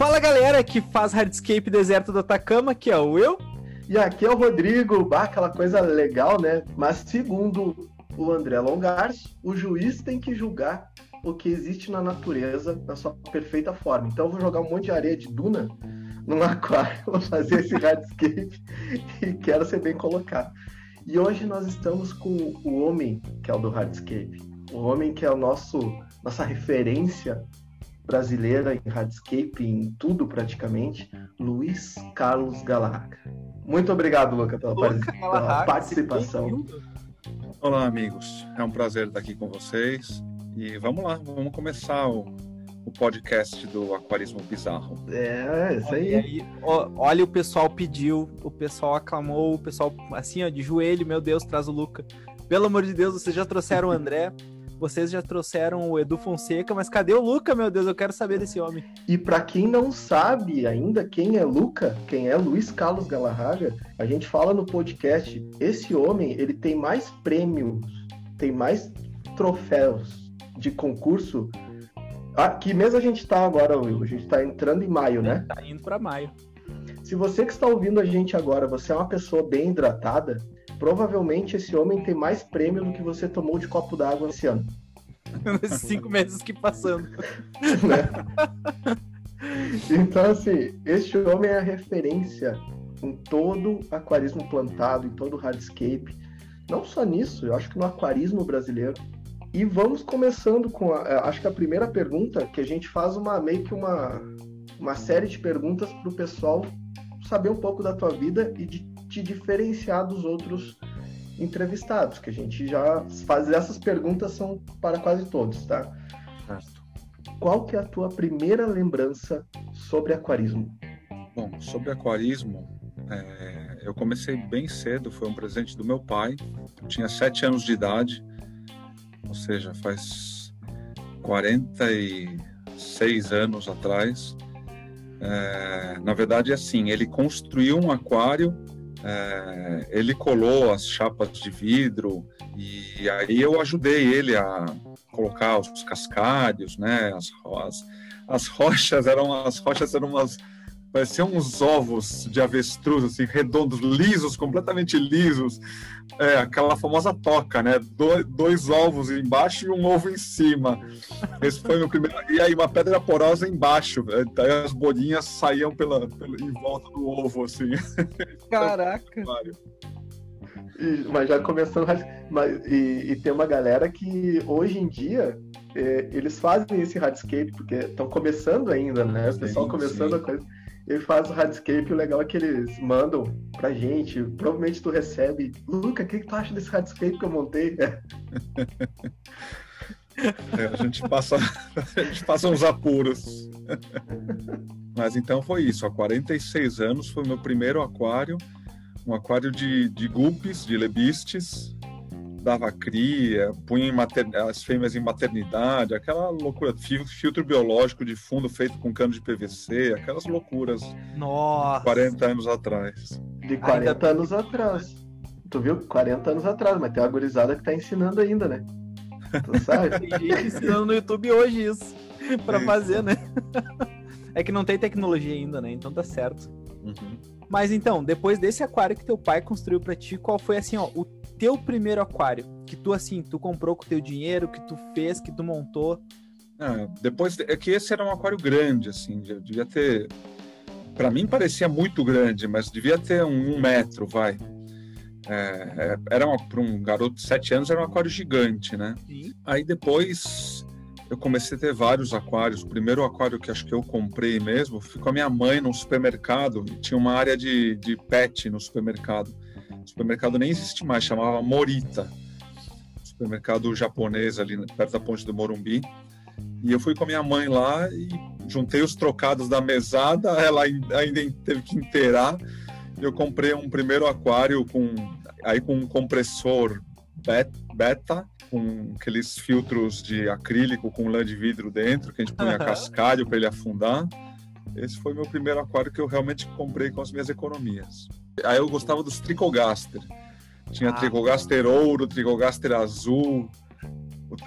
Fala galera que faz Hardscape Deserto do Atacama, que é o eu. E aqui é o Rodrigo, bah, aquela coisa legal, né? Mas segundo o André Longars, o juiz tem que julgar o que existe na natureza na sua perfeita forma. Então eu vou jogar um monte de areia de duna num aquário, vou fazer esse hardscape e quero ser bem colocado. E hoje nós estamos com o homem que é o do hardscape, o homem que é o nosso nossa referência brasileira em hardscape, em tudo praticamente, Luiz Carlos Galarraga. Muito obrigado, Luca, pela, Luca pela participação. Olá, amigos. É um prazer estar aqui com vocês. E vamos lá, vamos começar o, o podcast do Aquarismo Bizarro. É, isso aí. aí olha, o pessoal pediu, o pessoal aclamou, o pessoal, assim, ó, de joelho, meu Deus, traz o Luca. Pelo amor de Deus, vocês já trouxeram o André. Vocês já trouxeram o Edu Fonseca, mas cadê o Luca, meu Deus? Eu quero saber desse homem. E para quem não sabe ainda quem é Luca, quem é Luiz Carlos Galarraga, a gente fala no podcast, esse homem, ele tem mais prêmios, tem mais troféus de concurso. Aqui mesmo a gente tá agora, Will, a gente tá entrando em maio, né? Tá indo para maio. Se você que está ouvindo a gente agora, você é uma pessoa bem hidratada, provavelmente esse homem tem mais prêmio do que você tomou de copo d'água esse ano. Nesses cinco meses que passando. né? Então, assim, este homem é a referência em todo aquarismo plantado, em todo hardscape. Não só nisso, eu acho que no aquarismo brasileiro. E vamos começando com a, acho que a primeira pergunta que a gente faz uma meio que uma, uma série de perguntas para o pessoal saber um pouco da tua vida e de te diferenciar dos outros entrevistados, que a gente já faz essas perguntas são para quase todos, tá? Certo. Qual que é a tua primeira lembrança sobre aquarismo? Bom, sobre aquarismo, é, eu comecei bem cedo, foi um presente do meu pai. Eu tinha sete anos de idade, ou seja, faz 46 anos atrás. É, na verdade, assim, ele construiu um aquário é, ele colou as chapas de vidro e aí eu ajudei ele a colocar os cascalhos, né? As, as, as rochas eram as rochas eram umas pareciam uns ovos de avestruz, assim, redondos, lisos, completamente lisos. É, aquela famosa toca, né? Do, dois ovos embaixo e um ovo em cima. Esse foi o meu primeiro. E aí, uma pedra porosa embaixo. Daí as bolinhas saíam pela, pela, em volta do ovo, assim. Caraca! E, mas já começando. Mas, e, e, tem uma galera que hoje em dia é, eles fazem esse hardscape, porque estão começando ainda, né? O pessoal sim, começando sim. a coisa faz o Hardscape, o legal é que eles mandam pra gente, provavelmente tu recebe, Luca, o que, que tu acha desse Hardscape que eu montei? É, a, gente passa, a gente passa uns apuros. Mas então foi isso, há 46 anos foi meu primeiro aquário, um aquário de, de guppies, de lebistes, dava cria, punha as fêmeas em maternidade, aquela loucura, filtro biológico de fundo feito com cano de PVC, aquelas loucuras. Nossa! 40 anos atrás. De 40 ainda... anos atrás. Tu viu? 40 anos atrás, mas tem uma gurizada que tá ensinando ainda, né? Tu sabe? tem gente ensinando no YouTube hoje isso, pra fazer, né? é que não tem tecnologia ainda, né? Então tá certo. Uhum. Mas então, depois desse aquário que teu pai construiu para ti, qual foi assim, ó, o teu primeiro aquário? Que tu, assim, tu comprou com teu dinheiro, que tu fez, que tu montou? Ah, depois, é que esse era um aquário grande, assim, devia ter... Para mim parecia muito grande, mas devia ter um, um metro, vai. É, é era para um garoto de sete anos, era um aquário gigante, né? Sim. Aí depois eu comecei a ter vários aquários. O primeiro aquário que acho que eu comprei mesmo foi com a minha mãe no supermercado. E tinha uma área de, de pet no supermercado. Supermercado nem existe mais, chamava Morita. Supermercado japonês ali perto da ponte do Morumbi. E eu fui com a minha mãe lá e juntei os trocados da mesada, ela ainda teve que inteirar. Eu comprei um primeiro aquário com aí com um compressor beta, com aqueles filtros de acrílico com lã de vidro dentro, que a gente punha cascalho para ele afundar. Esse foi meu primeiro aquário que eu realmente comprei com as minhas economias. Aí eu gostava dos Tricogaster. Tinha ah, Tricogaster ouro, Tricogaster azul.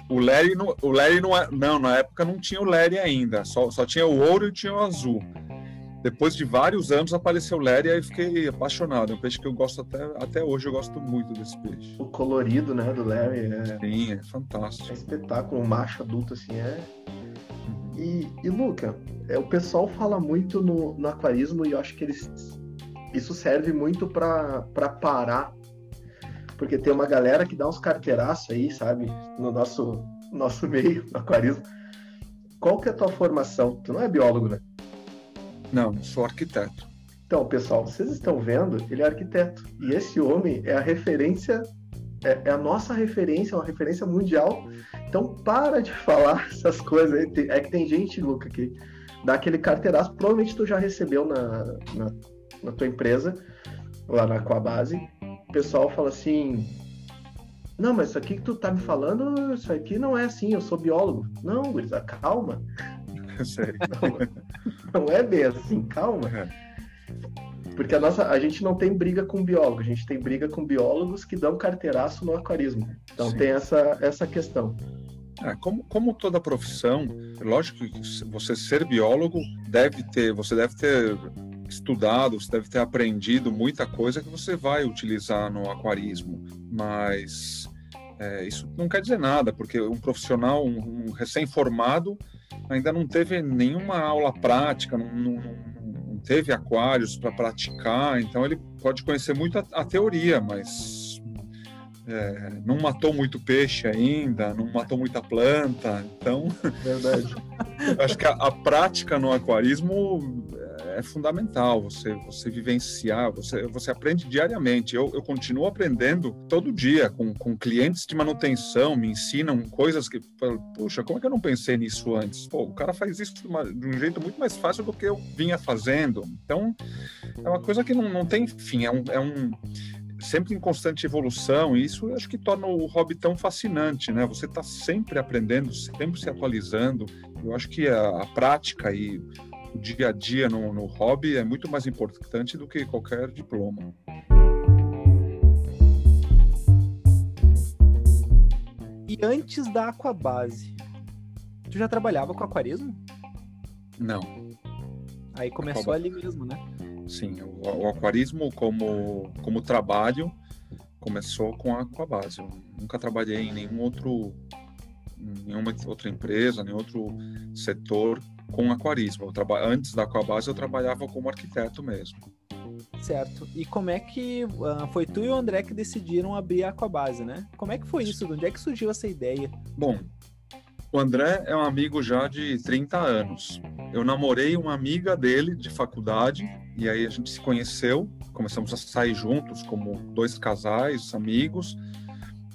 O, o Larry, não, o Larry não, é, não, na época não tinha o Larry ainda, só, só tinha o ouro e tinha o azul. depois de vários anos apareceu o Léria e aí fiquei apaixonado. É um peixe que eu gosto até, até hoje, eu gosto muito desse peixe. O colorido, né, do Larry é. Sim, é fantástico. É espetáculo, um macho adulto assim é. E, e Luca, é, o pessoal fala muito no, no aquarismo e eu acho que eles. Isso serve muito para parar. Porque tem uma galera que dá uns carteiraços aí, sabe? No nosso, nosso meio, no aquarismo. Qual que é a tua formação? Tu não é biólogo, né? Não, sou arquiteto. Então, pessoal, vocês estão vendo, ele é arquiteto. E esse homem é a referência, é, é a nossa referência, é uma referência mundial. Então, para de falar essas coisas. É que tem gente, Luca, que dá aquele carteiraço. Provavelmente tu já recebeu na, na, na tua empresa, lá na Aquabase. O pessoal fala assim: Não, mas isso aqui que tu tá me falando, isso aqui não é assim, eu sou biólogo. Não, Grisa, calma. Sério. Não, não é bem assim, calma. É. Porque a nossa, a gente não tem briga com biólogo, a gente tem briga com biólogos que dão carteiraço no aquarismo. Então Sim. tem essa, essa questão. É, como, como toda profissão, lógico que você ser biólogo deve ter, você deve ter estudado, você deve ter aprendido muita coisa que você vai utilizar no aquarismo, mas é, isso não quer dizer nada, porque um profissional, um, um recém-formado, ainda não teve nenhuma aula prática, não, não, não teve aquários para praticar, então ele pode conhecer muito a, a teoria, mas é, não matou muito peixe ainda, não matou muita planta, então. Verdade. acho que a, a, prática no aquarismo é fundamental, você, você vivenciar, você, você aprende diariamente. Eu, eu continuo aprendendo todo dia com, com clientes de manutenção, me ensinam coisas que, puxa, como é que eu não pensei nisso antes? Pô, o cara faz isso de, uma, de um jeito muito mais fácil do que eu vinha fazendo. Então, é uma coisa que não, não tem fim, é um, é um sempre em constante evolução, e isso acho que torna o hobby tão fascinante, né? Você está sempre aprendendo, sempre se atualizando. Eu acho que a, a prática e o dia a dia no, no hobby é muito mais importante do que qualquer diploma. E antes da Aquabase, tu já trabalhava com aquarismo? Não. Aí começou ali mesmo, né? Sim, o, o, aquarismo como, como trabalho começou com a Aquabase. Eu nunca trabalhei em nenhum outro nenhuma outra empresa, nenhum outro setor com aquarismo. Eu Antes da Aquabase eu trabalhava como arquiteto mesmo. Certo. E como é que uh, foi tu e o André que decidiram abrir a Aquabase, né? Como é que foi isso? De onde é que surgiu essa ideia? Bom, o André é um amigo já de 30 anos. Eu namorei uma amiga dele de faculdade e aí a gente se conheceu, começamos a sair juntos como dois casais, amigos.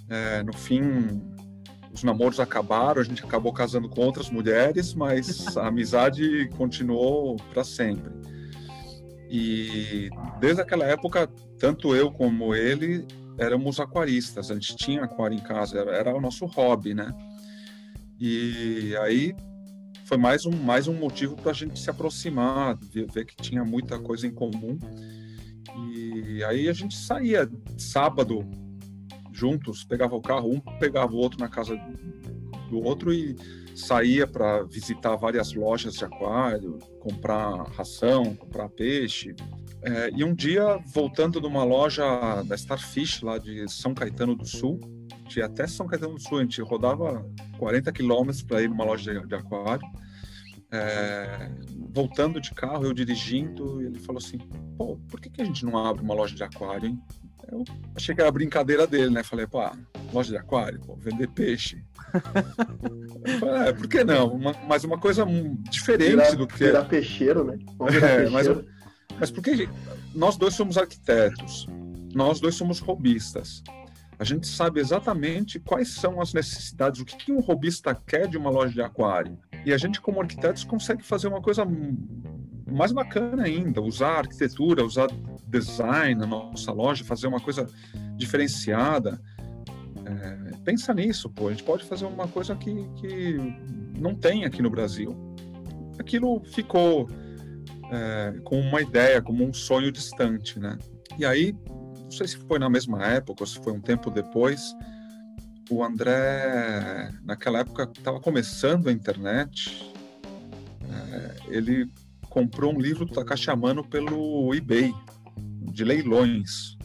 É, no fim, os namoros acabaram, a gente acabou casando com outras mulheres, mas a amizade continuou para sempre. E desde aquela época, tanto eu como ele éramos aquaristas, a gente tinha aquário em casa, era, era o nosso hobby, né? E aí foi mais um, mais um motivo para a gente se aproximar, ver, ver, que tinha muita coisa em comum. E aí a gente saía sábado juntos, pegava o carro, um pegava o outro na casa do outro e saía para visitar várias lojas de aquário, comprar ração, comprar peixe. É, e um dia, voltando de uma loja da Starfish, lá de São Caetano do Sul, de até São Caetano do Sul, a gente rodava 40 quilômetros para ir numa loja de, de aquário. É, voltando de carro, eu dirigindo, ele falou assim: pô, por que, que a gente não abre uma loja de aquário, hein? Eu achei que era brincadeira dele, né? Falei, pô, loja de aquário, pô, vender peixe. falei, é, por que não? Uma, mas uma coisa diferente virar, do que. Virar peixeiro, né? É, mas, mas porque nós dois somos arquitetos, nós dois somos robistas. A gente sabe exatamente quais são as necessidades, o que, que um robista quer de uma loja de aquário. E a gente, como arquitetos, consegue fazer uma coisa mais bacana ainda, usar arquitetura, usar design na nossa loja, fazer uma coisa diferenciada. É, pensa nisso, pô. A gente pode fazer uma coisa que, que não tem aqui no Brasil. Aquilo ficou é, com uma ideia, como um sonho distante, né? E aí, não sei se foi na mesma época ou se foi um tempo depois, o André, naquela época, estava começando a internet. É, ele comprou um livro do Takashi Amano pelo eBay, de leilões.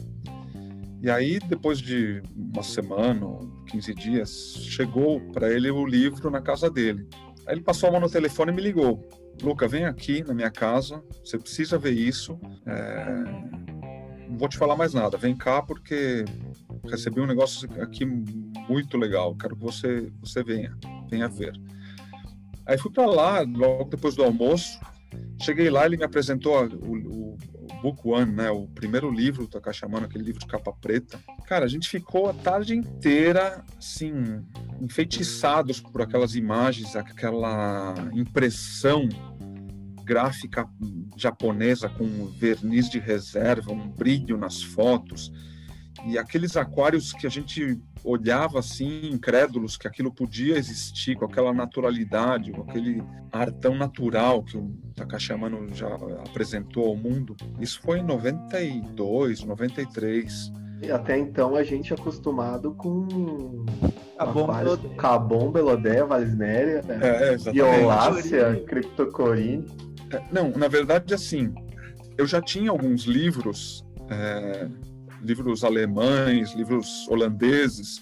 E aí, depois de uma semana, 15 dias, chegou para ele o livro na casa dele. Aí ele passou a mão no telefone e me ligou. Luca, vem aqui na minha casa, você precisa ver isso. É... Não vou te falar mais nada, vem cá porque recebi um negócio aqui muito legal, quero que você, você venha, venha ver. Aí fui para lá, logo depois do almoço, cheguei lá, ele me apresentou o, o, Book One, né? O primeiro livro do Takashi Amano, aquele livro de capa preta. Cara, a gente ficou a tarde inteira, assim, enfeitiçados por aquelas imagens, aquela impressão gráfica japonesa com verniz de reserva, um brilho nas fotos e aqueles aquários que a gente olhava assim, incrédulos, que aquilo podia existir com aquela naturalidade, com aquele ar tão natural que o Takashi Amano já apresentou ao mundo. Isso foi em 92, 93. E até então a gente é acostumado com Cabom, Cabom Belodé, Valisnéria, é, Violácea, Cryptocorine. É, não, na verdade, assim, eu já tinha alguns livros é, livros alemães, livros holandeses,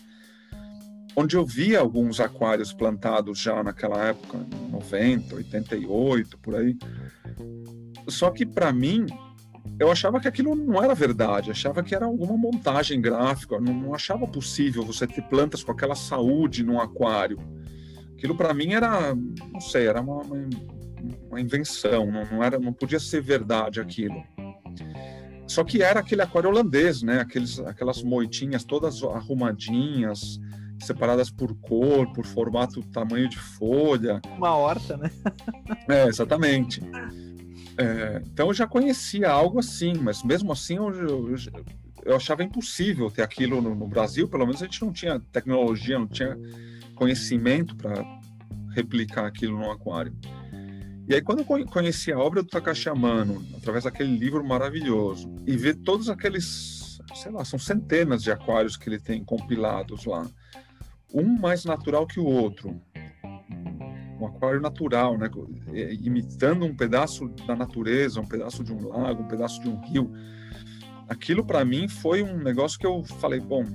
onde eu via alguns aquários plantados já naquela época, 90, 88, por aí. Só que para mim, eu achava que aquilo não era verdade, achava que era alguma montagem gráfica, não, não achava possível você ter plantas com aquela saúde num aquário. Aquilo para mim era, não sei, era uma, uma, uma invenção, não, não, era, não podia ser verdade aquilo. Só que era aquele aquário holandês, né? Aqueles, aquelas moitinhas todas arrumadinhas, separadas por cor, por formato, tamanho de folha. Uma horta, né? é, exatamente. É, então eu já conhecia algo assim, mas mesmo assim eu, eu, eu achava impossível ter aquilo no, no, Brasil. Pelo menos a gente não tinha tecnologia, não tinha conhecimento para replicar aquilo no aquário. E aí, quando eu conheci a obra do Takashi Amano, através daquele livro maravilhoso, e ver todos aqueles, sei lá, são centenas de aquários que ele tem compilados lá, um mais natural que o outro, um aquário natural, né, imitando um pedaço da natureza, um pedaço de um lago, um pedaço de um rio. Aquilo para mim foi um negócio que eu falei, bom,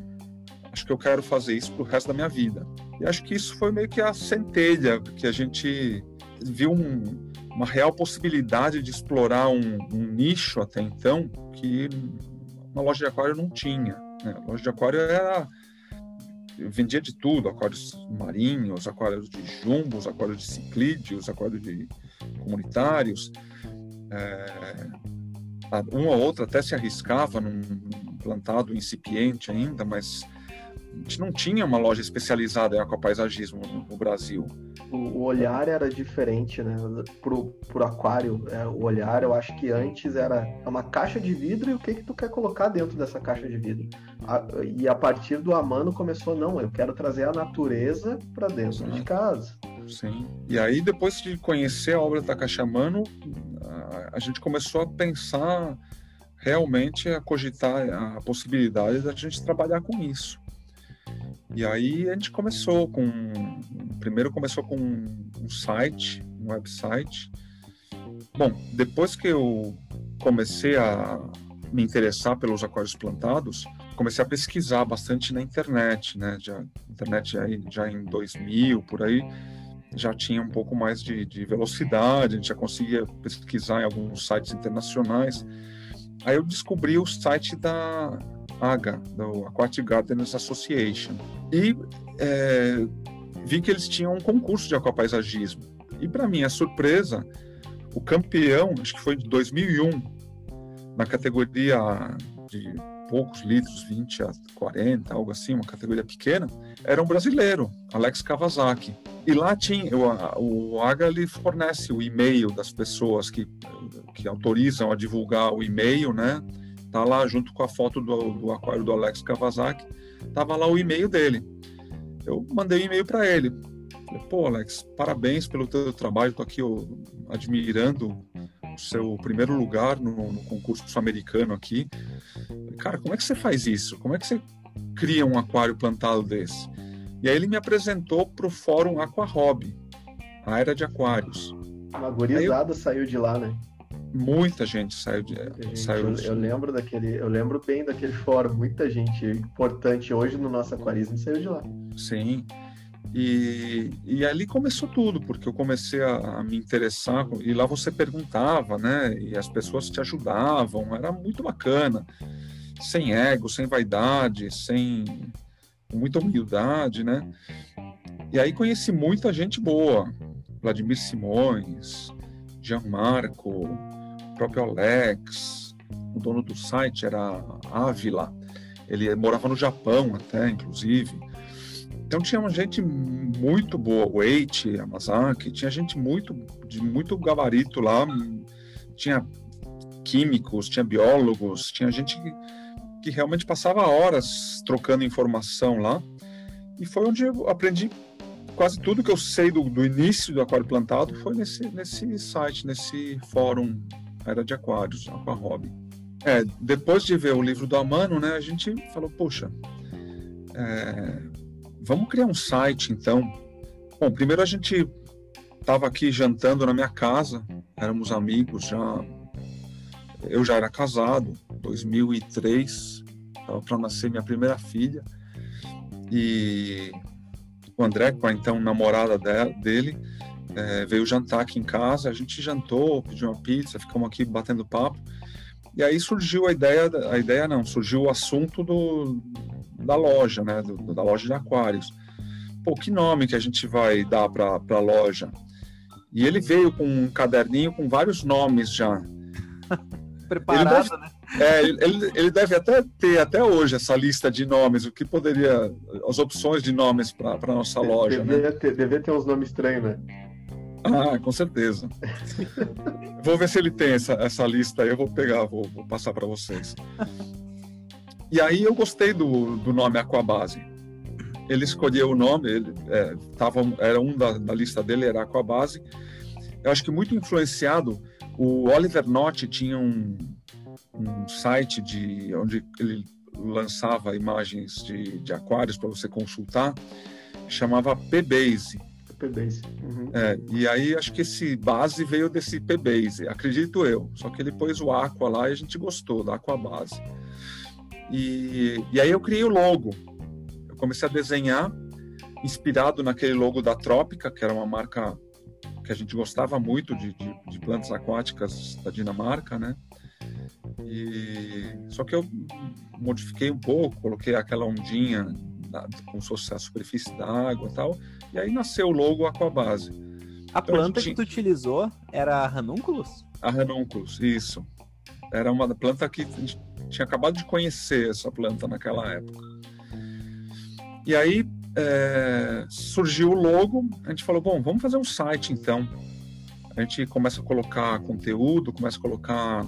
acho que eu quero fazer isso pro resto da minha vida. E acho que isso foi meio que a centelha que a gente viu um, uma real possibilidade de explorar um, um, nicho até então que uma loja de aquário não tinha. Né? A loja de aquário era vendia de tudo, aquários marinhos, aquários de jumbos, aquários de ciclídeos, aquários de comunitários. É, uma ou outra até se arriscava num plantado incipiente ainda, mas a gente não tinha uma loja especializada em aquapaisagismo no Brasil o olhar era diferente, né? Pro, pro aquário, é, o olhar, eu acho que antes era uma caixa de vidro e o que que tu quer colocar dentro dessa caixa de vidro. A, e a partir do Amano começou, não, eu quero trazer a natureza para dentro Sim. de casa. Sim. E aí, depois de conhecer a obra da Caixa Amano, a, a gente começou a pensar realmente a cogitar a possibilidade da gente trabalhar com isso. E aí a gente começou com. Primeiro começou com um site, um website. Bom, depois que eu comecei a me interessar pelos aquários plantados, comecei a pesquisar bastante na internet, né? Já, internet já, já em 2000, por aí, já tinha um pouco mais de, de velocidade, a gente já conseguia pesquisar em alguns sites internacionais. Aí eu descobri o site da AGA, do Aquatic Gardens Association. E é, vi que eles tinham um concurso de aquapaisagismo. E para minha surpresa, o campeão, acho que foi de 2001, na categoria de poucos litros, 20 a 40, algo assim, uma categoria pequena, era um brasileiro, Alex Kawasaki. E lá tinha, o, o AGA ele fornece o e-mail das pessoas que, que autorizam a divulgar o e-mail, né? Tá lá junto com a foto do, do aquário do Alex Kawasaki, tava lá o e-mail dele. Eu mandei um e-mail para ele. Falei, pô, Alex, parabéns pelo teu trabalho, tô aqui ó, admirando o seu primeiro lugar no, no concurso americano aqui. Falei, Cara, como é que você faz isso? Como é que você cria um aquário plantado desse? E aí ele me apresentou para o fórum Aqua Hobby, a era de aquários. Uma gurizada eu... saiu de lá, né? Muita gente saiu de, gente, saiu eu, eu, lembro daquele, eu lembro bem daquele fórum, muita gente importante hoje no nosso aquarismo saiu de lá. Sim. E, e ali começou tudo, porque eu comecei a, a, me interessar, e lá você perguntava, né? E as pessoas te ajudavam, era muito bacana. Sem ego, sem vaidade, sem muita humildade, né? E aí conheci muita gente boa, Vladimir Simões, Gianmarco, o próprio Alex, o dono do site era Ávila, ele morava no Japão até, inclusive. Então tinha uma gente muito boa, o Eiichi, Yamazaki, tinha gente muito de muito gabarito lá, tinha químicos, tinha biólogos, tinha gente que, que realmente passava horas trocando informação lá. E foi onde eu aprendi quase tudo que eu sei do, do início do aquário plantado foi nesse, nesse site, nesse fórum Era de Aquários, Aqua Hobby. É, depois de ver o livro do Amano, né, a gente falou, poxa, é, vamos criar um site então. Bom, primeiro a gente estava aqui jantando na minha casa, éramos amigos já. Eu já era casado, 2003, estava para nascer minha primeira filha. E o André, com a então namorada dele, é, veio jantar aqui em casa. A gente jantou, pediu uma pizza, ficamos aqui batendo papo. E aí surgiu a ideia, a ideia não, surgiu o assunto do, da loja, né, do, da loja de aquários. Pô, que nome que a gente vai dar para a loja? E ele veio com um caderninho com vários nomes já. Preparado, deve, né? É, ele, ele deve até ter até hoje essa lista de nomes, o que poderia, as opções de nomes para a nossa loja. Devia, né? ter, devia ter uns nomes estranhos, né? Ah, com certeza. vou ver se ele tem essa, essa lista aí, eu vou pegar, vou, vou passar para vocês. E aí eu gostei do, do nome Aquabase. Ele escolheu o nome, ele é, tava, era um da, da lista dele, era Aquabase. Eu acho que muito influenciado, o Oliver Nott tinha um, um site de onde ele lançava imagens de, de aquários para você consultar, chamava PBase. PBase. Uhum. É, e aí acho que esse base veio desse PBase, acredito eu. Só que ele pôs o Aqua lá e a gente gostou da Aqua Base. E, e aí eu criei o logo. Eu comecei a desenhar, inspirado naquele logo da Trópica, que era uma marca que a gente gostava muito de, de, de plantas aquáticas da Dinamarca, né? E só que eu modifiquei um pouco, coloquei aquela ondinha como se fosse a superfície da água tal, e aí nasceu o logo Aquabase. A então, planta a gente... que tu utilizou era a ranúnculos? A ranúnculos, isso. Era uma planta que a gente tinha acabado de conhecer essa planta naquela época. E aí é, surgiu o logo, a gente falou, bom, vamos fazer um site então. A gente começa a colocar conteúdo, começa a colocar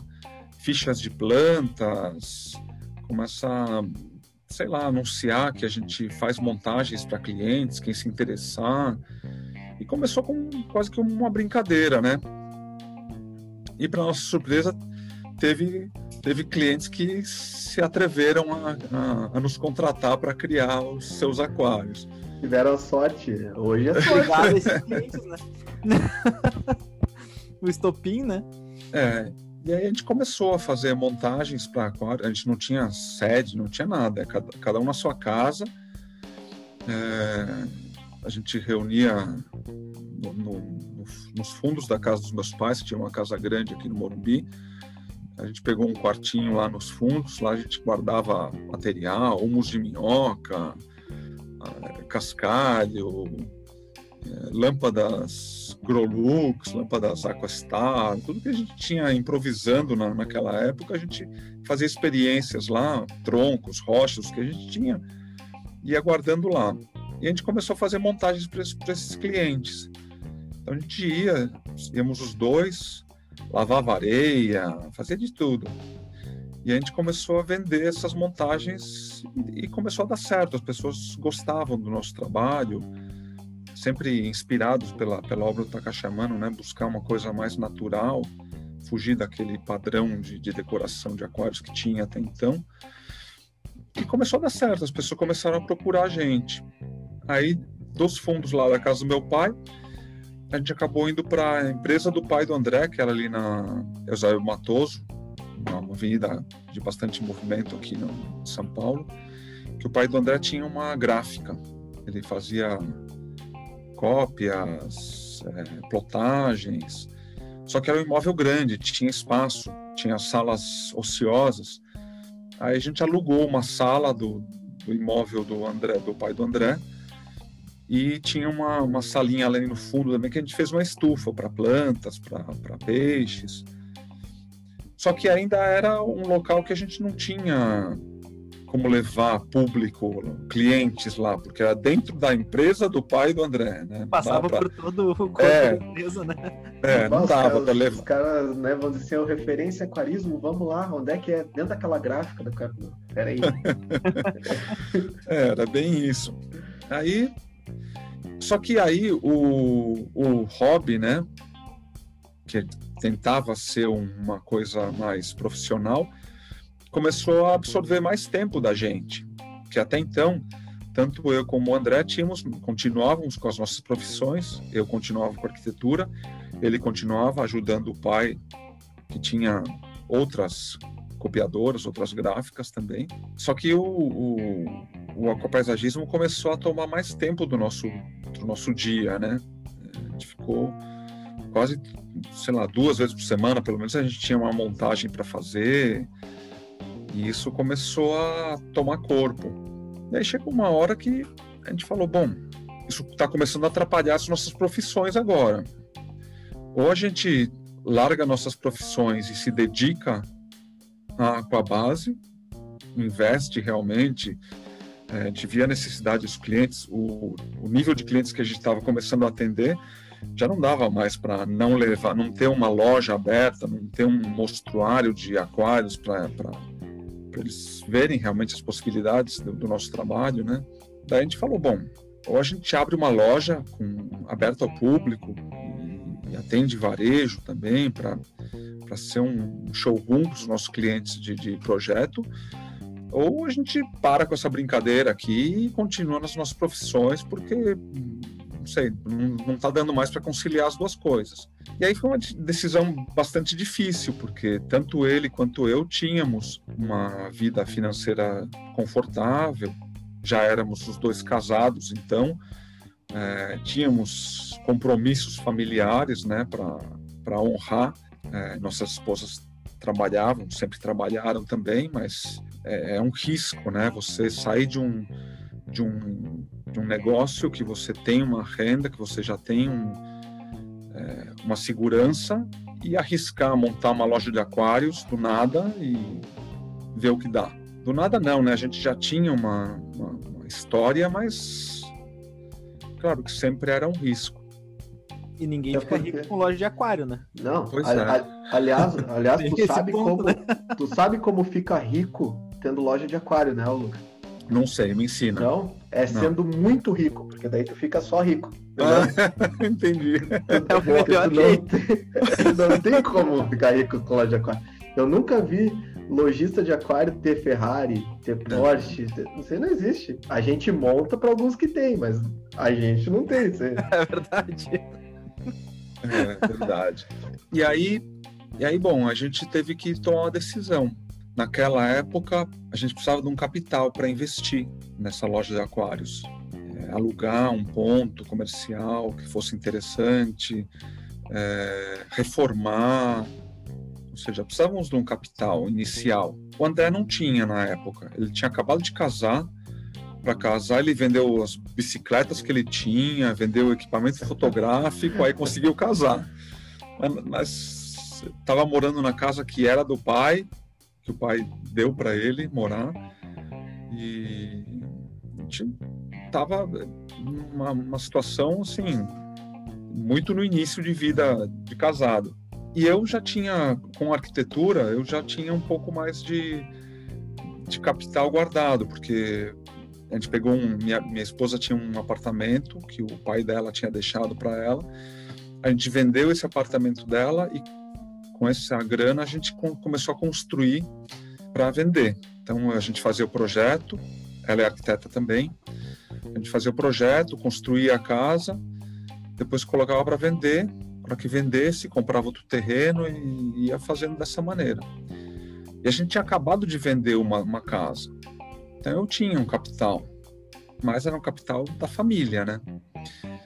fichas de plantas, começa a, sei lá, anunciar que a gente faz montagens para clientes, quem se interessar. E começou com quase que uma brincadeira, né? E para nossa surpresa, teve teve clientes que se atreveram a, a, a nos contratar para criar os seus aquários. Tiveram sorte. Hoje é sorte. esses clientes, né? o estopim, né? É. E aí a gente começou a fazer montagens para aquário. A gente não tinha sede, não tinha nada. Cada, cada um na sua casa. É, a gente reunia no, no, no, nos fundos da casa dos meus pais, que tinha uma casa grande aqui no Morumbi a gente pegou um quartinho lá nos fundos, lá a gente guardava material, humus de minhoca, ah, cascalho, lâmpadas Grolux, lâmpadas Aquastar, tudo que a gente tinha improvisando na, naquela época, a gente fazia experiências lá, troncos, rochas que a gente tinha, ia guardando lá. E a gente começou a fazer montagens para esses clientes. Então a gente ia, íamos os dois, lavava areia, fazia de tudo. E a gente começou a vender essas montagens e começou a dar certo. As pessoas gostavam do nosso trabalho, sempre inspirados pela, pela obra do Takashimano, né? Buscar uma coisa mais natural, fugir daquele padrão de, de decoração de aquários que tinha até então. E começou a dar certo. As pessoas começaram a procurar a gente. Aí, dos fundos lá da casa do meu pai, a gente acabou indo para a empresa do pai do André, que era ali na Eusébio Matoso, uma avenida de bastante movimento aqui no em São Paulo, que o pai do André tinha uma gráfica. Ele fazia cópias, é, plotagens, só que era um imóvel grande, tinha espaço, tinha salas ociosas. Aí a gente alugou uma sala do, do imóvel do André, do pai do André, e tinha uma, uma salinha ali no fundo também que a gente fez uma estufa para plantas, para peixes. Só que ainda era um local que a gente não tinha como levar público, clientes lá, porque era dentro da empresa do pai do André, né? Passava pra... por todo o corpo é, da empresa, né? É, não Nossa, dava os, para levar. Os caras, né, vão dizer assim, referência aquarismo, vamos lá, onde é que é? Dentro daquela gráfica do cara. Peraí. é, era bem isso. Aí só que aí o, o hobby, né, que tentava ser uma coisa mais profissional, começou a absorver mais tempo da gente. Que até então, tanto eu como o André tínhamos, continuávamos com as nossas profissões, eu continuava com arquitetura, ele continuava ajudando o pai, que tinha outras copiadoras, outras gráficas também. Só que o, o, o aquapaisagismo começou a tomar mais tempo do nosso, do nosso dia, né? A gente ficou quase, sei lá, duas vezes por semana, pelo menos a gente tinha uma montagem para fazer, e isso começou a tomar corpo. E aí chegou uma hora que a gente falou: bom, isso está começando a atrapalhar as nossas profissões agora. Ou a gente larga nossas profissões e se dedica com a base, investe realmente, é, a gente via a necessidade dos clientes, o, o nível de clientes que a gente estava começando a atender já não dava mais para não levar, não ter uma loja aberta, não ter um mostruário de aquários para eles verem realmente as possibilidades do, do, nosso trabalho, né? Daí a gente falou, bom, ou a gente abre uma loja com, aberta ao público e, e atende varejo também para para ser um showroom para os nossos clientes de, de projeto, ou a gente para com essa brincadeira aqui e continua nas nossas profissões, porque não sei, não está dando mais para conciliar as duas coisas. E aí foi uma decisão bastante difícil, porque tanto ele quanto eu tínhamos uma vida financeira confortável, já éramos os dois casados, então é, tínhamos compromissos familiares, né, para honrar é, nossas esposas trabalhavam, sempre trabalharam também, mas é, é, um risco, né? Você sair de um, de um, de um negócio que você tem uma renda, que você já tem um, é, uma segurança e arriscar montar uma loja de aquários do nada e ver o que dá. Do nada não, né? A gente já tinha uma, uma, uma história, mas claro que sempre era um risco. E ninguém é fica porque... rico com loja de aquário, né? Não, a, é. a, aliás, aliás tu, sabe ponto, como, né? tu sabe como fica rico tendo loja de aquário, né, Lucas? Não sei, me ensina. Não, é não. sendo muito rico, porque daí tu fica só rico. Ah, entendi. É o melhor não, não tem como ficar rico com loja de aquário. Eu nunca vi lojista de aquário ter Ferrari, ter Porsche, ter... não sei, não existe. A gente monta para alguns que tem, mas a gente não tem. Sei. É verdade. É verdade. e aí, e aí, bom, a gente teve que tomar uma decisão. Naquela época, a gente precisava de um capital para investir nessa loja de aquários. É, alugar um ponto comercial que fosse interessante, é, reformar, ou seja, precisávamos de um capital inicial. O André não tinha na época, ele tinha acabado de casar, para casar, ele vendeu as bicicletas que ele tinha, vendeu equipamento fotográfico, aí conseguiu casar. Mas estava morando na casa que era do pai, que o pai deu para ele morar, e a gente estava numa uma situação assim, muito no início de vida de casado. E eu já tinha, com arquitetura, eu já tinha um pouco mais de, de capital guardado, porque a gente pegou um, minha, minha esposa tinha um apartamento que o pai dela tinha deixado para ela. A gente vendeu esse apartamento dela e com essa grana a gente começou a construir para vender. Então a gente fazia o projeto, ela é arquiteta também. A gente fazia o projeto, construía a casa depois colocava para vender, para que vendesse, comprava outro terreno e ia fazendo dessa maneira. E a gente tinha acabado de vender uma, uma casa. Então eu tinha um capital, mas era um capital da família, né?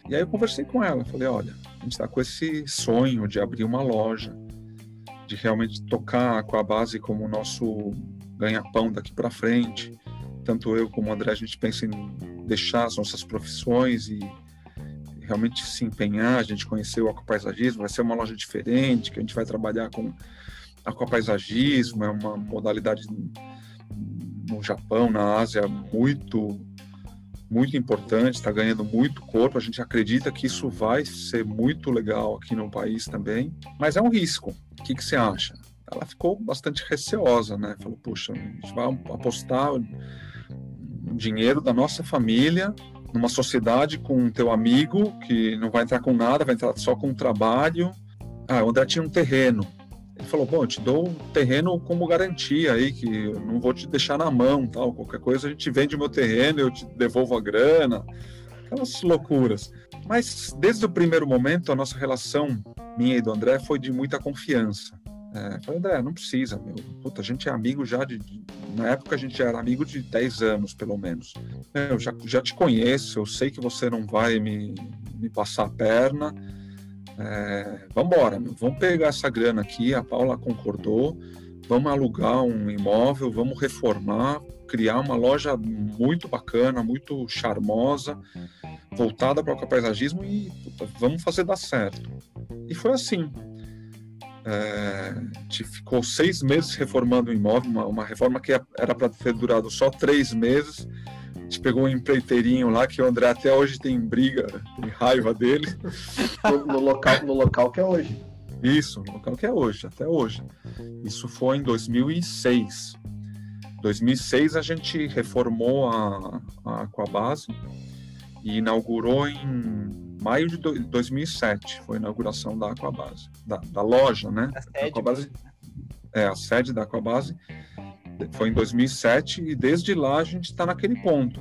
E aí eu conversei com ela, falei, olha, a gente está com esse sonho de abrir uma loja, de realmente tocar com a base como o nosso ganha-pão daqui para frente. Tanto eu como o André, a gente pensa em deixar as nossas profissões e realmente se empenhar, a gente conhecer o aquapaisagismo, vai ser uma loja diferente, que a gente vai trabalhar com aquapaisagismo, é uma modalidade no Japão, na Ásia, muito muito importante, está ganhando muito corpo. A gente acredita que isso vai ser muito legal aqui no país também, mas é um risco. O que, que você acha? Ela ficou bastante receosa, né? Falou: puxa, a gente vai apostar dinheiro da nossa família numa sociedade com teu amigo que não vai entrar com nada, vai entrar só com trabalho. Ah, o André tinha um terreno. Ele falou: Bom, eu te dou um terreno como garantia aí, que eu não vou te deixar na mão, tal. Qualquer coisa a gente vende meu terreno, eu te devolvo a grana. Aquelas loucuras. Mas desde o primeiro momento, a nossa relação, minha e do André, foi de muita confiança. É, falei, André, não precisa, meu. Puta, a gente é amigo já de, de, Na época a gente era amigo de 10 anos, pelo menos. Eu já, já te conheço, eu sei que você não vai me, me passar a perna é, vamos embora, vamos pegar essa grana aqui, a Paula concordou, vamos alugar um imóvel, vamos reformar, criar uma loja muito bacana, muito charmosa, voltada para o paisagismo e puta, vamos fazer dar certo. E foi assim. É, ficou seis meses reformando o imóvel, uma, uma reforma que era para ter durado só três meses gente pegou um empreiteirinho lá que o André até hoje tem briga, tem raiva dele. No, no, local, no local que é hoje. Isso, no local que é hoje, até hoje. Isso foi em 2006. 2006 a gente reformou a, a Aquabase e inaugurou em maio de 2007. Foi a inauguração da Aquabase, da, da loja, né? A sede, Aquabase, é, a sede da Aquabase foi em 2007 e desde lá a gente está naquele ponto.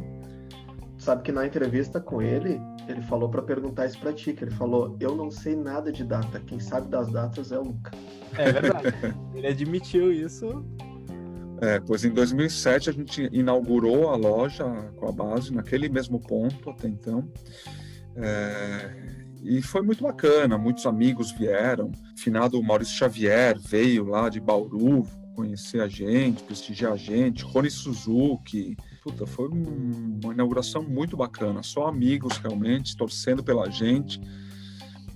Sabe que na entrevista com ele, ele falou para perguntar isso para ti, que ele falou: "Eu não sei nada de data, quem sabe das datas é o Luca". É verdade. ele admitiu isso. É, pois em 2007 a gente inaugurou a loja com a base naquele mesmo ponto até então. É, e foi muito bacana, muitos amigos vieram. Finado Maurício Xavier veio lá de Bauru, conhecer a gente, prestigiar a gente, Rony Suzuki. Puta, foi uma inauguração muito bacana, só amigos realmente, torcendo pela gente.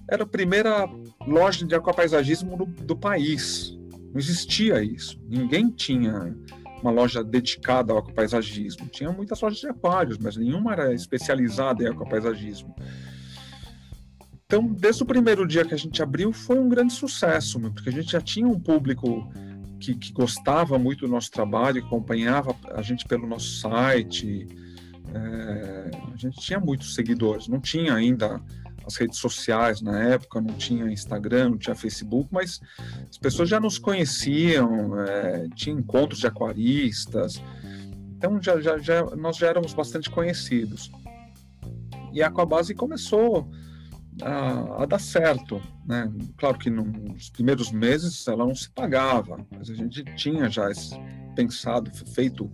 Era a primeira loja de aquapaisagismo do, do país. Não existia isso. Ninguém tinha uma loja dedicada ao aquapaisagismo. Tinha muitas lojas de aquários, mas nenhuma era especializada em aquapaisagismo. Então, desde o primeiro dia que a gente abriu, foi um grande sucesso, porque a gente já tinha um público que, que, gostava muito do nosso trabalho, acompanhava a gente pelo nosso site. É, a gente tinha muitos seguidores, não tinha ainda as redes sociais na época, não tinha Instagram, não tinha Facebook, mas as pessoas já nos conheciam, é, tinha encontros de aquaristas, então já, já, já, nós já éramos bastante conhecidos. E a Aquabase começou a, a, dar certo. Né? Claro que nos primeiros meses ela não se pagava, mas a gente tinha já esse, pensado, feito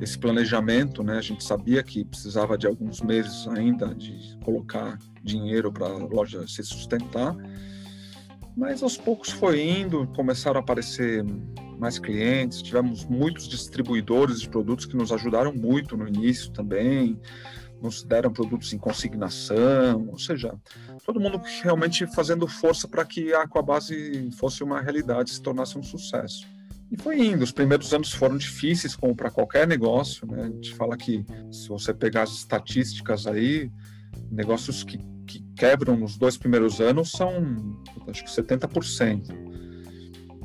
esse planejamento, né? A gente sabia que precisava de alguns meses ainda de colocar dinheiro para a loja se sustentar, mas aos poucos foi indo, começaram a aparecer mais clientes, tivemos muitos distribuidores de produtos que nos ajudaram muito no início também nos deram produtos em consignação, ou seja, todo mundo realmente fazendo força para que a Aquabase fosse uma realidade, se tornasse um sucesso. E foi indo. Os primeiros anos foram difíceis, como para qualquer negócio. Né? A gente fala que, se você pegar as estatísticas aí, negócios que, que quebram nos dois primeiros anos são, acho que 70%.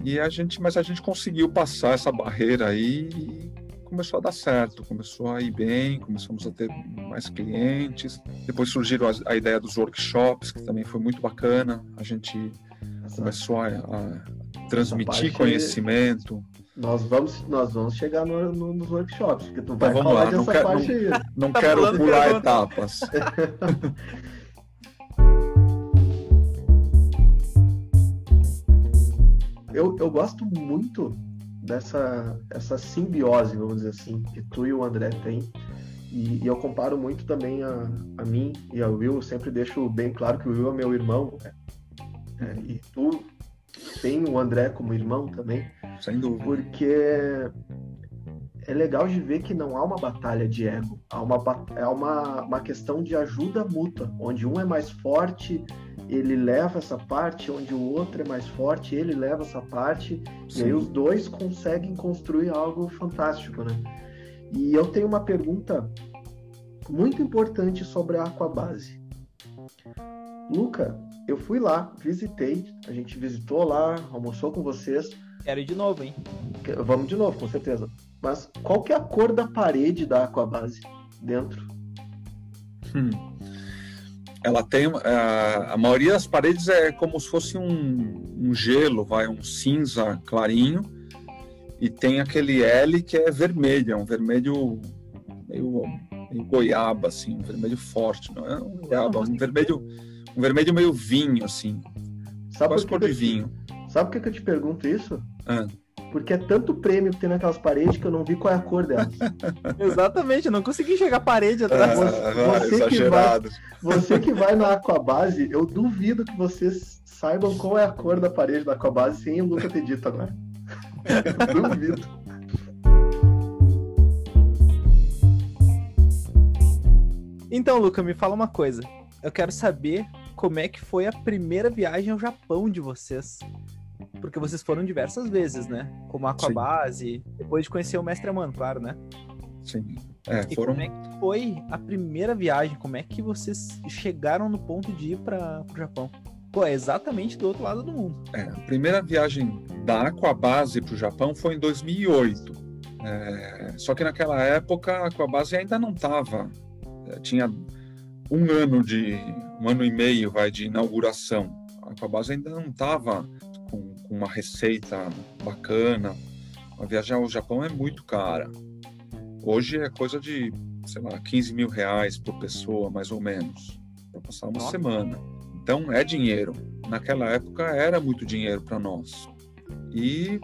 E a gente, mas a gente conseguiu passar essa barreira aí começou a dar certo, começou a ir bem, começamos a ter mais clientes. Depois surgiu a, a ideia dos workshops, que também foi muito bacana. A gente Exato. começou a, a transmitir conhecimento. Nós vamos, nós vamos chegar no, no, nos workshops, porque tu então vai falar dessa quer, parte não, aí. Não, tá quero pular que etapas. eu, eu gosto muito dessa essa simbiose, vamos dizer assim, que tu e o André têm. E, e, eu comparo muito também a, a mim e ao Will. Eu sempre deixo bem claro que o Will é meu irmão. Né? É, e tu tem o André como irmão também. Sem dúvida. Porque é legal de ver que não há uma batalha de ego. Há uma, é uma, uma questão de ajuda mútua, onde um é mais forte, ele leva essa parte, onde o outro é mais forte, ele leva essa parte. Sim. E aí os dois conseguem construir algo fantástico, né? E eu tenho uma pergunta muito importante sobre a Aquabase. Luca, eu fui lá, visitei, a gente visitou lá, almoçou com vocês. Quero ir de novo, hein? Vamos de novo, com certeza. Mas qual que é a cor da parede da Aquabase dentro? Hum. Ela tem. A, a maioria das paredes é como se fosse um, um gelo, vai, um cinza clarinho e tem aquele L que é vermelho, é um vermelho meio, meio goiaba, assim, um vermelho forte, não é um goiaba, um vermelho, um vermelho meio vinho, assim, sabe quase cor de vinho. Sabe por que, eu te pergunto isso? Ah. Porque é tanto prêmio que tem naquelas paredes que eu não vi qual é a cor delas. Exatamente, eu não consegui enxergar a parede atrás. Ah, você, você que vai, você que vai na Aquabase, eu duvido que vocês saibam qual é a cor da parede da Aquabase sem o Luca ter dito agora. Duvido. Então, Luca, me fala uma coisa. Eu quero saber como é que foi a primeira viagem ao Japão de vocês. Porque vocês foram diversas vezes, né? Como Aquabase, depois de conhecer o Mestre Amano, claro, né? Sim. É, e foram... como é que foi a primeira viagem? Como é que vocês chegaram no ponto de ir para o Japão? Pô, é exatamente do outro lado do mundo. É, a primeira viagem da Aquabase para o Japão foi em 2008. É, só que naquela época a Aquabase ainda não estava. É, tinha um ano de. um ano e meio vai, de inauguração. A Aquabase ainda não estava com, com uma receita bacana. Viagem ao Japão é muito cara. Hoje é coisa de, sei lá, 15 mil reais por pessoa, mais ou menos, para passar uma Nossa. semana. Então é dinheiro. Naquela época era muito dinheiro para nós. E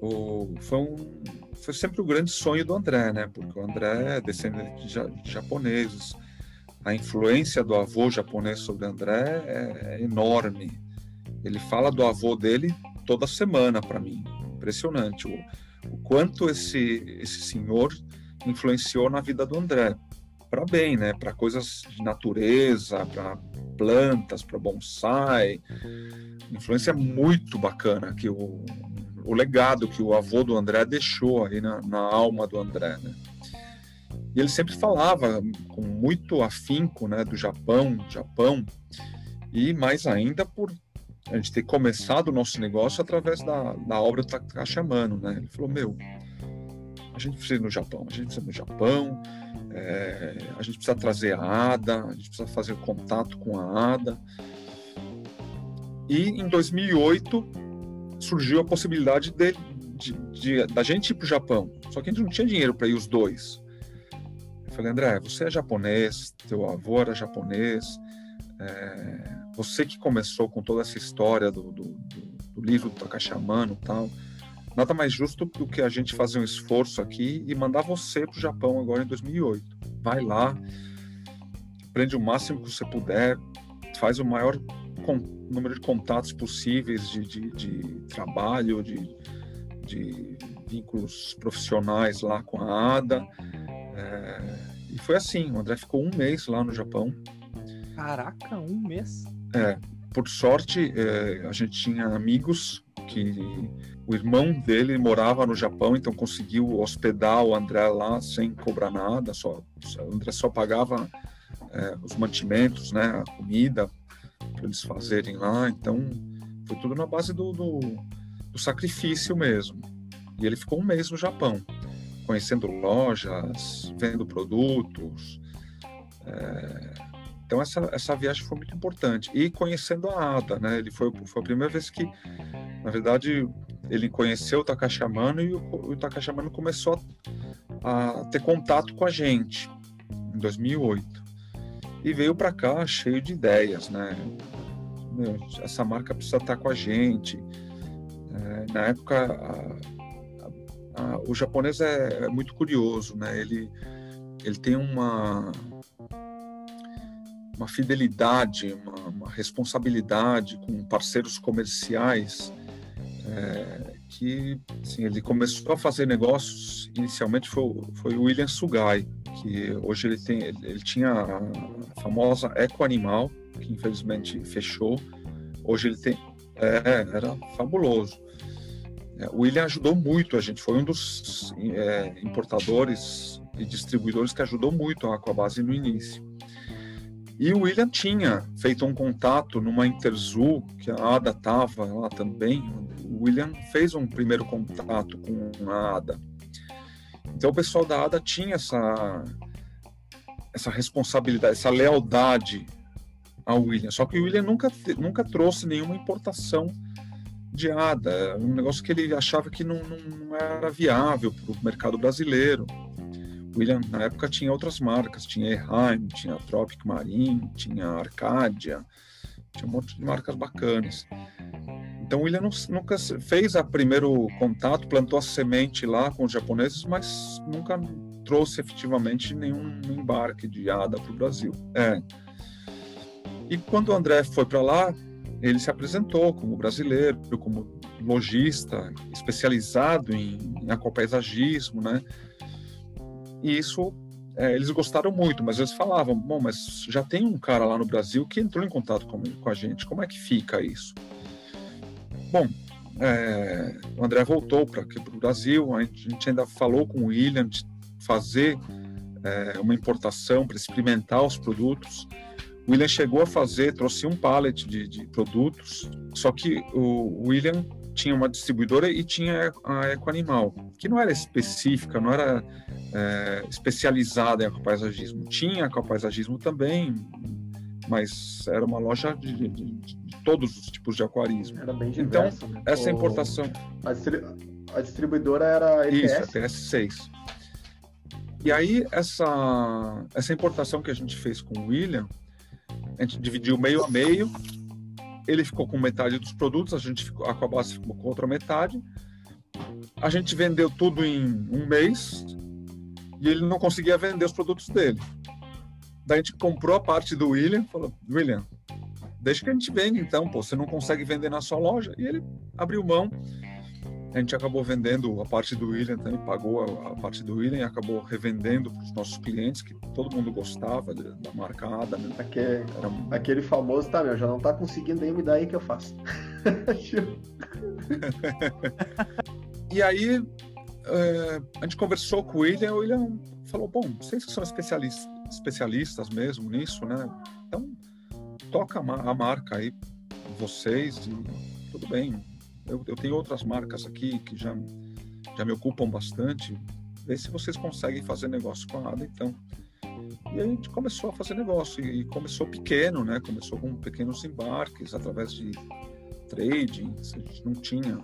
o, foi, um, foi sempre o grande sonho do André, né? Porque o André é descendente de, japoneses. A influência do avô japonês sobre o André é, é enorme. Ele fala do avô dele toda semana para mim. Impressionante o, o quanto esse, esse senhor influenciou na vida do André para bem, né? Para coisas de natureza, para plantas, para bonsai. Influência muito bacana que o, o legado que o avô do André deixou aí na, na alma do André, né? E ele sempre falava com muito afinco, né, do Japão, Japão, e mais ainda por a gente ter começado o nosso negócio através da, da obra do Takashi Amano, né? Ele falou, meu, a gente precisa ir no Japão, a gente precisa ir no Japão, é, a gente precisa trazer a ADA, a gente precisa fazer contato com a ADA. E em 2008 surgiu a possibilidade de, de, de da gente ir para o Japão. Só que a gente não tinha dinheiro para ir os dois. Eu falei, André, você é japonês, teu avô era japonês, é, você que começou com toda essa história do, do, do, do livro do Takashi Amano e tal nada mais justo do que a gente fazer um esforço aqui e mandar você para o Japão agora em 2008. Vai lá, aprende o máximo que você puder, faz o maior número de contatos possíveis de, de, de trabalho, de, de, vínculos profissionais lá com a ADA. É, e foi assim, o André ficou um mês lá no Japão. Caraca, um mês? É, por sorte, é, a gente tinha amigos que o irmão dele morava no Japão, então conseguiu hospedar o André lá sem cobrar nada, só, o André só pagava é, os mantimentos, né, a comida para eles fazerem lá, então foi tudo na base do, do, do, sacrifício mesmo. E ele ficou um mês no Japão, conhecendo lojas, vendo produtos. É, então essa, essa viagem foi muito importante. E conhecendo a Ada, né, ele foi, foi a primeira vez que, na verdade, ele conheceu o Takashi Amano e o, o Takashi Amano começou a, a, ter contato com a gente em 2008 e veio para cá cheio de ideias, né? Meu, essa marca precisa estar com a gente. É, na época, a, a, o japonês é, é, muito curioso, né? Ele, ele tem uma, uma fidelidade, uma, uma responsabilidade com parceiros comerciais é, que assim, ele começou a fazer negócios inicialmente foi, foi o William Sugai que hoje ele tem ele tinha a famosa Eco Animal que infelizmente fechou. Hoje ele tem é, era fabuloso. É, o William ajudou muito a gente foi um dos é, importadores e distribuidores que ajudou muito a Aquabase no início e o William tinha feito um contato numa Interzoo, que a Ada estava lá também. O William fez um primeiro contato com a Ada. Então o pessoal da Ada tinha essa, essa responsabilidade, essa lealdade ao William. Só que o William nunca, nunca trouxe nenhuma importação de ADA, um negócio que ele achava que não, não era viável para o mercado brasileiro. William, na época, tinha outras marcas, tinha Eheim, tinha Tropic Marine, tinha Arcadia, tinha um monte de marcas bacanas. Então, o William nunca fez o primeiro contato, plantou a semente lá com os japoneses, mas nunca trouxe efetivamente nenhum embarque de ADA para o Brasil. É. E quando o André foi para lá, ele se apresentou como brasileiro, como lojista, especializado em, em né? E isso é, eles gostaram muito, mas eles falavam: bom, mas já tem um cara lá no Brasil que entrou em contato com, com a gente, como é que fica isso? Bom, é, o André voltou para o Brasil, a gente ainda falou com o William de fazer é, uma importação para experimentar os produtos. O William chegou a fazer, trouxe um pallet de, de produtos, só que o William tinha uma distribuidora e tinha a Ecoanimal, que não era específica, não era é, especializada em aquapaisagismo. Tinha aquapaisagismo também, mas era uma loja de, de, de, todos os tipos de aquarismo. Era bem diverso, Então, essa o... importação... A, distri... a, distribuidora era ETS? Isso, a TS6. E aí, essa, essa importação que a gente fez com o William, a gente dividiu meio a meio, ele ficou com metade dos produtos, a gente ficou, a Aquabase ficou com outra metade. A gente vendeu tudo em um mês e ele não conseguia vender os produtos dele. Daí a gente comprou a parte do William, falou: William, deixa que a gente vende então, pô, você não consegue vender na sua loja. E ele abriu mão a gente acabou vendendo a parte do William também, pagou a, a parte do William e acabou revendendo para os nossos clientes, que todo mundo gostava de, da marca Ada. Né? Aquele, aquele famoso, tá, meu, já não tá conseguindo nem me dar aí que eu faço. e aí é, a gente conversou com o William, o William falou, bom, vocês que são especialistas, especialistas mesmo nisso, né? Então, toca a marca aí, vocês, e tudo bem, eu, eu tenho outras marcas aqui que já, já me ocupam bastante. Vê se vocês conseguem fazer negócio com a ADA, então. E a gente começou a fazer negócio, e começou pequeno, né? Começou com pequenos embarques, através de trading, a gente não tinha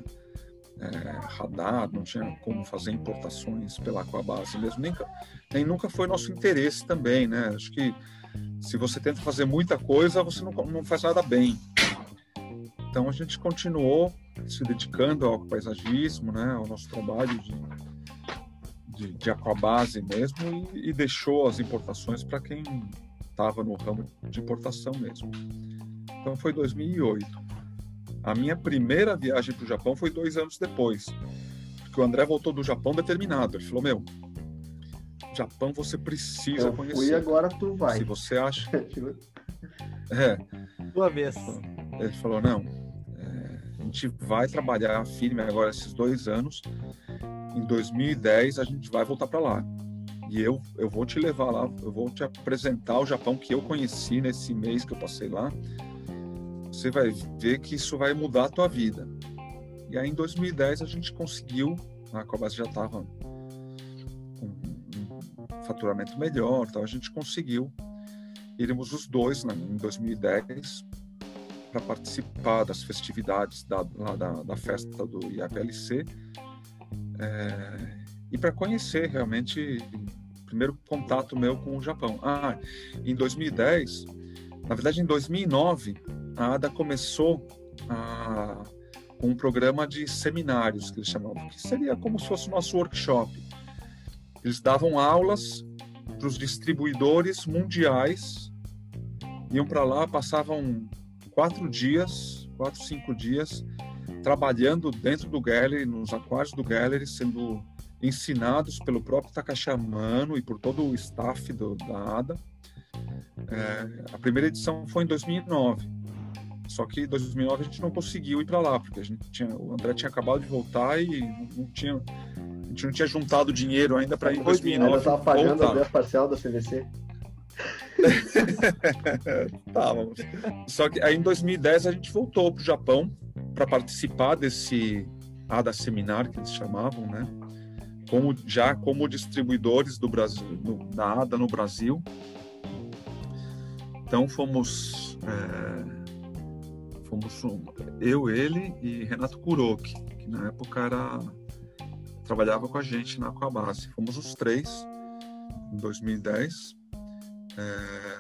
é, radar, não tinha como fazer importações pela Aquabase mesmo, nem, nem nunca foi nosso interesse também, né? Acho que se você tenta fazer muita coisa, você não, não faz nada bem. Então a gente continuou se dedicando ao paisagismo, né, ao nosso trabalho de, de, de aquabase mesmo e, e deixou as importações para quem estava no ramo de importação mesmo. Então foi 2008. A minha primeira viagem para o Japão foi dois anos depois, porque o André voltou do Japão determinado. Ele falou: Meu, Japão você precisa Eu conhecer. Fui agora tu vai. Se você acha. é. Tua vez. Ele falou: Não, gente vai trabalhar firme agora esses dois anos. Em 2010 a gente vai voltar para lá. E eu, eu vou te levar lá, eu vou te apresentar o Japão que eu conheci nesse mês que eu passei lá. Você vai ver que isso vai mudar a tua vida. E aí em 2010 a gente conseguiu, a Cobas já estava com um faturamento melhor, então a gente conseguiu. Iremos os dois né, em 2010 para participar das festividades da, da, da, festa do IAPLC é, e para conhecer realmente o primeiro contato meu com o Japão. Ah, em 2010, na verdade em 2009, a ADA começou a, com um programa de seminários que eles chamavam, que seria como se fosse o nosso workshop. Eles davam aulas para os distribuidores mundiais, iam para lá, passavam quatro dias, quatro, cinco dias, trabalhando dentro do Gallery, nos aquários do Gallery, sendo ensinados pelo próprio Takashi Amano e por todo o staff do, da ADA. É, a primeira edição foi em 2009. Só que em 2009 a gente não conseguiu ir para lá, porque a gente tinha, o André tinha acabado de voltar e não, tinha, a gente não tinha juntado dinheiro ainda para ir em 2009. Eu estava pagando a parcial da CVC. Estávamos. Só que aí em 2010 a gente voltou para o Japão para participar desse ADA Seminar que eles chamavam, né? Como, já como distribuidores do Brasil, no, da ADA no Brasil. Então fomos é, fomos eu, ele e Renato Kuroki, que na época era trabalhava com a gente na Aquabase. Fomos os três em 2010. É,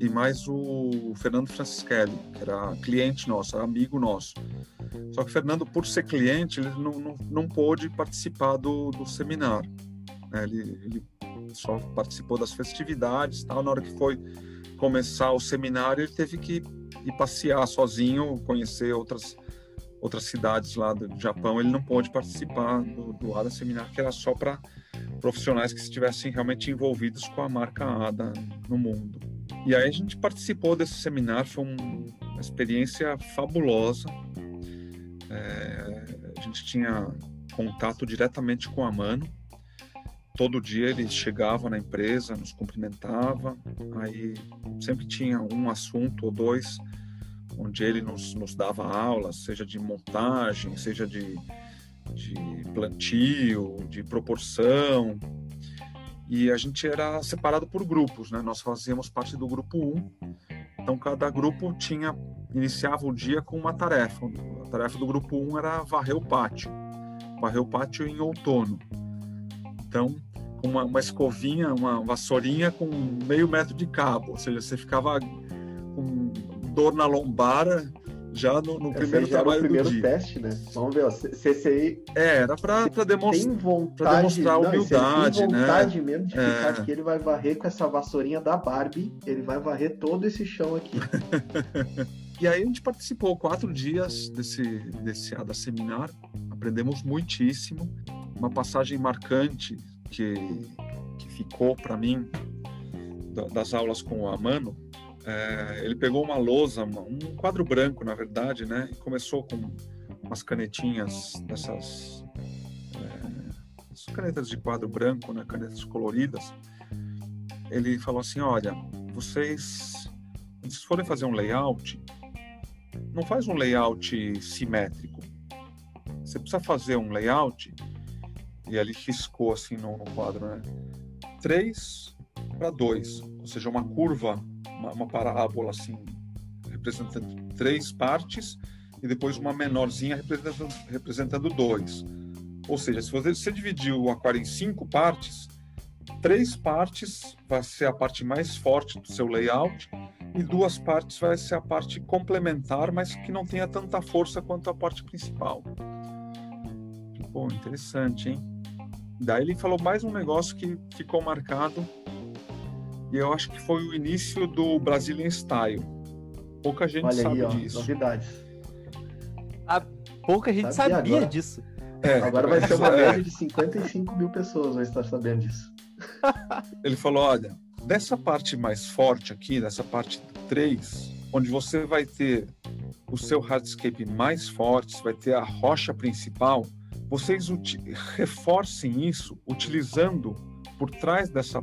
e mais o Fernando Francischelli, que era cliente nosso, amigo nosso. Só que o Fernando, por ser cliente, ele não, não, não pôde participar do, do seminário. Né? Ele, ele só participou das festividades, tal. Na hora que foi começar o seminário, ele teve que ir passear sozinho, conhecer outras outras cidades lá do Japão. Ele não pôde participar do, do ADA Seminário, que era só para profissionais que estivessem realmente envolvidos com a marca ADA no mundo. E aí a gente participou desse seminário, foi uma experiência fabulosa. É, a gente tinha contato diretamente com a Mano, todo dia ele chegava na empresa, nos cumprimentava, aí sempre tinha um assunto ou dois onde ele nos, nos dava aulas, seja de montagem, seja de, de plantio, de proporção. E a gente era separado por grupos, né? Nós fazíamos parte do grupo 1. Então cada grupo tinha iniciava o dia com uma tarefa. A tarefa do grupo 1 era varrer o pátio. Varrer o pátio em outono. Então, uma, uma escovinha, uma vassourinha com meio metro de cabo, ou seja, você ficava com dor na lombara já no, no primeiro já trabalho primeiro do dia. teste, né? Vamos ver, ó, CCI... É, era para vontade, demonstrar não, humildade, tem vontade né? mesmo de é. ficar que ele vai varrer com essa vassourinha da Barbie, ele vai varrer todo esse chão aqui. e aí a gente participou quatro dias desse, desse ADA seminar, aprendemos muitíssimo, uma passagem marcante que, que ficou para mim das aulas com o Amano, é, ele pegou uma lousa, um quadro branco, na verdade, né? E começou com umas canetinhas dessas é, canetas de quadro branco, né? Canetas coloridas. Ele falou assim: olha, vocês, se forem fazer um layout, não faz um layout simétrico. Você precisa fazer um layout e ali riscou assim no, no quadro, né? 3 para 2, ou seja, uma curva, uma, uma parábola assim, representando três partes e depois uma menorzinha representando, representando dois. Ou seja, se você, você dividir o aquário em cinco partes, três partes vai ser a parte mais forte do seu layout e duas partes vai ser a parte complementar, mas que não tenha tanta força quanto a parte principal. Pô, interessante, hein? Daí ele falou mais um negócio que ficou marcado e eu acho que foi o início do Brazilian Style. Pouca gente Olha sabe aí, ó, disso. Novidades. A pouca gente Sabia sabia agora. disso. É, Agora vai ser uma é. média de 55 mil pessoas vai estar sabendo disso. Ele falou: olha, dessa parte mais forte aqui, dessa parte 3, onde você vai ter o seu hardscape mais forte, você vai ter a rocha principal, vocês reforcem isso utilizando por trás dessa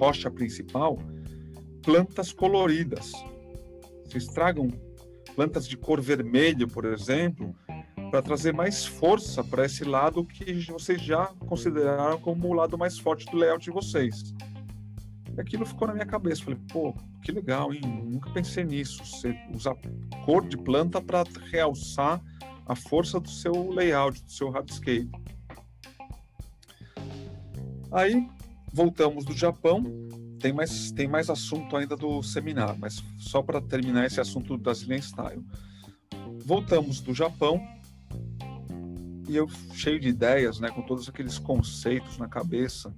rocha principal plantas coloridas. Vocês tragam plantas de cor vermelho, por exemplo, para trazer mais força para esse lado que vocês já consideraram como o lado mais forte do layout de vocês. E aquilo ficou na minha cabeça. Falei, pô, que legal, hein? Nunca pensei nisso. Você usar cor de planta para realçar a força do seu layout, do seu hardscape. Aí voltamos do Japão. Tem mais, tem mais assunto ainda do seminário, mas só para terminar esse assunto do Brazilian Style. Voltamos do Japão e eu cheio de ideias, né, com todos aqueles conceitos na cabeça,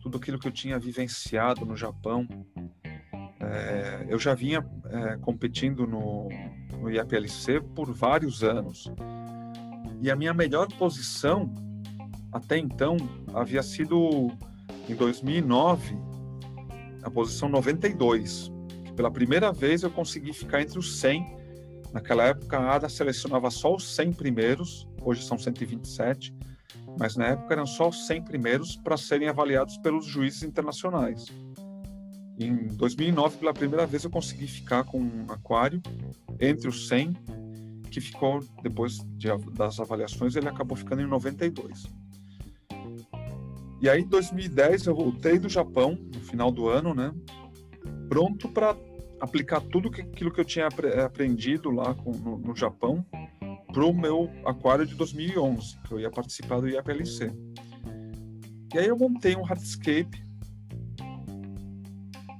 tudo aquilo que eu tinha vivenciado no Japão. É, eu já vinha é, competindo no, no IAPLC por vários anos. E a minha melhor posição até então havia sido em 2009, a posição 92. Que pela primeira vez eu consegui ficar entre os 100. Naquela época a ADA selecionava só os 100 primeiros, hoje são 127, mas na época eram só os 100 primeiros para serem avaliados pelos juízes internacionais. Em 2009, pela primeira vez, eu consegui ficar com um aquário entre os 100, que ficou, depois de, das avaliações, ele acabou ficando em 92. E aí, em 2010, eu voltei do Japão, no final do ano, né? Pronto para aplicar tudo que, aquilo que eu tinha aprendido lá com, no, no Japão para o meu aquário de 2011, que eu ia participar do IAPLC. E aí eu montei um hardscape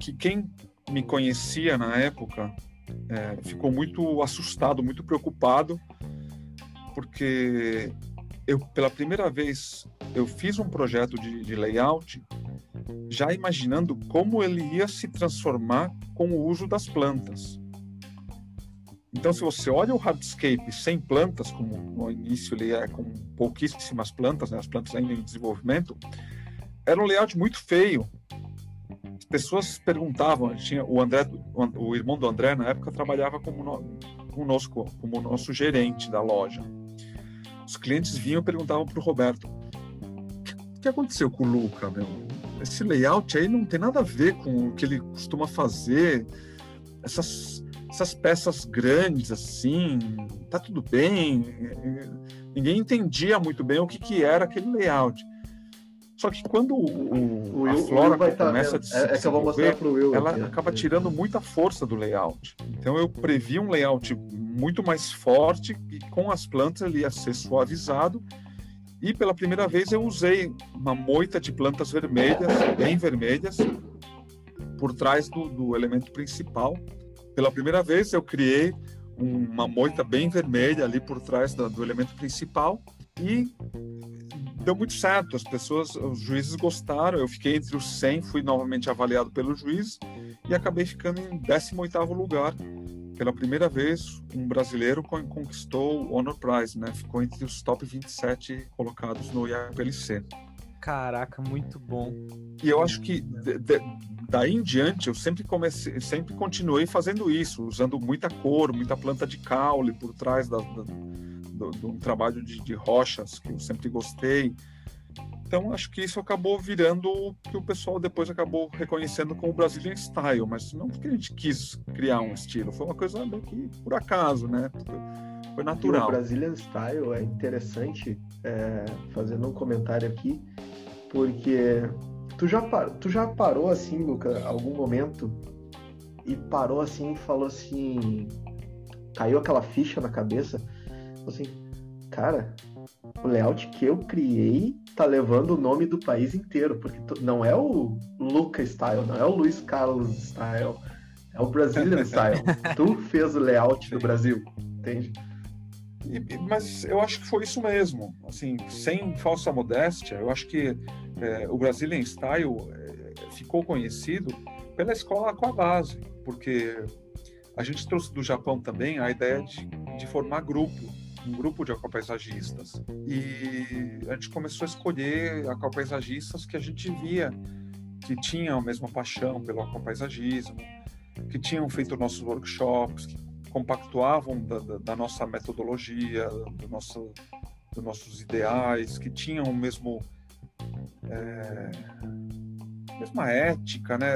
que quem me conhecia na época é, ficou muito assustado, muito preocupado, porque eu pela primeira vez eu fiz um projeto de, de layout já imaginando como ele ia se transformar com o uso das plantas. Então, se você olha o hardscape sem plantas, como no início ele é com pouquíssimas plantas, né, as plantas ainda em desenvolvimento, era um layout muito feio. As pessoas perguntavam, tinha o André, o irmão do André na época trabalhava como no, conosco, como nosso gerente da loja. Os clientes vinham e perguntavam para o Roberto: o que aconteceu com o Luca, meu? Esse layout aí não tem nada a ver com o que ele costuma fazer. Essas, essas peças grandes assim, tá tudo bem. Ninguém entendia muito bem o que, que era aquele layout. Só que quando o, o a flora tá começa a se é, é que eu vou mostrar pro Will ela aqui, acaba tirando muita força do layout. Então eu previ um layout muito mais forte e com as plantas ele ia ser suavizado e pela primeira vez eu usei uma moita de plantas vermelhas, bem vermelhas, por trás do, do elemento principal. Pela primeira vez eu criei uma moita bem vermelha ali por trás do, do elemento principal e deu muito certo. As pessoas, os juízes gostaram. Eu fiquei entre os 100, fui novamente avaliado pelo juiz e acabei ficando em 18º lugar pela primeira vez, um brasileiro conquistou o Honor Prize, né? Ficou entre os top 27 colocados no IAPLC. Caraca, muito bom. E eu acho que de, de, daí em diante eu sempre comecei, sempre continuei fazendo isso, usando muita cor, muita planta de caule por trás da, da, do, do, trabalho de, de rochas que eu sempre gostei. Então, acho que isso acabou virando o que o pessoal depois acabou reconhecendo como Brazilian Style, mas não porque a gente quis criar um estilo, foi uma coisa meio que por acaso, né? Foi natural. O Brazilian Style é interessante, é, fazendo um comentário aqui, porque tu já, tu já parou assim, Luca, algum momento e parou assim e falou assim, caiu aquela ficha na cabeça, assim, cara, o layout que eu criei tá levando o nome do país inteiro, porque não é o Luca Style, não é o Luiz Carlos Style, é o Brazilian Style. tu fez o layout do Brasil, entende? E, mas eu acho que foi isso mesmo, assim, sem falsa modéstia, eu acho que é, o Brazilian Style é, ficou conhecido pela escola Aquabase, porque a gente trouxe do Japão também a ideia de, de formar grupo um grupo de aquapaisagistas. E a gente começou a escolher aquapaisagistas que a gente via que tinham a mesma paixão pelo aquapaisagismo, que tinham feito nossos workshops, que compactuavam da, da, da nossa metodologia, do nosso, dos nossos ideais, que tinham o mesmo é, mesma ética, né?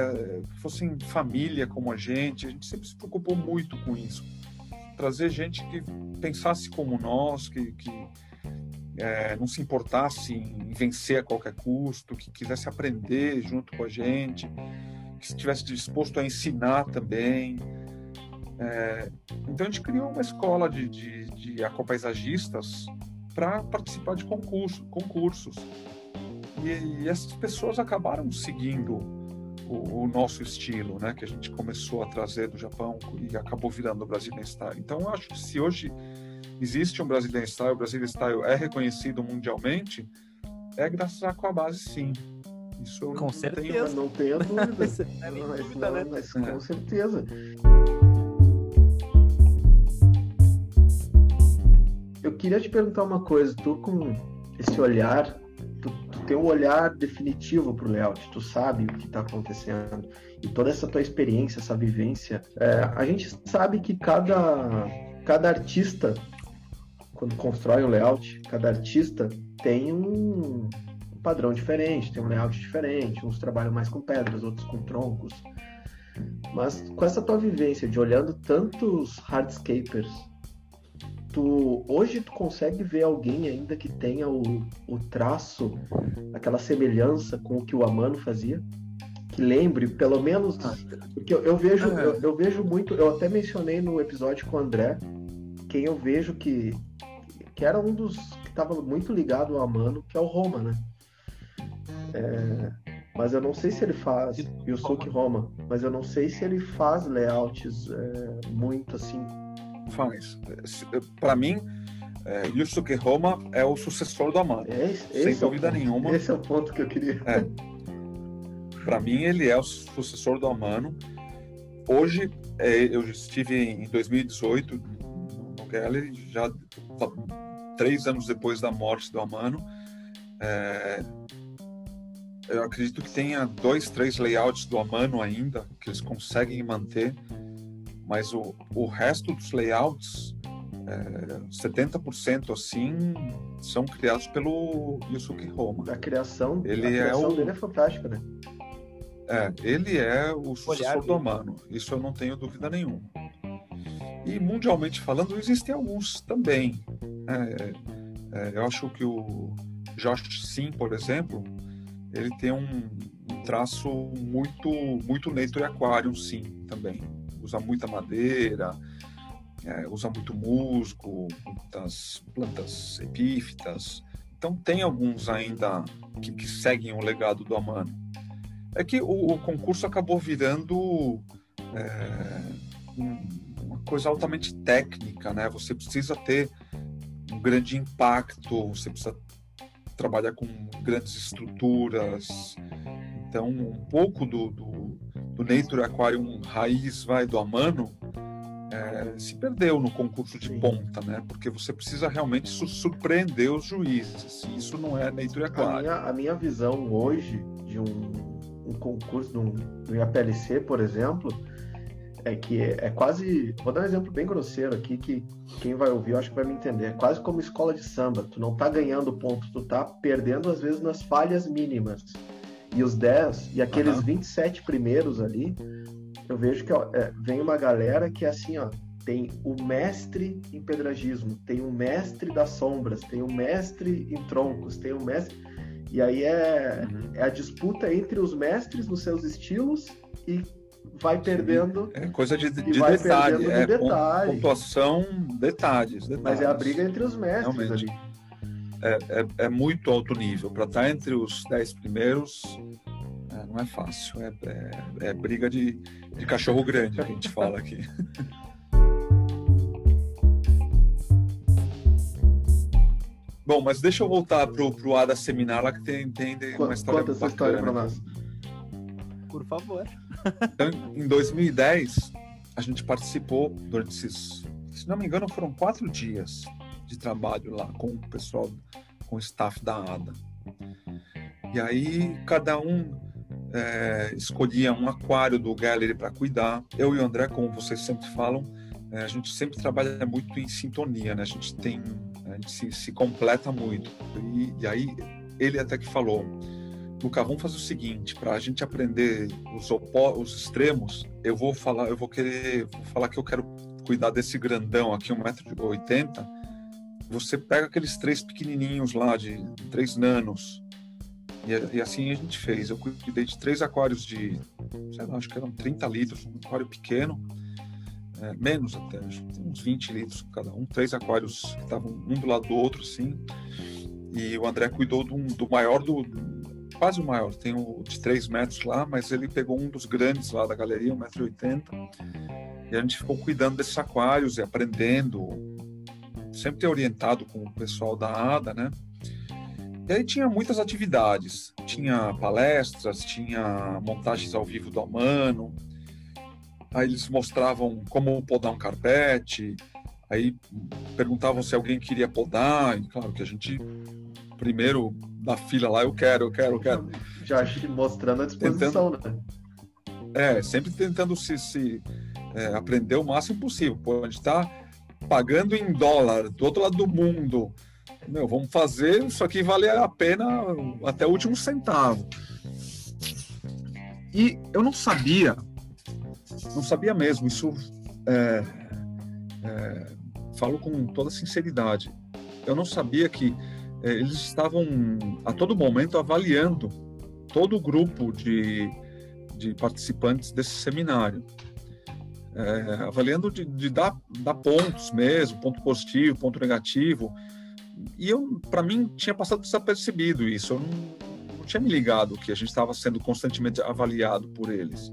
Que fossem família como a gente. A gente sempre se preocupou muito com isso trazer gente que pensasse como nós, que, que é, não se importasse em vencer a qualquer custo, que quisesse aprender junto com a gente, que estivesse disposto a ensinar também. É, então a gente criou uma escola de, de, de aquapaisagistas para participar de concurso, concursos. E, e essas pessoas acabaram seguindo o, o, nosso estilo, né, que a gente começou a trazer do Japão e acabou virando o Brazilian Style. Então, eu acho que se hoje existe um Brazilian Style, o Brazilian Style é reconhecido mundialmente, é graças à Aquabase, sim. Isso com certeza. Tenho, não tenho dúvida. mas, não, né? mas com é. certeza. Eu queria te perguntar uma coisa, tu com esse olhar, tu, tu tem um olhar definitivo para o layout, tu sabe o que está acontecendo e toda essa tua experiência, essa vivência, é, a gente sabe que cada cada artista quando constrói um layout, cada artista tem um, padrão diferente, tem um layout diferente, uns trabalham mais com pedras, outros com troncos. Mas com essa tua vivência de olhando tantos hardscapers tu hoje tu consegue ver alguém ainda que tenha o, o traço, aquela semelhança com o que o Amano fazia? Que lembre, pelo menos. Porque eu, eu vejo, é. eu, eu, vejo muito, eu até mencionei no episódio com o André, quem eu vejo que, que era um dos que estava muito ligado ao Amano, que é o Roma, né? É, mas eu não sei se ele faz, Yusuke Roma, mas eu não sei se ele faz layouts é, muito assim faz. Para mim, é, Yusuke Roma é o sucessor do Amano. É, sem dúvida é nenhuma. Esse é o ponto que eu queria. É. Para mim, ele é o sucessor do Amano. Hoje, é, eu estive em 2018 no Gallery, já três anos depois da morte do Amano. É, eu acredito que tenha dois, três layouts do Amano ainda que eles conseguem manter mas o, o resto dos layouts, é, 70% assim, são criados pelo Yusuke Roma. A criação, ele a criação é o... dele é fantástica, né? É, ele é o sucessor do Amano, isso eu não tenho dúvida nenhuma. E mundialmente falando, existem alguns também. É, é, eu acho que o Josh Sim, por exemplo, ele tem um, um traço muito muito Nature Aquarium, sim, também usa muita madeira, é, usa muito musgo, muitas plantas epífitas. Então tem alguns ainda que, que seguem o legado do Amano. É que o, o concurso acabou virando é, uma coisa altamente técnica, né? Você precisa ter um grande impacto, você precisa trabalhar com grandes estruturas. Então, um pouco do, do, do Nature Aquarium raiz, vai, do Amano, é, se perdeu no concurso de ponta, né? Porque você precisa realmente surpreender os juízes. Isso não é Nature Aquarium. A minha, a minha visão hoje de um, um concurso do, do IAPLC, por exemplo, é que é, é, quase. Vou dar um exemplo bem grosseiro aqui que quem vai ouvir eu acho que vai me entender. É quase como escola de samba. Tu não tá ganhando ponto, tu tá perdendo às vezes nas falhas mínimas e os 10 e aqueles uhum. 27 primeiros ali, eu vejo que ó, é, vem uma galera que é assim, ó, tem o mestre em pedragismo, tem o mestre das sombras, tem o mestre em troncos, tem o mestre. E aí é, uhum. é a disputa entre os mestres nos seus estilos e vai perdendo. É coisa de, de detalhe, é de detalhe. pontuação, detalhes, detalhes, Mas é a briga entre os mestres Realmente. ali é, é, é muito alto nível. Para estar tá entre os dez primeiros, é, não é fácil. É, é, é, briga de, de cachorro grande que a gente fala aqui. Bom, mas deixa eu voltar pro, pro Ada Seminar lá que tem, tem uma história Conta essa história para nós. Por favor. Então, em 2010, a gente participou durante esses, se não me engano, foram quatro dias de trabalho lá com o pessoal, com o staff da ADA. E aí cada um é, escolhia um aquário do Gallery para cuidar. Eu e o André, como vocês sempre falam, é, a gente sempre trabalha muito em sintonia, né? A gente tem, a gente se, se completa muito. E, e, aí ele até que falou, Luca, vamos fazer o seguinte, para a gente aprender os, os extremos, eu vou falar, eu vou querer, vou falar que eu quero cuidar desse grandão aqui, 1,80m, você pega aqueles três pequenininhos lá de 3 nanos e, e, assim a gente fez. Eu cuidei de três aquários de, sei lá, acho que eram 30 litros, um aquário pequeno, é, menos até, uns 20 litros cada um, três aquários que estavam um do lado do outro, assim. E o André cuidou do, do maior do. Quase o maior, tem o de 3 metros lá, mas ele pegou um dos grandes lá da galeria, 1,80m. E a gente ficou cuidando desses aquários e aprendendo sempre orientado com o pessoal da ADA, né? E aí tinha muitas atividades, tinha palestras, tinha montagens ao vivo do Amano, aí eles mostravam como podar um carpete, aí perguntavam se alguém queria podar, e claro que a gente primeiro da fila lá, eu quero, eu quero, eu quero. Já mostrando a disposição, tentando, né? É, sempre tentando se, se é, aprender o máximo possível. Pô, a gente está pagando em dólar do outro lado do mundo. Meu, vamos fazer isso aqui valer a pena até o último centavo. E eu não sabia, não sabia mesmo, isso é, é, falo com toda sinceridade. Eu não sabia que é, eles estavam a todo momento avaliando todo o grupo de, de participantes desse seminário. É, avaliando de, de dar, dar, pontos mesmo, ponto positivo, ponto negativo. E eu, para mim, tinha passado desapercebido isso. Eu não, não tinha me ligado que a gente estava sendo constantemente avaliado por eles.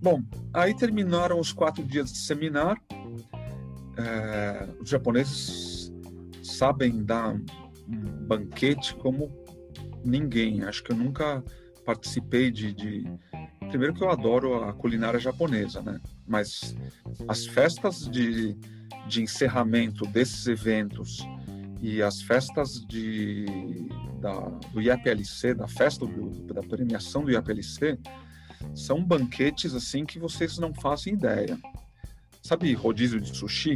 Bom, aí terminaram os quatro dias de seminário. É, os japoneses sabem dar um banquete como ninguém. Acho que eu nunca participei de, de, Primeiro que eu adoro a culinária japonesa, né? Mas as festas de, de encerramento desses eventos e as festas de, da, do IAPLC, da festa do, da premiação do IAPLC, são banquetes assim que vocês não fazem ideia. Sabe rodízio de sushi?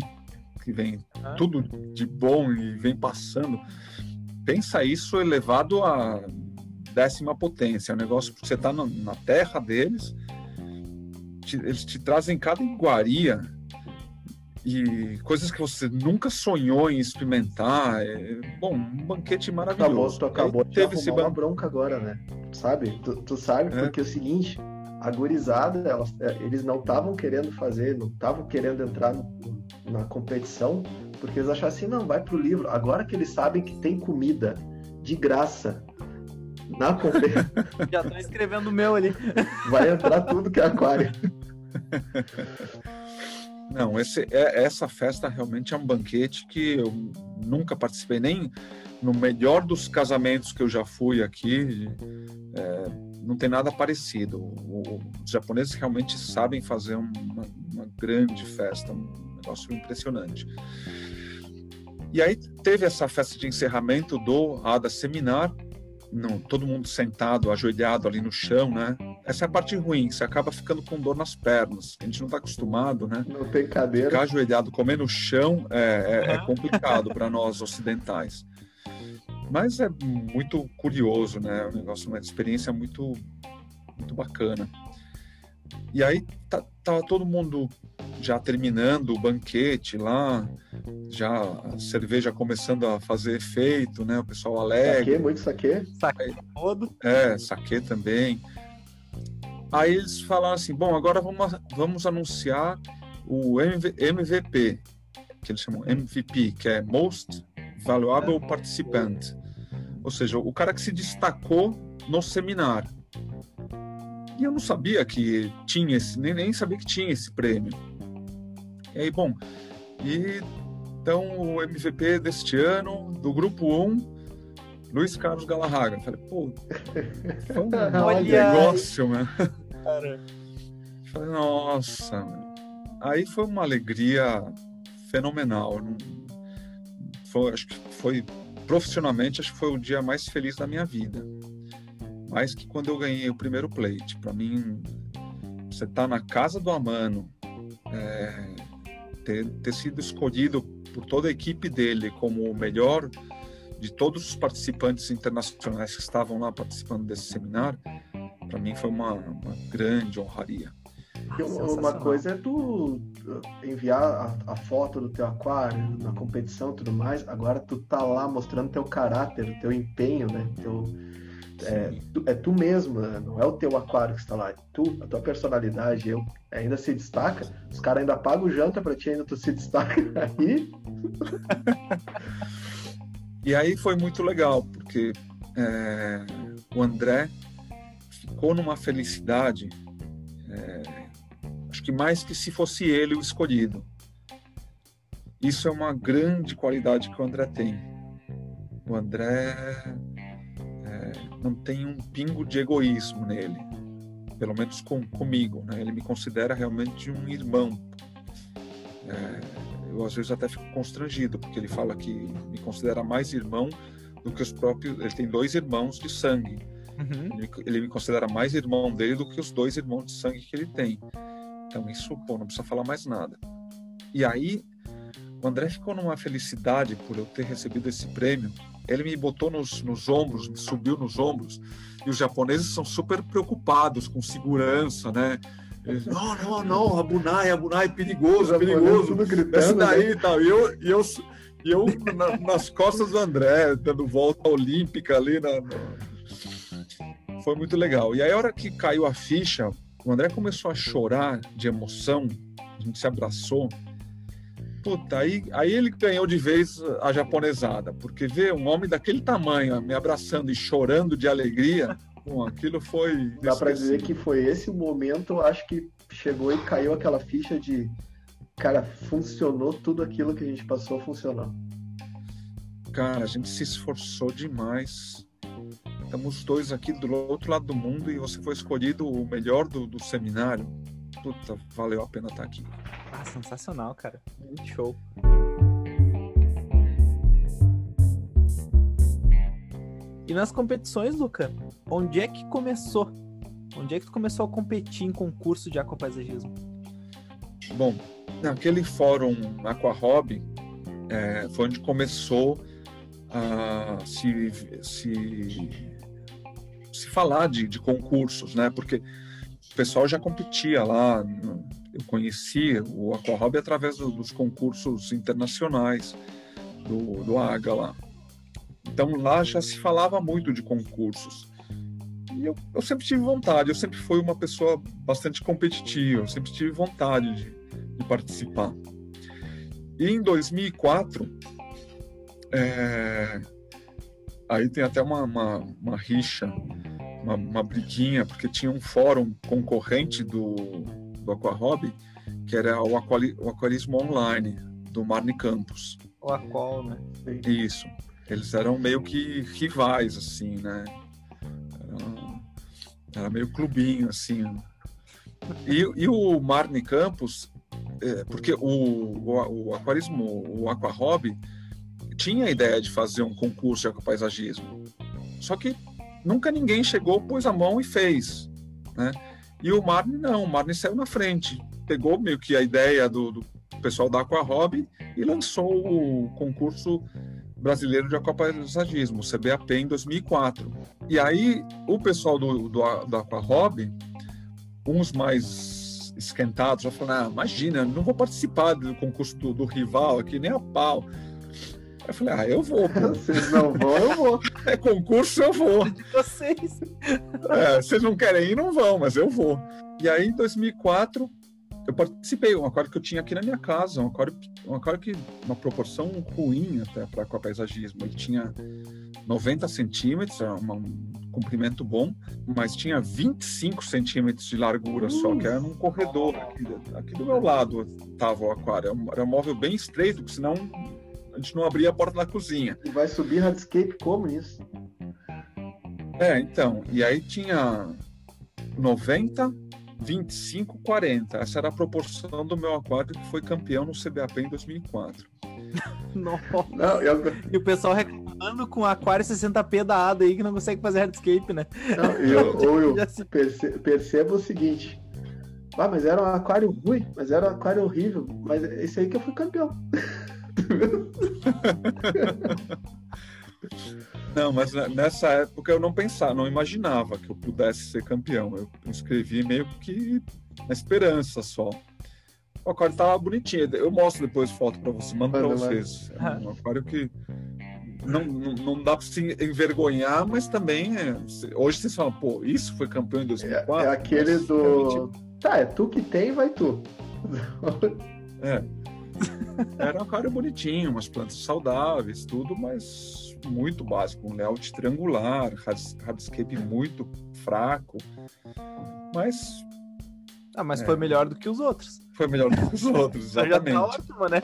Que vem ah. tudo de bom e vem passando. Pensa isso elevado a décima potência. É um negócio que você está na terra deles, te, eles te trazem cada iguaria e coisas que você nunca sonhou em experimentar. É, bom, um banquete maravilhoso. Tu acabou de teve esse ban... uma bronca agora, né? Sabe? Tu, tu sabe, é. porque é o seguinte, a gurizada, elas, é, eles não estavam querendo fazer, não estavam querendo entrar na competição, porque eles achavam assim, não, vai pro livro. Agora que eles sabem que tem comida de graça na competição. Já tô escrevendo o meu ali. Vai entrar tudo que é aquário. Não, esse, é, essa festa realmente é um banquete que eu nunca participei, nem no melhor dos casamentos que eu já fui aqui, é, não tem nada parecido. O, os japoneses realmente sabem fazer uma, uma grande festa, um negócio impressionante. E aí teve essa festa de encerramento do ADA Seminar, não, todo mundo sentado, ajoelhado ali no chão, né? Essa é a parte ruim, você acaba ficando com dor nas pernas. A gente não está acostumado, né? Não tem cadeira. Ficar ajoelhado, comer no chão é, é, é complicado para nós ocidentais. Mas é muito curioso, né? Um negócio, uma experiência muito, muito bacana. E aí tá, tava todo mundo já terminando o banquete lá, já a cerveja começando a fazer efeito, né? O pessoal alegre. Saque, muito saque. Saque todo. É, saque também. Aí eles falaram assim, bom, agora vamos, vamos anunciar o MV, MVP, que eles chamam MVP, que é Most Valuable Participant. Ou seja, o cara que se destacou no seminário. E eu não sabia que tinha esse, nem, nem sabia que tinha esse prêmio. E aí, bom, e então o MVP deste ano, do grupo 1, Luiz Carlos Galarraga. Falei, pô, foi um negócio, né? Falei, nossa, aí foi uma alegria fenomenal. Foi, acho que foi profissionalmente, acho que foi o dia mais feliz da minha vida. Mais que quando eu ganhei o primeiro plate. Para mim, você tá na casa do Amano, é, ter, ter sido escolhido por toda a equipe dele como o melhor de todos os participantes internacionais que estavam lá participando desse seminário, para mim foi uma, uma grande honraria. Uma coisa é tu enviar a, a, foto do teu aquário na competição e tudo mais, agora tu tá lá mostrando teu caráter, teu empenho, né? Teu, é tu, é tu mesmo, né? não é o teu aquário que está lá, é tu, a tua personalidade, eu ainda se destaca, os caras ainda pagam janta para ti, ainda tu se destaca aí. e aí foi muito legal, porque é, o André ficou numa felicidade, é, acho que mais que se fosse ele o escolhido. isso é uma grande qualidade que o André tem. O André não tem um pingo de egoísmo nele, pelo menos com, comigo. Né? Ele me considera realmente um irmão. É, eu às vezes até fico constrangido, porque ele fala que me considera mais irmão do que os próprios. Ele tem dois irmãos de sangue. Uhum. Ele, ele, me considera mais irmão dele do que os dois irmãos de sangue que ele tem. Então, isso, pô, não precisa falar mais nada. E aí, o André ficou numa felicidade por eu ter recebido esse prêmio. Ele me botou nos, nos ombros, me subiu nos ombros. E os japoneses são super preocupados com segurança, né? Eles, não, não, não, Abunai, Abunai, perigoso, perigoso. Esse daí né? e tal. E eu, e eu, e eu na, nas costas do André, dando volta olímpica ali. Na, na... Foi muito legal. E aí, a hora que caiu a ficha, o André começou a chorar de emoção, a gente se abraçou. Puta, aí, aí ele ganhou de vez a japonesada, porque ver um homem daquele tamanho me abraçando e chorando de alegria, bom, aquilo foi. Dá para dizer que foi esse o momento, acho que chegou e caiu aquela ficha de cara, funcionou tudo aquilo que a gente passou, funcionou. Cara, a gente se esforçou demais. Estamos dois aqui do outro lado do mundo e você foi escolhido o melhor do, do seminário. Puta, valeu a pena estar aqui. Ah, sensacional, cara. Muito show. E nas competições, Luca, onde é que começou? Onde é que tu começou a competir em concurso de aquapaisagismo? Bom, naquele fórum Aqua Hobby, é, foi onde começou a se, se, se falar de, de concursos, né? Porque o pessoal já competia lá. Eu conhecia o Aqua Hobby através do, dos concursos internacionais do, do AGA lá. Então lá já se falava muito de concursos. E eu, eu sempre tive vontade, eu sempre fui uma pessoa bastante competitiva, eu sempre tive vontade de, de participar. E em 2004, é, aí tem até uma, uma, uma rixa, uma, uma, briguinha, porque tinha um fórum concorrente do, do Aquahobby, que era o, o Aquarismo Online, do Marne Campos. O Aqual, né? Isso. Eles eram meio que rivais, assim, né? Era, era meio clubinho, assim. E, e o Marne Campos, é, porque o, o, o, aquarismo, o aqua hobby, tinha a ideia de fazer um concurso de aquapaisagismo. Só que nunca ninguém chegou, pôs a mão e fez, né? E o Marne não, o Marne saiu na frente, pegou meio que a ideia do, do pessoal da Aqua Hobby e lançou o concurso brasileiro de aquapaisagismo, o CBAP, em 2004. E aí o pessoal do, do, do Aqua Hobby, uns mais esquentados, já falando, ah, imagina, não vou participar do concurso do, do rival aqui, nem a pau. Eu falei, ah, eu vou. Pô. Vocês não vão, eu vou. É concurso, eu vou. De vocês. É, vocês não querem ir, não vão, mas eu vou. E aí, em 2004, eu participei, um aquário que eu tinha aqui na minha casa, um aquário, um aquário que, uma proporção ruim até para aquapaisagismo. Ele tinha 90 centímetros, é um comprimento bom, mas tinha 25 centímetros de largura só, que era num corredor aqui, aqui do meu lado estava o aquário. Era um móvel bem estreito, porque senão a gente não abria a porta da cozinha. E vai subir hardscape como isso? É, então, e aí tinha 90, 25, 40. Essa era a proporção do meu aquário que foi campeão no CBAP em 2004. Nossa. Não, eu... E o pessoal reclamando com aquário 60p da ADA aí que não consegue fazer hardscape, né? Não, eu, ou eu percebo o seguinte. Ah, mas era um aquário ruim, mas era um aquário horrível. Mas esse aí que eu fui campeão. Não, mas nessa época eu não pensava, não imaginava que eu pudesse ser campeão. Eu inscrevi meio que na esperança só. O aquário tava bonitinho. Eu mostro depois foto para você, mando para vocês. É um aquário que não, não, não dá para se envergonhar, mas também é, hoje vocês falam, pô, isso foi campeão em 2004. É, é aquele do. Tá, é tu que tem, vai tu. É. Era um aquário bonitinho, umas plantas saudáveis, tudo, mas muito básico. Um layout triangular, hardscape muito fraco. Mas Ah, mas é. foi melhor do que os outros. Foi melhor do que os outros, exatamente. Já tá ótimo, né?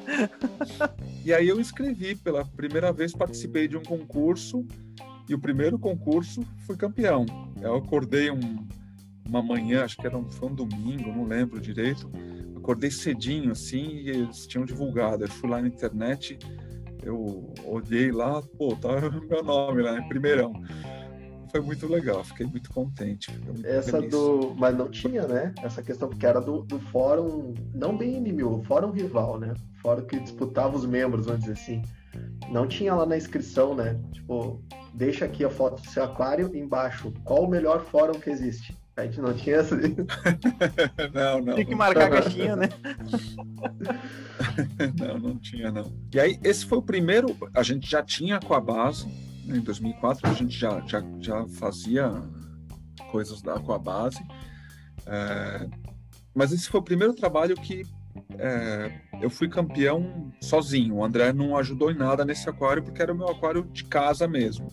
e aí eu escrevi pela primeira vez, participei de um concurso e o primeiro concurso fui campeão. Eu acordei um, uma manhã, acho que era um, foi um domingo, não lembro direito. Acordei cedinho assim e eles tinham divulgado. Eu fui lá na internet, eu olhei lá, pô, tá meu nome lá, em primeirão foi muito legal, fiquei muito contente. Muito Essa feliz. do. Mas não tinha, né? Essa questão, porque era do, do fórum, não bem inimigo, o fórum rival, né? Fórum que disputava os membros, vamos dizer assim. Não tinha lá na inscrição, né? Tipo, deixa aqui a foto do seu aquário embaixo. Qual o melhor fórum que existe? A gente não tinha essa. não, não. Tem que marcar a caixinha, né? não, não tinha, não. E aí, esse foi o primeiro. A gente já tinha com a base em 2004 a gente já, já, já fazia coisas da Aquabase, é, mas esse foi o primeiro trabalho que é, eu fui campeão sozinho. O André não ajudou em nada nesse aquário porque era o meu aquário de casa mesmo.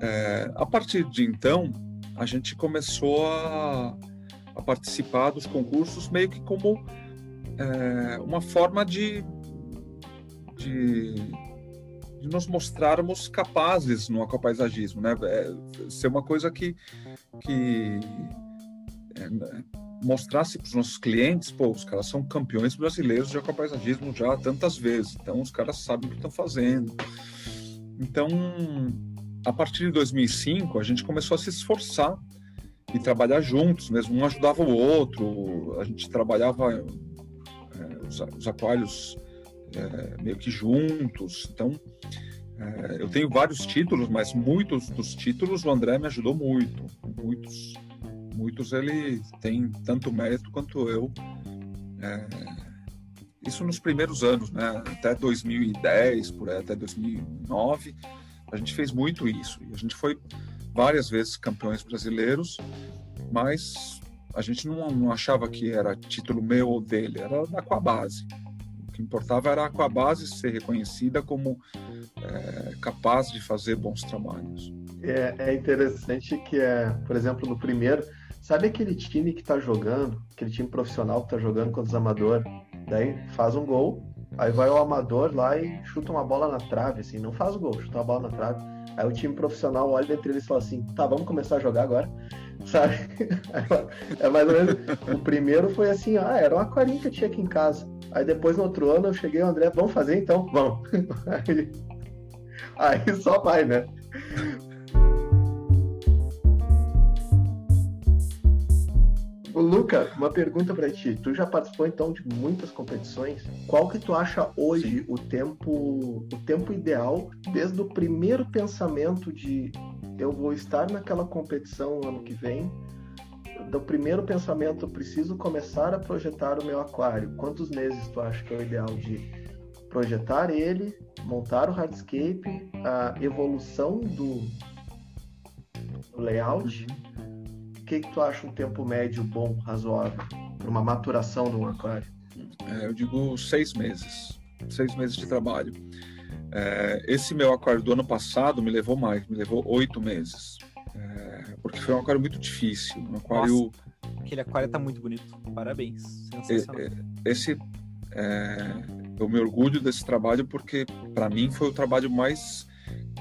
É, a partir de então, a gente começou a, a participar dos concursos meio que como é, uma forma de, de de nos mostrarmos capazes no aquapaisagismo, né? É, ser uma coisa que, que é, mostrasse para os nossos clientes, pô, os caras são campeões brasileiros de aquapaisagismo já tantas vezes, então os caras sabem o que estão fazendo. Então, a partir de 2005, a gente começou a se esforçar e trabalhar juntos, mesmo um ajudava o outro, a gente trabalhava é, os, os aquários é, meio que juntos. Então, é, eu tenho vários títulos, mas muitos dos títulos o André me ajudou muito. Muitos, muitos ele tem tanto mérito quanto eu. Isso nos primeiros anos, né? Até 2010, por aí, até 2009, a gente fez muito isso. E a gente foi várias vezes campeões brasileiros, mas a gente não, não achava que era título meu ou dele, era da Aquabase que importava era a Aquabase ser reconhecida como é, capaz de fazer bons trabalhos. É, é, interessante que, é, por exemplo, no primeiro, sabe aquele time que está jogando, aquele time profissional que está jogando contra os amadores, daí faz um gol, aí vai o amador lá e chuta uma bola na trave, assim, não faz gol, chuta uma bola na trave. Aí o time profissional olha entre eles e fala assim, tá, vamos começar a jogar agora sabe? É mais ou menos. O primeiro foi assim, ah, era um aquarinho que eu tinha aqui em casa. Aí depois no outro ano eu cheguei, André, vamos fazer então? Vamos. Aí, aí só vai, né? Luca, uma pergunta para ti. Tu já participou então de muitas competições. Qual que tu acha hoje Sim. o tempo, o tempo ideal desde o primeiro pensamento de eu vou estar naquela competição ano que vem. Do primeiro pensamento, eu preciso começar a projetar o meu aquário. Quantos meses tu acha que é o ideal de projetar ele, montar o hardscape, a evolução do layout? Uhum. O que, que tu acha um tempo médio bom, razoável, para uma maturação de um aquário? É, eu digo seis meses. Seis meses de trabalho. É, esse meu aquário do ano passado me levou mais, me levou oito meses. É, porque foi um aquário muito difícil. Um aquário. Nossa, aquele aquário tá muito bonito. Parabéns. Sensacional. Esse. É, eu me orgulho desse trabalho porque, para mim, foi o trabalho mais.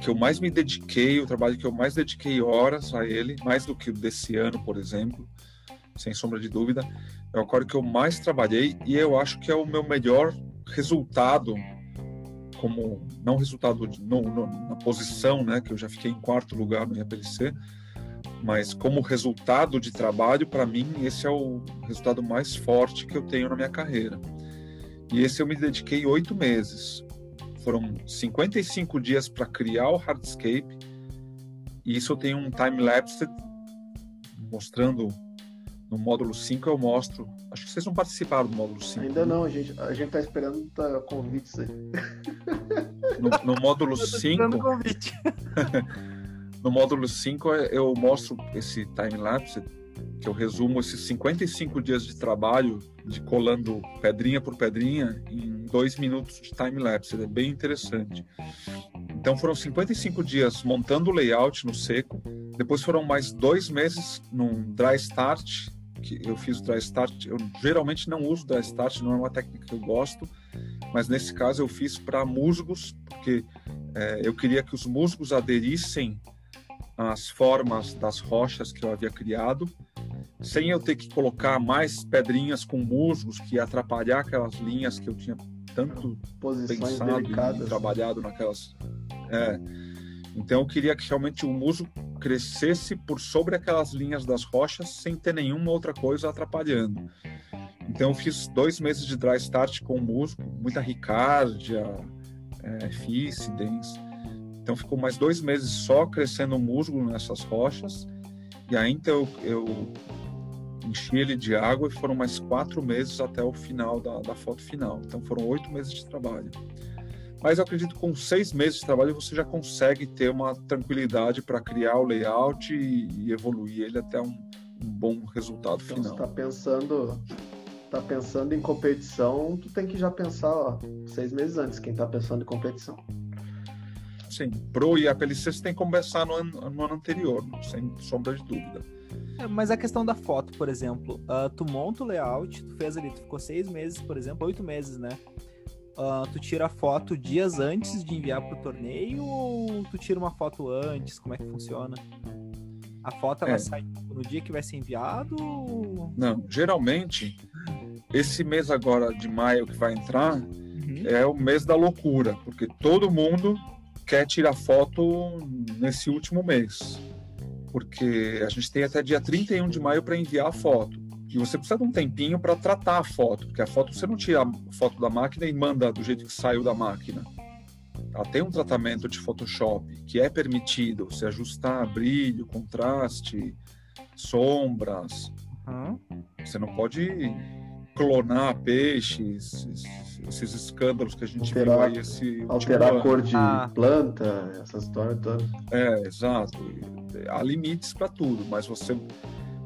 Que eu mais me dediquei, o trabalho que eu mais dediquei horas a ele, mais do que o desse ano, por exemplo, sem sombra de dúvida. É o aquário que eu mais trabalhei e eu acho que é o meu melhor resultado como não resultado de, no, no, na posição, né, que eu já fiquei em quarto lugar no IAPLC, mas como resultado de trabalho, para mim, esse é o resultado mais forte que eu tenho na minha carreira. E esse eu me dediquei oito meses. Foram 55 dias para criar o hardscape, e isso eu tenho um time-lapse mostrando no módulo 5 eu mostro. Acho que vocês não participaram do módulo 5. Ainda né? não, a gente, a gente tá esperando tá, convites aí. No, no módulo 5. no módulo 5 eu mostro esse time-lapse, que eu resumo esses 55 dias de trabalho de colando pedrinha por pedrinha em dois minutos de time-lapse. É bem interessante. Então foram 55 dias montando o layout no seco. Depois foram mais dois meses num dry start, que eu fiz dry start. Eu geralmente não uso dry start, não é uma técnica que eu gosto, mas nesse caso eu fiz para musgos, porque é, eu queria que os musgos aderissem às formas das rochas que eu havia criado, sem eu ter que colocar mais pedrinhas com musgos que ia atrapalhar aquelas linhas que eu tinha tanto Posições pensado delicadas. e trabalhado naquelas. É, então eu queria que realmente o musgo crescesse por sobre aquelas linhas das rochas sem ter nenhuma outra coisa atrapalhando. Então eu fiz dois meses de dry start com musgo, muita ricárdia, é, fícidens. Então ficou mais dois meses só crescendo musgo nessas rochas. E então eu, eu enchi ele de água e foram mais quatro meses até o final da, da foto final. Então foram oito meses de trabalho. Mas eu acredito que com seis meses de trabalho você já consegue ter uma tranquilidade para criar o layout e, e, evoluir ele até um, um bom resultado então, final. Você tá pensando, tá pensando em competição, tu tem que já pensar ó, seis meses antes, quem tá pensando em competição. Sim, pro e APLC você tem que começar no ano, no ano anterior, sem sombra de dúvida. É, mas a questão da foto, por exemplo, uh, tu monta o layout, tu fez ali, tu ficou seis meses, por exemplo, oito meses, né? Uh, tu tira a foto dias antes de enviar pro torneio ou tu tira uma foto antes? Como é que funciona? A foto ela É. sai no dia que vai ser enviado? ou- Não, geralmente esse mês agora de maio que vai entrar Uhum. é o mês da loucura, porque todo mundo quer tirar foto nesse último mês. Porque a gente tem até dia 31 de maio para enviar a foto. E você precisa de um tempinho para tratar a foto, porque a foto você não tira a foto da máquina e manda do jeito que saiu da máquina. Ela tem um tratamento de Photoshop que é permitido, você ajustar brilho, contraste, sombras, Uhum. você não pode clonar peixes, esses escândalos que a gente Alterar- viu aí esse Alterar a ano. cor de Ah. planta, essas histórias todas. É, exato. Há limites para tudo, mas você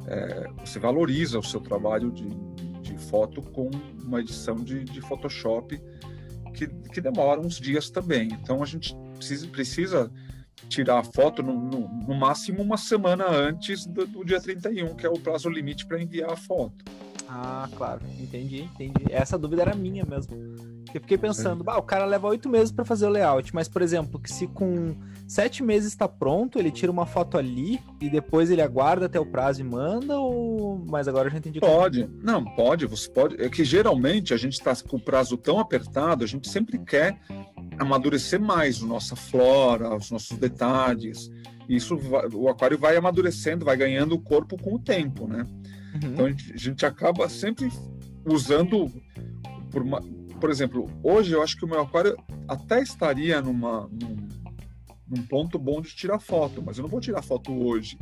é, você valoriza o seu trabalho de, de foto com uma edição de, de Photoshop que, que demora uns dias também. Então a gente precisa, precisa tirar a foto no, no, no máximo uma semana antes do, do dia 31, que é o prazo limite para enviar a foto. Ah, claro, entendi, entendi. Essa dúvida era minha mesmo. Eu fiquei pensando, bah, o cara leva oito meses para fazer o layout, mas, por exemplo, que se com sete meses está pronto, ele tira uma foto ali e depois ele aguarda até o prazo e manda, ou. Mas agora eu já entendi. como- Pode, não, pode, você pode. É que geralmente a gente está com o prazo tão apertado, a gente sempre quer amadurecer mais a nossa flora, os nossos detalhes. Isso o aquário vai amadurecendo, vai ganhando o corpo com o tempo, né? Uhum. Então a gente, a gente acaba sempre usando por, uma- por exemplo, hoje eu acho que o meu aquário até estaria numa, num, num ponto bom de tirar foto, mas eu não vou tirar foto hoje.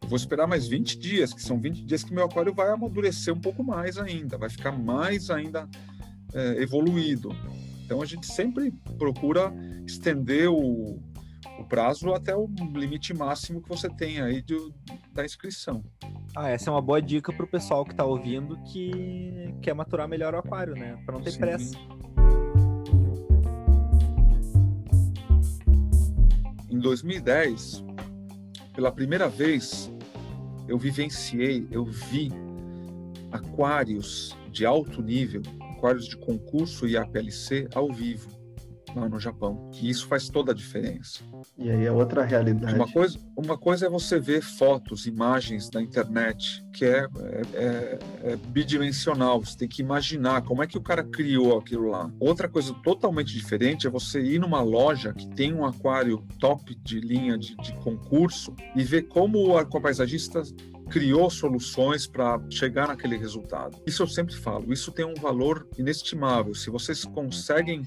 Eu vou esperar mais 20 dias, que são 20 dias que meu aquário vai amadurecer um pouco mais ainda, vai ficar mais ainda é, evoluído. Então a gente sempre procura estender o, o prazo até o limite máximo que você tem aí de- da inscrição. Ah, essa é uma boa dica pro pessoal que tá ouvindo que quer maturar melhor o aquário, né? Pra não ter Sim. pressa. Em 2010, pela primeira vez, eu vivenciei, eu vi aquários de alto nível, aquários de concurso e APLC ao vivo lá no Japão. E isso faz toda a diferença. E aí é outra realidade. Uma coisa, uma coisa é você ver fotos, imagens na internet, que é, é, é- é bidimensional. Você tem que imaginar como é que o cara criou aquilo lá. Outra coisa totalmente diferente é você ir numa loja que tem um aquário top de linha de, de concurso e ver como o aquapaisagista criou soluções para chegar naquele resultado. Isso eu sempre falo, isso tem um valor inestimável. Se vocês conseguem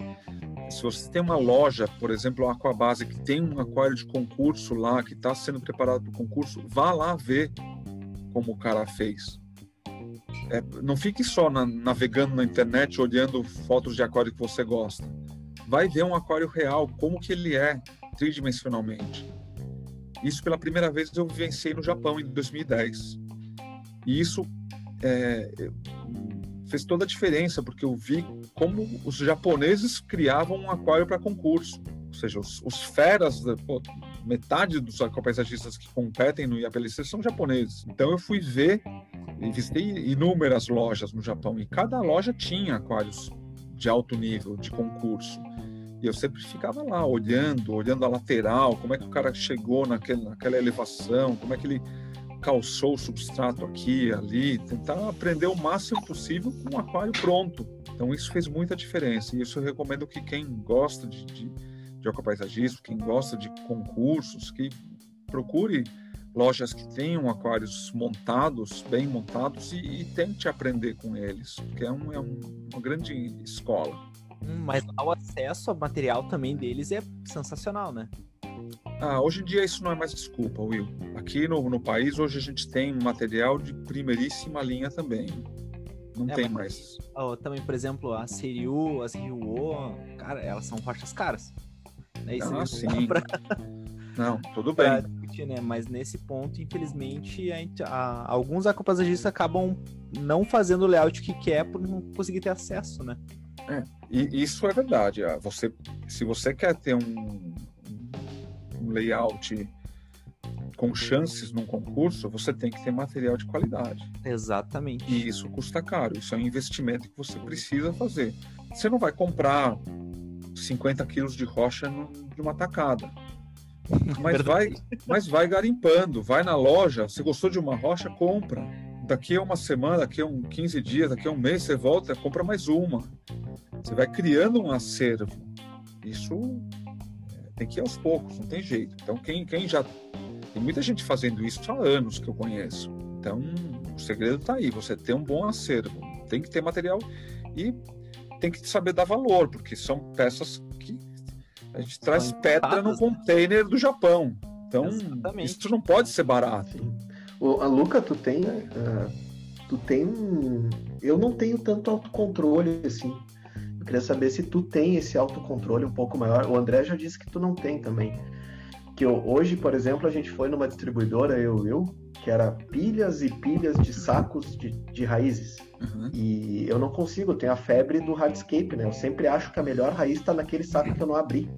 se você tem uma loja, por exemplo, a Aquabase, que tem um aquário de concurso lá, que está sendo preparado para o concurso, vá lá ver como o cara fez. É, não fique só na- navegando na internet, olhando fotos de aquário que você gosta. Vai ver um aquário real, como que ele é tridimensionalmente. Isso pela primeira vez eu vivenciei no Japão em 2010. E isso é, fez toda a diferença, porque eu vi como os japoneses criavam um aquário para concurso. Ou seja, os, os feras, pô, metade dos aquapaisagistas que competem no IAPLC são japoneses. Então eu fui ver e visitei inúmeras lojas no Japão e cada loja tinha aquários de alto nível, de concurso. E eu sempre ficava lá olhando, olhando a lateral, como é que o cara chegou naquele, naquela elevação, como é que ele calçou o substrato aqui, ali, tentar aprender o máximo possível com um aquário pronto. Então isso fez muita diferença e isso eu recomendo que quem gosta de, de, de aquapaisagismo, quem gosta de concursos, que procure lojas que tenham aquários montados, bem montados, e, e tente aprender com eles, porque é, um, é um, uma grande escola. Mas o acesso ao material também deles é sensacional, né? Ah, hoje em dia isso não é mais desculpa, Will. Aqui no, no país, hoje a gente tem material de primeiríssima linha também. Não é, tem mais. Oh, também, por exemplo, a Seriu, as Ryuo, cara, elas são rochas caras. Né? Ah, sim. Pra... Não, tudo bem. Discutir, né? Mas nesse ponto, infelizmente, a a, alguns aquapaisagistas acabam não fazendo o layout que quer por não conseguir ter acesso, né? É, e isso é verdade. Ah, você, se você quer ter um, um layout com chances num concurso, você tem que ter material de qualidade. Exatamente. E isso custa caro. Isso é um investimento que você precisa fazer. Você não vai comprar 50 quilos de rocha numa tacada. Mas vai, mas vai garimpando, vai na loja. Se gostou de uma rocha, compra. Daqui a uma semana, daqui a um 15 dias, daqui a um mês, você volta, compra mais uma. Você vai criando um acervo. Isso é, tem que ir aos poucos, não tem jeito. Então, quem, quem já. Tem muita gente fazendo isso há anos que eu conheço. Então, o segredo está aí: você ter um bom acervo. Tem que ter material e tem que saber dar valor, porque são peças que a gente traz pedra no container do Japão. Então, Exatamente. isso não pode ser barato. O, a Luca, tu tem. Uh, tu tem. Eu não tenho tanto autocontrole assim. Eu queria saber se tu tem esse autocontrole um pouco maior. O André já disse que tu não tem também. Que eu, hoje, por exemplo, a gente foi numa distribuidora, eu eu, que era pilhas e pilhas de sacos de, de raízes. Uhum. E eu não consigo, eu tenho a febre do hardscape, né? Eu sempre acho que a melhor raiz está naquele saco que eu não abri.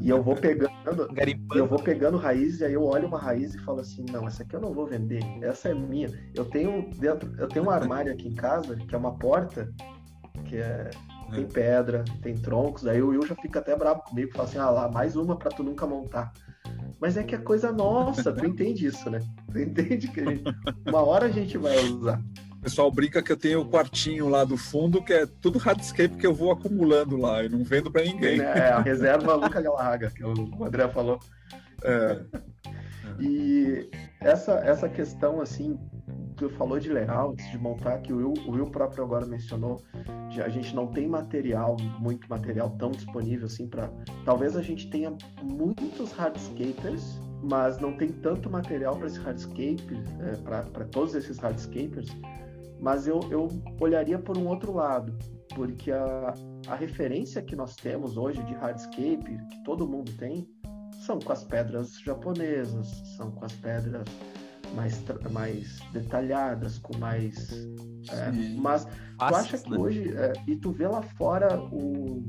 E eu vou pegando, eu vou pegando raiz e aí eu olho uma raiz e falo assim, não, essa aqui eu não vou vender, essa é minha. Eu tenho dentro, eu tenho um armário aqui em casa que é uma porta que é tem é. pedra, tem troncos, aí o Will já fica até bravo comigo, fala assim, ah lá, mais uma para tu nunca montar. Mas é que é coisa nossa, tu entende isso, né? Tu entende que gente, uma hora a gente vai usar. O pessoal brinca que eu tenho o quartinho lá do fundo, que é tudo hardscape que eu vou acumulando lá e não vendo para ninguém. É, a reserva Luca Galarraga, que o André falou. É. E essa, essa questão, assim, tu falou de layouts, de montar, que o Will, o Will próprio agora mencionou, de a gente não tem material, muito material tão disponível assim para. Talvez a gente tenha muitos hardscapers, mas não tem tanto material para esse hardscape, é, para todos esses hardscapers mas eu, eu olharia por um outro lado, porque a, a referência que nós temos hoje de hardscape, que todo mundo tem, são com as pedras japonesas, são com as pedras mais, mais detalhadas, com mais. É, mas tu acha que né? hoje. É, e tu vê lá fora o,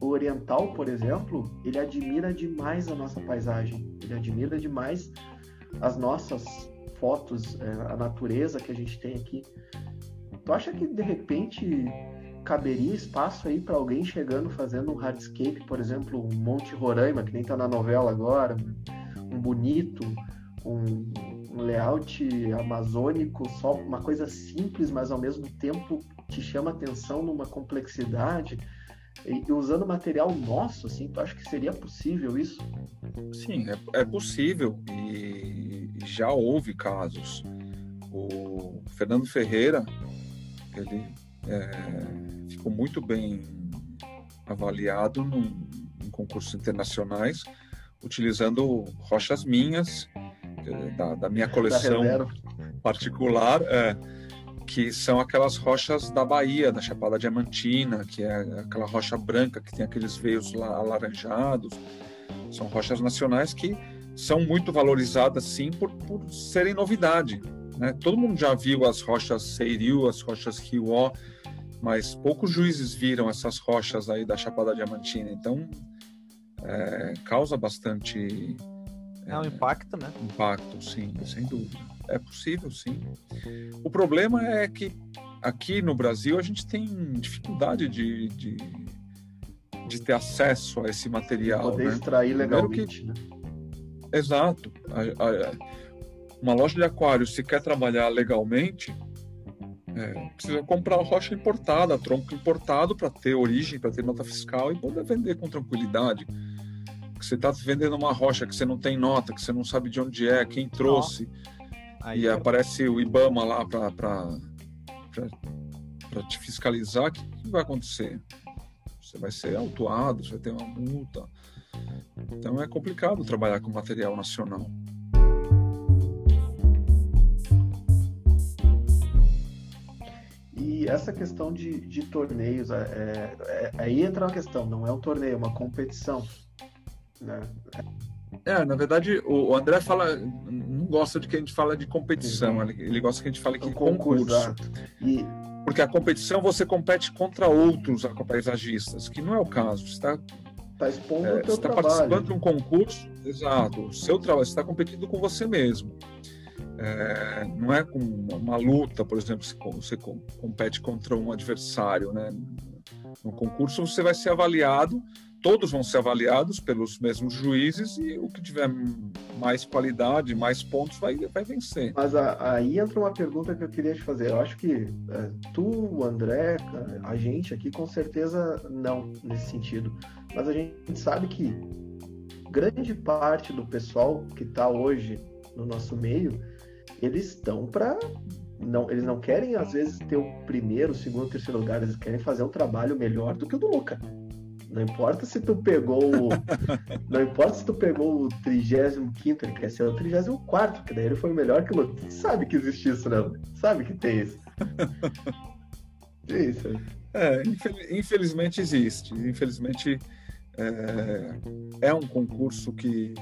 o oriental, por exemplo, ele admira demais a nossa paisagem, ele admira demais as nossas fotos, é, a natureza que a gente tem aqui. Tu acha que de repente caberia espaço aí para alguém chegando fazendo um hardscape, por exemplo, um Monte Roraima, que nem tá na novela agora, um bonito, um, um layout amazônico, só uma coisa simples, mas ao mesmo tempo te chama atenção numa complexidade e, e usando material nosso, assim, tu acha que seria possível isso? Sim, é, é possível e já houve casos. O Fernando Ferreira, ele é, ficou muito bem avaliado num, em concursos internacionais, utilizando rochas minhas, é, da, da minha coleção da particular, é, que são aquelas rochas da Bahia, da Chapada Diamantina, que é aquela rocha branca que tem aqueles veios alaranjados. São rochas nacionais que são muito valorizadas sim por, por serem novidade. Né? Todo mundo já viu as rochas Seiriu, as rochas Riuó, mas poucos juízes viram essas rochas aí da Chapada Diamantina. Então, é, causa bastante... É um impacto, né? Impacto, sim, sem dúvida. É possível, sim. O problema é que aqui no Brasil a gente tem dificuldade de, de, de ter acesso a esse material. Poder né? extrair legalmente, que... né? Exato. A, a, uma loja de aquário, se quer trabalhar legalmente, é, precisa comprar rocha importada, tronco importado para ter origem, para ter nota fiscal e poder vender com tranquilidade. Você está vendendo uma rocha que você não tem nota, que você não sabe de onde é, quem trouxe, Aí e é... aparece o IBAMA lá para te fiscalizar, o que, que vai acontecer? Você vai ser autuado, você vai ter uma multa. Então é complicado trabalhar com material nacional. E essa questão de, de torneios, é, é, é, aí entra uma questão, não é um torneio, é uma competição. Né? É, na verdade, o André fala, não gosta de que a gente fala de competição, uhum. ele, ele, gosta que a gente fale que é concurso. concurso. E... Porque a competição você compete contra outros paisagistas, que não é o caso. Você está tá expondo é, o teu você está participando de um concurso, exato. O seu trabalho, você está competindo com você mesmo. É, não é com uma luta, por exemplo, se você compete contra um adversário, né? No concurso você vai ser avaliado, todos vão ser avaliados pelos mesmos juízes e o que tiver mais qualidade, mais pontos vai, vai vencer. Mas a, aí entra uma pergunta que eu queria te fazer. Eu acho que é, tu, André, a gente aqui com certeza não nesse sentido. Mas a gente sabe que grande parte do pessoal que está hoje no nosso meio eles estão para não, eles não querem às vezes ter o primeiro, o segundo, o terceiro lugar, eles querem fazer um trabalho melhor do que o do Luca. Não importa se tu pegou o, não importa se tu pegou o 35 ele quer ser o 34, porque daí ele foi melhor que o Luca. sabe que existe isso, não? Sabe que tem isso. É isso aí. É, infelizmente existe. Infelizmente é, é um concurso que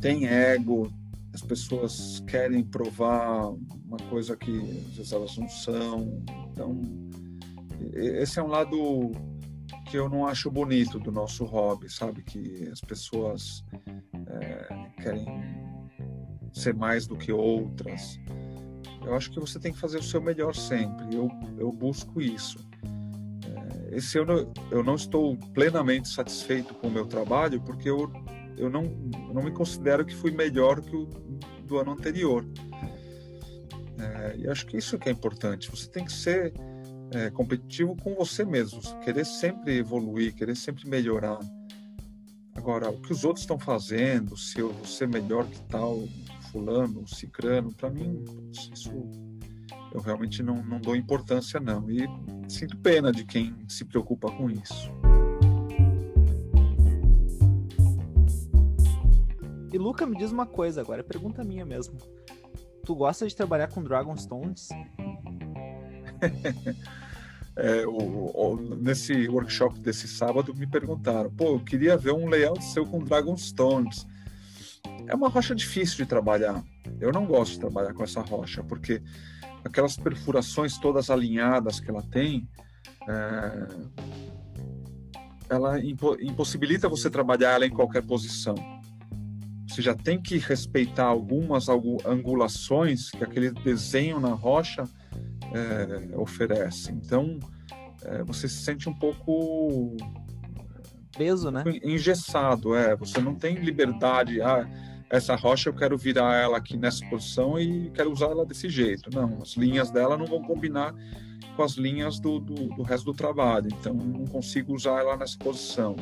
tem ego, as pessoas querem provar uma coisa que às vezes elas não são. Então, esse é um lado que eu não acho bonito do nosso hobby, sabe? Que as pessoas é, querem ser mais do que outras. Eu acho que você tem que fazer o seu melhor sempre. Eu, eu busco isso. É, esse ano eu não estou plenamente satisfeito com o meu trabalho porque eu eu não, eu não me considero que fui melhor que o do ano anterior. É, e acho que isso que é importante. Você tem que ser é, competitivo com você mesmo, querer sempre evoluir, querer sempre melhorar. Agora, o que os outros estão fazendo, se eu ser melhor que tal fulano, cicrano, para mim, isso eu realmente não, não dou importância não. E sinto pena de quem se preocupa com isso. E Luca, me diz uma coisa agora, é pergunta minha mesmo. Tu gosta de trabalhar com Dragonstones? é, o, o, nesse workshop desse sábado me perguntaram, pô, eu queria ver um layout seu com Dragonstones. É uma rocha difícil de trabalhar. Eu não gosto de trabalhar com essa rocha, porque aquelas perfurações todas alinhadas que ela tem, é, ela impo impossibilita você trabalhar ela em qualquer posição você já tem que respeitar algumas angulações que aquele desenho na rocha é, oferece. Então, é, você se sente um pouco preso, né? Engessado, é. Você não tem liberdade. Ah, essa rocha eu quero virar ela aqui nessa posição e quero usar ela desse jeito. Não, as linhas dela não vão combinar com as linhas do, do, do resto do trabalho. Então, não consigo usar ela nessa posição.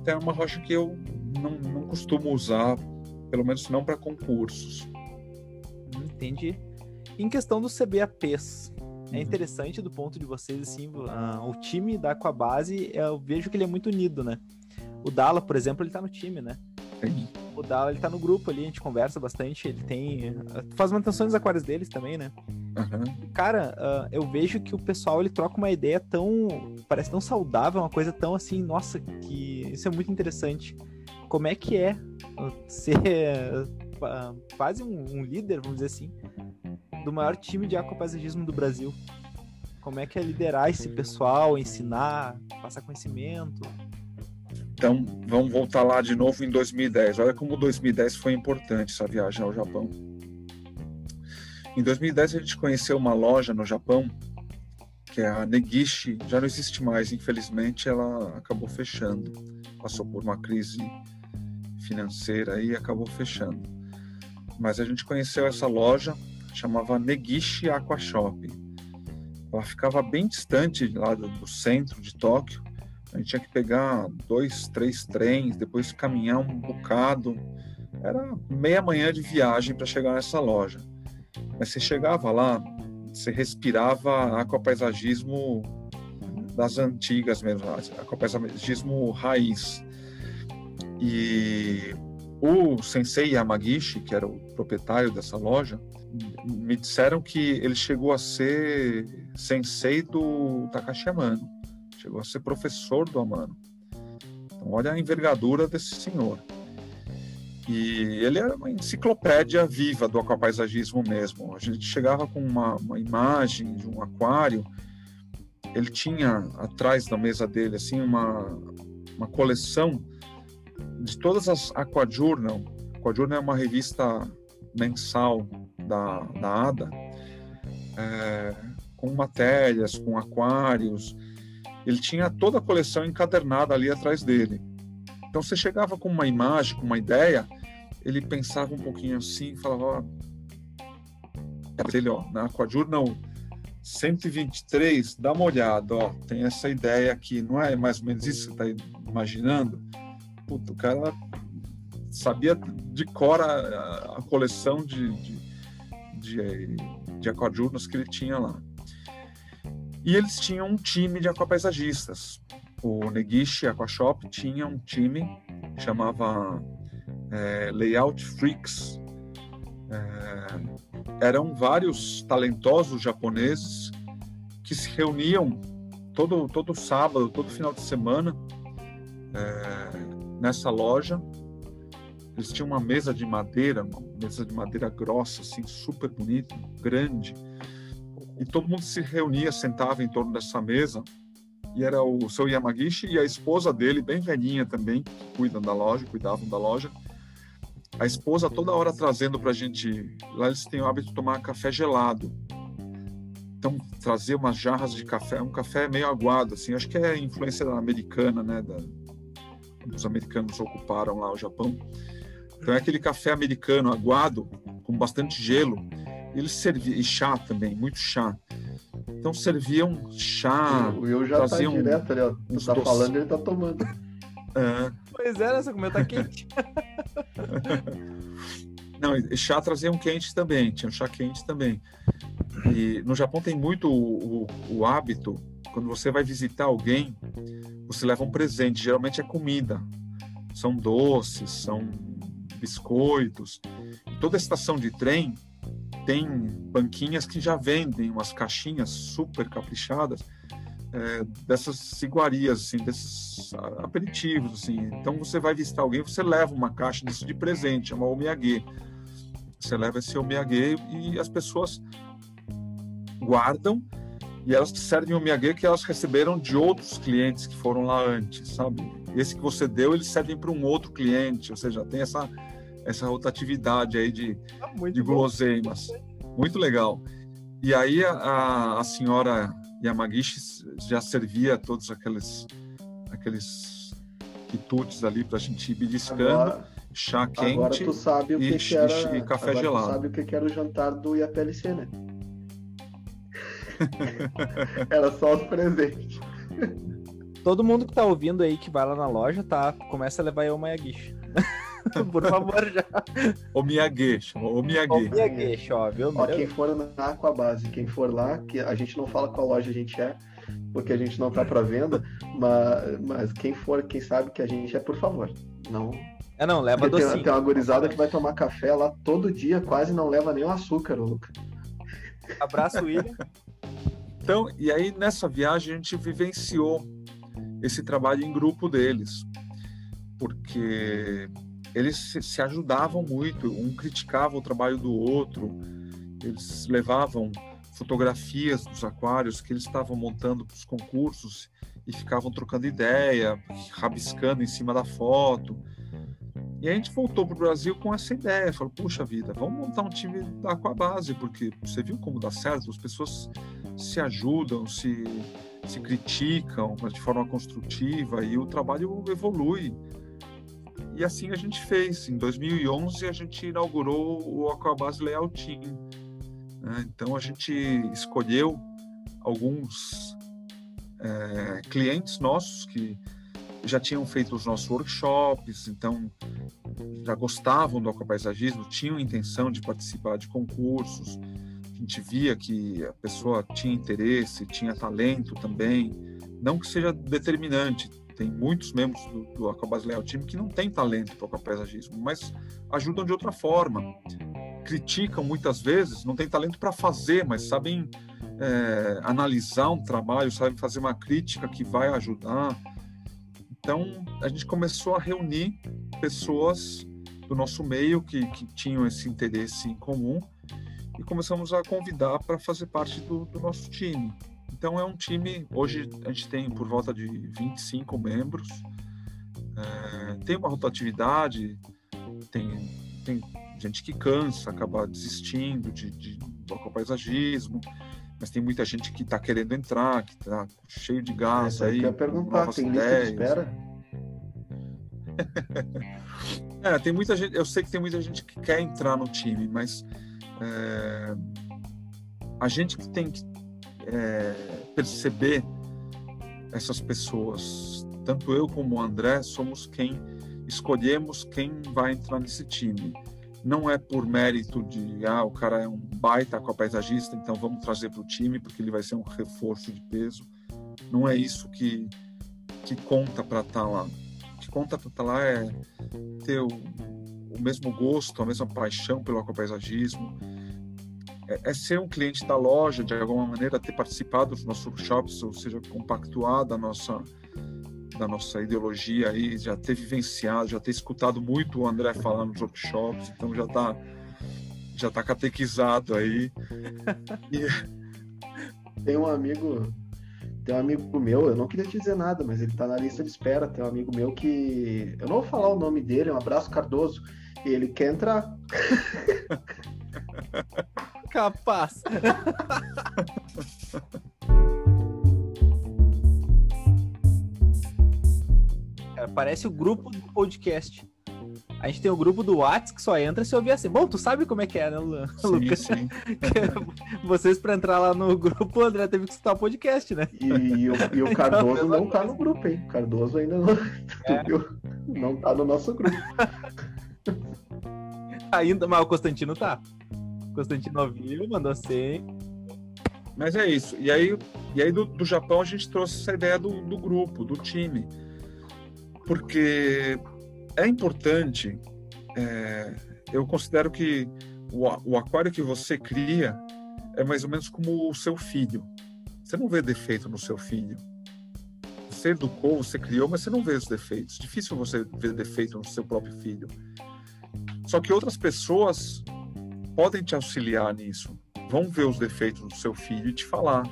Então, é uma rocha que eu não, não costumo usar, pelo menos não para concursos. Entendi. Em questão dos CBAPs, é uhum. interessante do ponto de vocês, assim, uh, o time da Aquabase, eu vejo que ele é muito unido, né? O Dala, por exemplo, ele tá no time, né? O Dala, ele tá no grupo ali, a gente conversa bastante, ele tem... faz manutenção dos aquários deles também, né? Uhum. Cara, uh, eu vejo que o pessoal, ele troca uma ideia tão... parece tão saudável, uma coisa tão assim, nossa, que isso é muito interessante como é que é ser quase um, um líder, vamos dizer assim, do maior time de aquapaisagismo do Brasil. Como é que é liderar esse pessoal, ensinar, passar conhecimento? Então, vamos voltar lá de novo em 2010. Olha como 2010 foi importante essa viagem ao Japão. Em 2010 a gente conheceu uma loja no Japão que é a Negishi, já não existe mais, infelizmente ela acabou fechando. Passou por uma crise financeira e acabou fechando. Mas a gente conheceu essa loja, chamava Negishi Aqua Shop. Ela ficava bem distante lá do, do centro de Tóquio. A gente tinha que pegar dois, três trens, depois caminhar um bocado. Era meia manhã de viagem para chegar nessa loja. Mas você chegava lá, você respirava aquapaisagismo das antigas mesmo, aquapaisagismo raiz. E o sensei Yamagishi, que era o proprietário dessa loja, me disseram que ele chegou a ser sensei do Takashi Amano, chegou a ser professor do Amano. Então, olha a envergadura desse senhor. E ele era uma enciclopédia viva do aquapaisagismo mesmo. A gente chegava com uma, uma imagem de um aquário, ele tinha atrás da mesa dele assim uma, uma coleção de todas as Aquajournal. Aquajournal é uma revista mensal da, da ADA, é, com matérias, com aquários. Ele tinha toda a coleção encadernada ali atrás dele. Então você chegava com uma imagem, com uma ideia, ele pensava um pouquinho assim falava, ele, ó, na Aquajournal 123, dá uma olhada, ó, tem essa ideia aqui, não é mais ou menos isso que você está imaginando? Puta, o cara sabia de cor a, a coleção de, de, de, de que ele tinha lá. E eles tinham um time de aquapaisagistas. O Negishi Aquashop tinha um time que chamava é, Layout Freaks. É, eram vários talentosos japoneses que se reuniam todo, todo sábado, todo final de semana é, nessa loja. Eles tinham uma mesa de madeira, uma mesa de madeira grossa, assim, super bonita, grande. E todo mundo se reunia, sentava em torno dessa mesa. E era o seu Yamagishi e a esposa dele, bem velhinha também, cuidam da loja, cuidavam da loja a esposa toda hora trazendo para a gente. Lá eles têm o hábito de tomar café gelado. Então, trazer umas jarras de café, um café meio aguado, assim. Acho que é influência americana, né? Da, os americanos ocuparam lá o Japão. Então, é aquele café americano aguado, com bastante gelo. Eles serviam, e chá também, muito chá. Então, serviam chá. O Will já tá traziam tá direto ali, ó. Tu tá doce. falando, ele tá tomando. É. Pois é, essa comida tá quente. Não, chá traziam quente também, tinha um chá quente também. E no Japão tem muito o, o, o, hábito, quando você vai visitar alguém, você leva um presente, geralmente é comida. São doces, são biscoitos. Toda estação de trem tem banquinhas que já vendem umas caixinhas super caprichadas é, dessas iguarias, assim, desses aperitivos, assim. Então você vai visitar alguém, você leva uma caixa disso de presente, uma omiyage. Você leva esse omiyage e as pessoas guardam e elas servem o omiyage que elas receberam de outros clientes que foram lá antes, sabe? Esse que você deu, eles servem para um outro cliente, ou seja, tem essa essa rotatividade aí de, ah, de guloseimas. Muito legal. E aí a, a senhora Yamagishi já servia todos aqueles aqueles quitutes ali para a gente ir beliscando, agora, chá quente agora tu sabe o que e, que era, e café agora gelado. Tu sabe o que era o jantar do IAPLC, né? era só os presentes. Todo mundo que tá ouvindo aí que vai lá na loja, tá? Começa a levar eu uma Yagishi. Por favor, já. O Miyagi, chama o Miyagi. O ó, viu? Ó, quem for na Aquabase, quem for lá, que a gente não fala qual loja a gente é, porque a gente não tá para venda, mas, mas quem for, quem sabe que a gente é, por favor, não. É não, leva docinho. Tem, tem uma gurizada que vai tomar café lá todo dia, quase não leva nem o açúcar, Luca. Abraço, William. Então, e aí nessa viagem a gente vivenciou esse trabalho em grupo deles, porque eles se, ajudavam muito, um criticava o trabalho do outro, eles levavam fotografias dos aquários que eles estavam montando para os concursos e ficavam trocando ideia, rabiscando em cima da foto. E a gente voltou para o Brasil com essa ideia, falou, puxa vida, vamos montar um time da Aquabase, porque você viu como dá certo, as pessoas se ajudam, se, se criticam, mas de forma construtiva, e o trabalho evolui. E assim a gente fez. Em 2011 a gente inaugurou o Aquabase Layout Team. Né? Então a gente escolheu alguns é, clientes nossos que já tinham feito os nossos workshops, então já gostavam do aquapaisagismo, tinham intenção de participar de concursos. A gente via que a pessoa tinha interesse, tinha talento também, não que seja determinante. Tem muitos membros do, do Aquabas Layout Team que não têm talento para o aquapaisagismo, mas ajudam de outra forma. Criticam muitas vezes, não têm talento para fazer, mas sabem é, analisar um trabalho, sabem fazer uma crítica que vai ajudar então, a gente começou a reunir pessoas do nosso meio que, que tinham esse interesse em comum e começamos a convidar para fazer parte do, do, nosso time. Então, é um time, hoje a gente tem por volta de 25 membros, é, tem uma rotatividade, tem, tem gente que cansa, acaba desistindo de, de, do paisagismo, mas tem muita gente que está querendo entrar, que está cheio de gás é, aí. Eu perguntar, tem ideias. lista de espera? é, tem muita gente. Eu sei que tem muita gente que quer entrar no time, mas é, a gente que tem que é, perceber essas pessoas, tanto eu como o André, somos quem escolhemos quem vai entrar nesse time não é por mérito de ah, o cara é um baita paisagista, então vamos trazer para o time porque ele vai ser um reforço de peso. Não é isso que, que conta para estar tá lá. O que conta para estar tá lá é ter o, o, mesmo gosto, a mesma paixão pelo aquapaisagismo, é, é ser um cliente da loja, de alguma maneira ter participado dos nossos workshops, ou seja, compactuado a nossa da nossa ideologia aí, já ter vivenciado, já ter escutado muito o André falar nos workshops, então já está já tá catequizado aí. E... Tem um amigo, tem um amigo meu, eu não queria te dizer nada, mas ele está na lista de espera. Tem um amigo meu que. Eu não vou falar o nome dele, é um abraço Cardoso. E ele quer entrar. Capaz. cara. Parece o grupo do podcast. A gente tem o grupo do Whats que só entra se ouvir assim. Bom, tu sabe como é que é, né, Lucas? Sim, sim. Vocês, para entrar lá no grupo, o André teve que escutar o podcast, né? E, e, o, e o, Cardoso então, não tá no grupo, hein? O Cardoso ainda não, é. não tá no nosso grupo. ainda, mas o Constantino tá. O Constantino ouviu, mandou 100. Mas é isso. E aí, e aí do, do Japão a gente trouxe essa ideia do, do grupo, do time porque é importante. É, eu considero que o, o aquário que você cria é mais ou menos como o seu filho. Você não vê defeito no seu filho. Você educou, você criou, mas você não vê os defeitos. Difícil você ver defeito no seu próprio filho. Só que outras pessoas podem te auxiliar nisso. Vão ver os defeitos do seu filho e te falar.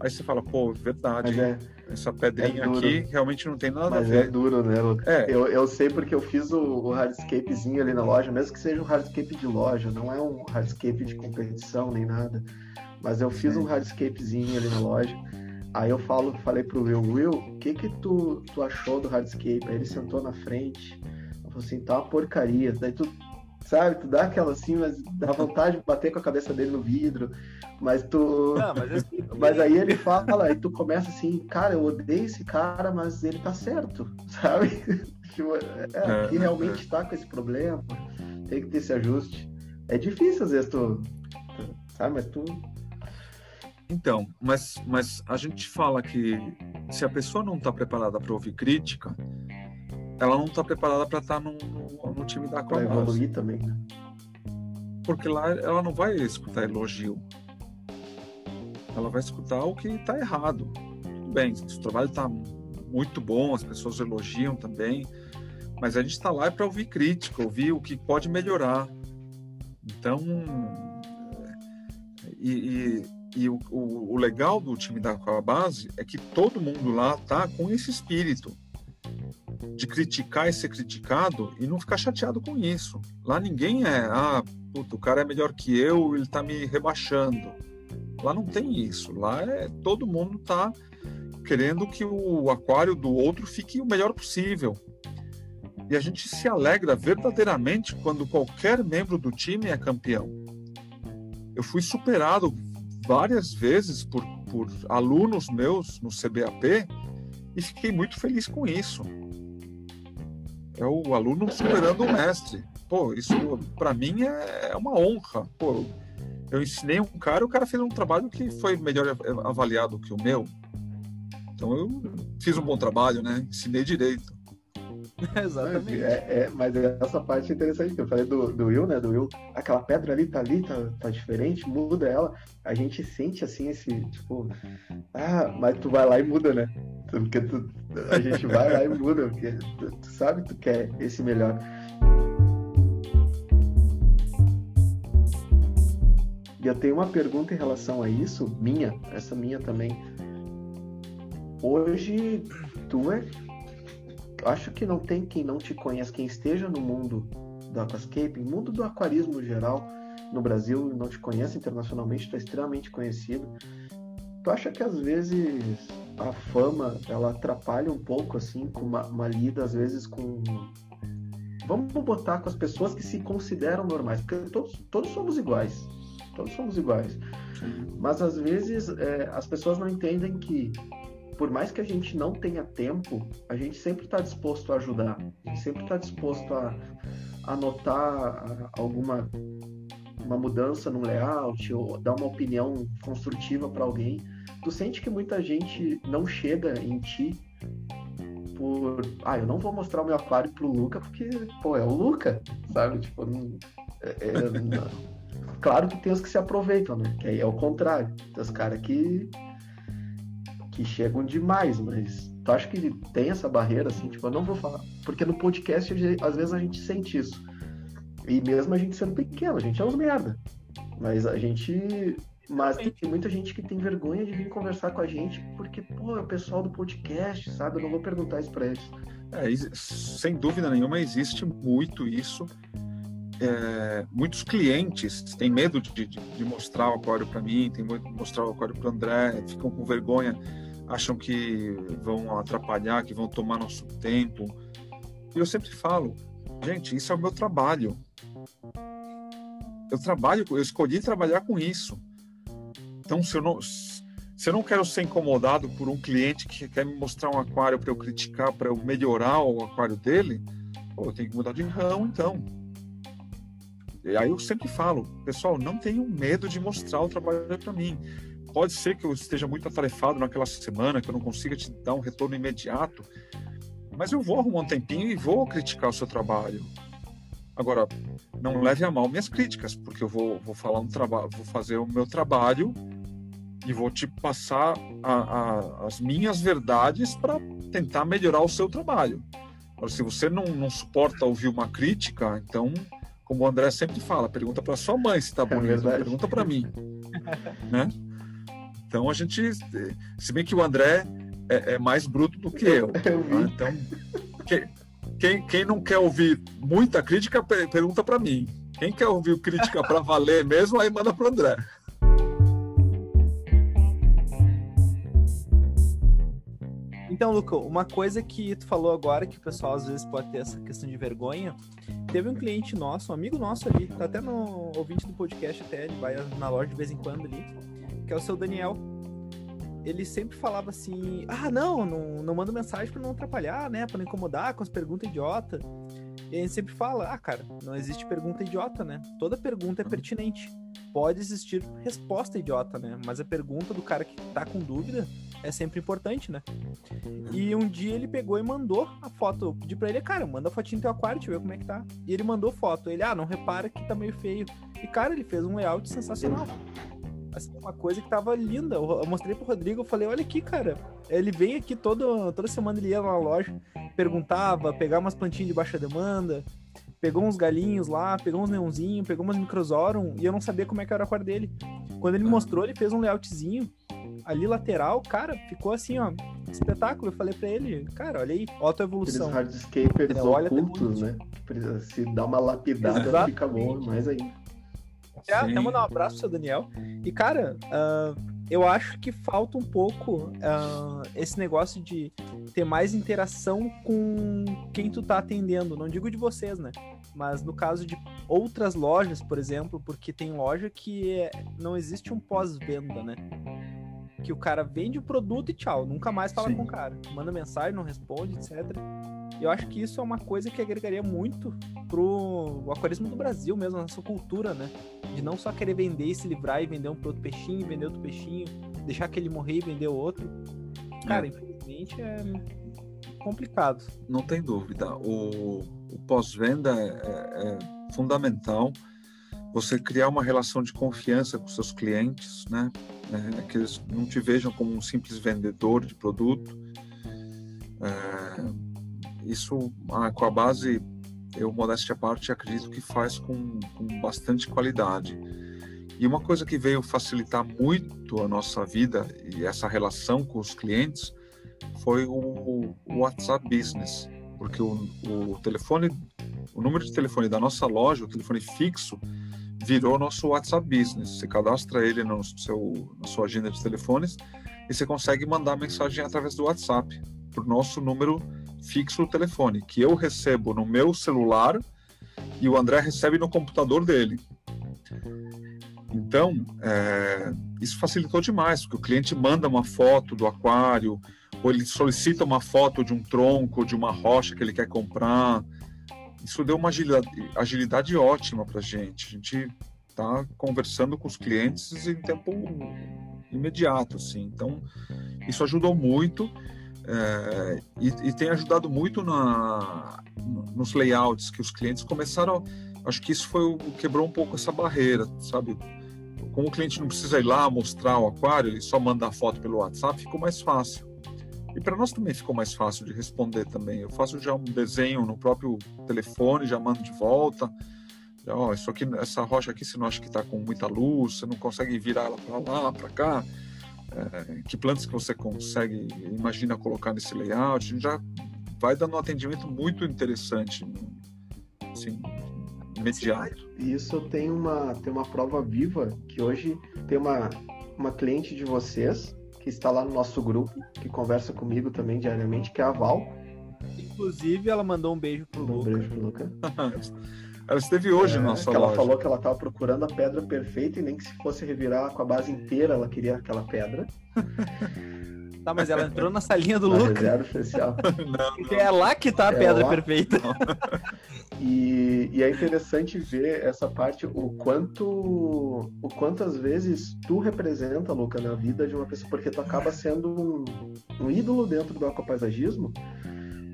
Aí você fala, pô, verdade. É, essa pedrinha é aqui realmente não tem nada Mas a ver. é duro, né? É. Eu, eu sei porque eu fiz o, o hardscapezinho ali na loja, mesmo que seja um hardscape de loja, não é um hardscape de competição nem nada. Mas eu fiz Sim. um hardscapezinho ali na loja. Aí eu falo, falei pro Will, Will, o que que tu, tu achou do hardscape? Aí ele sentou na frente, falou assim, tá uma porcaria. Daí tu sabe? Tu dá aquela assim, mas dá vontade de bater com a cabeça dele no vidro, mas tu. Não, mas, assim, mas aí ele fala, e tu começa assim, cara, eu odeio esse cara, mas ele tá certo, sabe? Tipo, é, é, aqui realmente tá com esse problema, tem que ter esse ajuste. É difícil às vezes tu. Sabe, mas tu. Então, mas, mas a gente fala que se a pessoa não está preparada para ouvir crítica, ela não está preparada para estar tá no, no, no, time da Aquabase. Vai evoluir também, né? Porque lá ela não vai escutar elogio. Ela vai escutar o que está errado. Tudo bem, o trabalho está muito bom, as pessoas elogiam também, mas a gente está lá para ouvir crítica, ouvir o que pode melhorar. Então, e, e, e o, o, o, legal do time da Aquabase é que todo mundo lá tá com esse espírito de criticar e ser criticado e não ficar chateado com isso. Lá ninguém é, ah, puto, o cara é melhor que eu, ele tá me rebaixando. Lá não tem isso. Lá é todo mundo tá querendo que o aquário do outro fique o melhor possível. E a gente se alegra verdadeiramente quando qualquer membro do time é campeão. Eu fui superado várias vezes por, por alunos meus no CBAP e fiquei muito feliz com isso. É o aluno superando o mestre. Pô, isso para mim é, é uma honra. Pô, eu ensinei um cara, o cara fez um trabalho que foi melhor avaliado que o meu. Então eu fiz um bom trabalho, né? Ensinei direito. Exatamente. É, é, mas essa parte é interessante que eu falei do, do Will, né? Do Will, aquela pedra ali tá ali, tá, tá diferente, muda ela. A gente sente assim esse, tipo, ah, mas tu vai lá e muda, né? Porque tu, a gente vai lá e muda, porque tu, tu sabe que tu quer esse melhor. Eu tenho uma pergunta em relação a isso, minha, essa minha também. Hoje, tu é acho que não tem quem não te conheça, quem esteja no mundo do aquascaping, mundo do aquarismo geral no Brasil, não te conhece internacionalmente, tu é extremamente conhecido. Tu acha que às vezes a fama ela atrapalha um pouco assim com uma, uma lida às vezes com vamos botar com as pessoas que se consideram normais, porque todos, todos somos iguais, todos somos iguais. Mas às vezes é, as pessoas não entendem que por mais que a gente não tenha tempo, a gente sempre está disposto a ajudar, a gente sempre está disposto a anotar alguma uma mudança no layout ou dar uma opinião construtiva para alguém. Tu sente que muita gente não chega em ti por, ah, eu não vou mostrar o meu aquário pro Luca porque, pô, é o Luca, sabe? Tipo, não, é, é, não. Claro que tem os que se aproveitam, né? Que aí é o contrário. Tem os caras que que chegam demais, mas tu acha que tem essa barreira, assim, tipo, eu não vou falar. Porque no podcast, às vezes a gente sente isso. E mesmo a gente sendo pequeno, a gente é uns merda. Mas a gente. Mas tem muita gente que tem vergonha de vir conversar com a gente, porque, pô, é o pessoal do podcast, sabe? Eu não vou perguntar isso pra eles. É, sem dúvida nenhuma, existe muito isso. É, muitos clientes têm medo de, de, de mostrar o aquário para mim, tem medo de mostrar o aquário para André, ficam com vergonha acham que vão atrapalhar, que vão tomar nosso tempo. E eu sempre falo, gente, isso é o meu trabalho. Eu trabalho, eu escolhi trabalhar com isso. Então, se eu não, se eu não quero ser incomodado por um cliente que quer me mostrar um aquário para eu criticar, para eu melhorar o aquário dele, pô, eu tenho que mudar de ramo, então. Aí eu sempre falo, pessoal, não tenham medo de mostrar o trabalho para mim pode ser que eu esteja muito atarefado naquela semana, que eu não consiga te dar um retorno imediato, mas eu vou arrumar um tempinho e vou criticar o seu trabalho. Agora, não leve a mal minhas críticas, porque eu vou, vou falar um trabalho, vou fazer o meu trabalho e vou te passar a, a, as minhas verdades para tentar melhorar o seu trabalho. Agora, se você não, não suporta ouvir uma crítica, então, como o André sempre fala, pergunta para sua mãe se está é bonito, é pergunta para mim, né? Então a gente, se bem que o André é, é mais bruto do que eu. Tá? Então, quem, quem, quem, não quer ouvir muita crítica, pergunta para mim. Quem quer ouvir crítica para valer mesmo, aí manda para André. Então, Luca, uma coisa que tu falou agora, que o pessoal às vezes pode ter essa questão de vergonha, teve um cliente nosso, um amigo nosso ali, tá até no ouvinte do podcast até, ele vai na loja de vez em quando ali, que é o seu Daniel. Ele sempre falava assim: ah, não, não, não manda mensagem para não atrapalhar, né? Para não incomodar com as perguntas idiota. E a gente sempre fala: ah, cara, não existe pergunta idiota, né? Toda pergunta é pertinente. Pode existir resposta idiota, né? Mas a pergunta do cara que tá com dúvida é sempre importante, né? E um dia ele pegou e mandou a foto. Eu pedi pra ele, cara, manda a fotinha do teu aquário, deixa eu ver como é que tá. E ele mandou foto. Ele, ah, não repara que tá meio feio. E, cara, ele fez um layout sensacional assim, uma coisa que tava linda. Eu mostrei pro Rodrigo, eu falei, olha aqui, cara. Ele vem aqui todo, toda semana, ele ia na loja, perguntava, pegava umas plantinhas de baixa demanda, pegou uns galinhos lá, pegou uns neonzinhos, pegou umas microzorum, e eu não sabia como é que era o aquário dele. Quando ele mostrou, ele fez um layoutzinho. Ali lateral, cara, ficou assim, ó, espetáculo. Eu falei pra ele, cara, olha aí, autoevolução. Aqueles hardscapers Olha, tem ocultos, né? Se dá uma lapidada, Exatamente. fica bom mais ainda. É, até mandar um abraço pro seu Daniel. E, cara, ah, eu acho que falta um pouco ah, esse negócio de ter mais interação com quem tu tá atendendo. Não digo de vocês, né? Mas no caso de outras lojas, por exemplo, porque tem loja que é- não existe um pós-venda, né? Que o cara vende o produto e tchau, nunca mais fala Sim. com o cara. Manda mensagem, não responde, etc. Eu acho que isso é uma coisa que agregaria muito pro aquarismo do Brasil mesmo, a nossa cultura, né? De não só querer vender e se livrar e vender um pro outro peixinho, vender outro peixinho, deixar aquele morrer e vender o outro. Cara, infelizmente é complicado. Não tem dúvida. O, o pós-venda é, é- é fundamental. Você criar uma relação de confiança com seus clientes, né? É, que eles não te vejam como um simples vendedor de produto. É, isso, ah, com a base, eu, modéstia à parte, acredito que faz com, com bastante qualidade. E uma coisa que veio facilitar muito a nossa vida e essa relação com os clientes foi o, o WhatsApp Business, porque o, o telefone, o número de telefone da nossa loja, o telefone fixo, virou nosso WhatsApp Business. Você cadastra ele no seu, na sua agenda de telefones e você consegue mandar mensagem através do WhatsApp para o nosso número fixo do telefone, que eu recebo no meu celular e o André recebe no computador dele. Então, é, isso facilitou demais, porque o cliente manda uma foto do aquário, ou ele solicita uma foto de um tronco, de uma rocha que ele quer comprar. Isso deu uma agilidade, agilidade ótima para a gente. A gente está conversando com os clientes em tempo imediato, assim. Então, isso ajudou muito é, e, e, tem ajudado muito na, nos layouts que os clientes começaram. Acho que isso foi o quebrou um pouco essa barreira, sabe? Como o cliente não precisa ir lá mostrar o aquário, ele só manda a foto pelo WhatsApp, ficou mais fácil. E para nós também ficou mais fácil de responder também. Eu faço já um desenho no próprio telefone, já mando de volta. Já, ó, isso aqui, essa rocha aqui, você não acha que está com muita luz, você não consegue virar ela para lá, para cá. É, que plantas que você consegue, imagina colocar nesse layout? Já vai dando um atendimento muito interessante, assim, imediato. Isso tem uma, tem uma prova viva que hoje tem uma, uma cliente de vocês que está lá no nosso grupo, que conversa comigo também diariamente, que é a Val. Inclusive, ela mandou um beijo pro um Luca. beijo pro Luca. ela esteve hoje é, na nossa que loja. Ela falou que ela estava procurando a pedra perfeita e nem que se fosse revirar com a base inteira, ela queria aquela pedra. Tá, mas ela entrou na salinha do na Luca. reserva especial. não, Porque é lá que tá a É pedra lá. perfeita. E, e é interessante ver essa parte, o quanto, o quantas vezes tu representa, Luca, na vida de uma pessoa, porque tu acaba sendo um, um ídolo dentro do aquapaisagismo,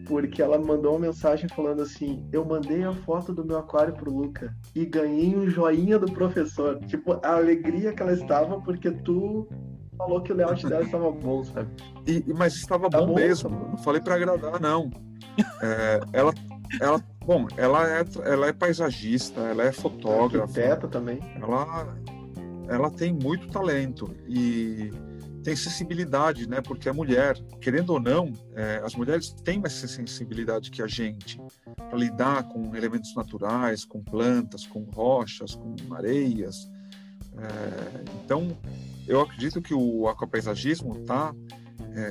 porque ela mandou uma mensagem falando assim: Eu mandei a foto do meu aquário pro Luca e ganhei um joinha do professor. Tipo, a alegria que ela estava porque tu falou que o layout dela estava bom, sabe? E, mas estava Tá bom, bom, mesmo. tá bom. Não falei para agradar, não. É, ela, ela, bom, ela é, ela é paisagista, ela é fotógrafa, Arquiteta também. ela, ela tem muito talento e tem sensibilidade, né? Porque é mulher, querendo ou não, é, as mulheres têm mais sensibilidade que a gente para lidar com elementos naturais, com plantas, com rochas, com areias. É, então, eu acredito que o aquapaisagismo está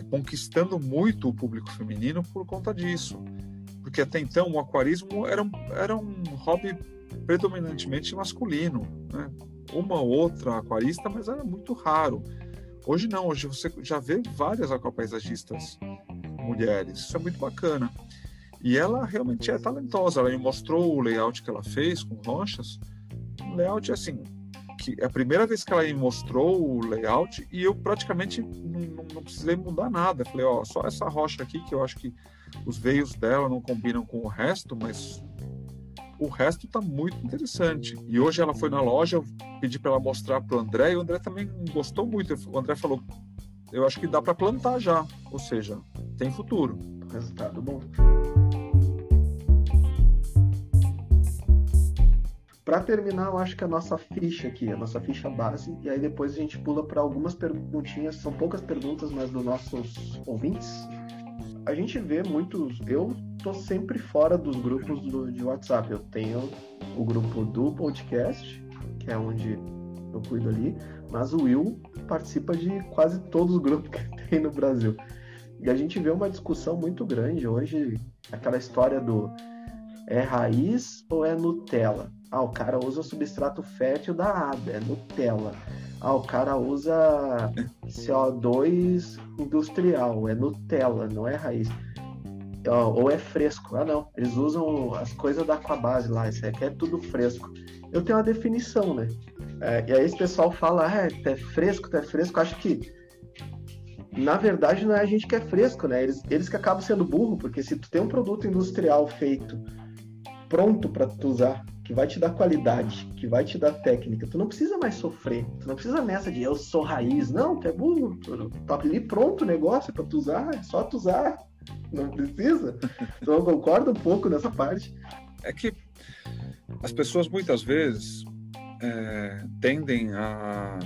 conquistando muito o público feminino por conta disso. Porque até então o aquarismo era era um hobby predominantemente masculino. Né? Uma ou outra aquarista, mas era muito raro. Hoje não, hoje você já vê várias aquapaisagistas mulheres. Isso é muito bacana. E ela realmente é talentosa. Ela me mostrou o layout que ela fez com rochas. Um layout assim, que a primeira vez que ela me mostrou o layout e eu praticamente não, não precisei mudar nada. Falei, ó, só essa rocha aqui que eu acho que os veios dela não combinam com o resto, mas o resto tá muito interessante. E hoje ela foi na loja, eu pedi para ela mostrar pro André e o André também gostou muito. O André falou, eu acho que dá para plantar já, ou seja, tem futuro. Resultado bom. Para terminar, eu acho que a nossa ficha aqui, a nossa ficha base, e aí depois a gente pula para algumas perguntinhas, são poucas perguntas, mas dos nossos ouvintes. A gente vê muitos. Eu tô sempre fora dos grupos do, de WhatsApp. Eu tenho o grupo do podcast, que é onde eu cuido ali, mas o Will participa de quase todos os grupos que tem no Brasil. E a gente vê uma discussão muito grande hoje, aquela história do é raiz ou é Nutella? Ah, o cara usa substrato fértil da ADA, é Nutella. Ah, o cara usa CO2 industrial, é Nutella, não é raiz. Ou é fresco. Ah, não. Eles usam as coisas da Aquabase lá, isso aqui é tudo fresco. Eu tenho uma definição, né? É, e aí esse pessoal fala, ah, é fresco, é fresco. Acho que, na verdade, não é a gente que é fresco, né? Eles, eles que acabam sendo burro, porque se tu tem um produto industrial feito pronto para tu usar, que vai te dar qualidade, que vai te dar técnica. Tu não precisa mais sofrer. Tu não precisa nessa de eu sou raiz. Não, tu é burro. Tu tá ali pronto o negócio para tu usar, é só tu usar. Não precisa. Então eu concordo um pouco nessa parte. É que as pessoas muitas vezes é, tendem a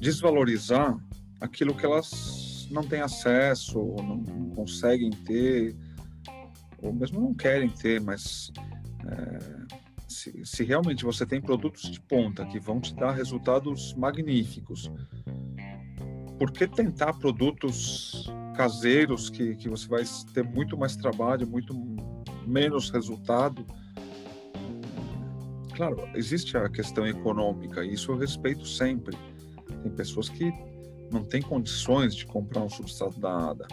desvalorizar aquilo que elas não têm acesso, ou não conseguem ter, ou mesmo não querem ter, mas é, se, se, realmente você tem produtos de ponta que vão te dar resultados magníficos, por que tentar produtos caseiros que, que você vai ter muito mais trabalho, muito menos resultado? Claro, existe a questão econômica, e isso eu respeito sempre. Tem pessoas que não têm condições de comprar um substrato da ADA.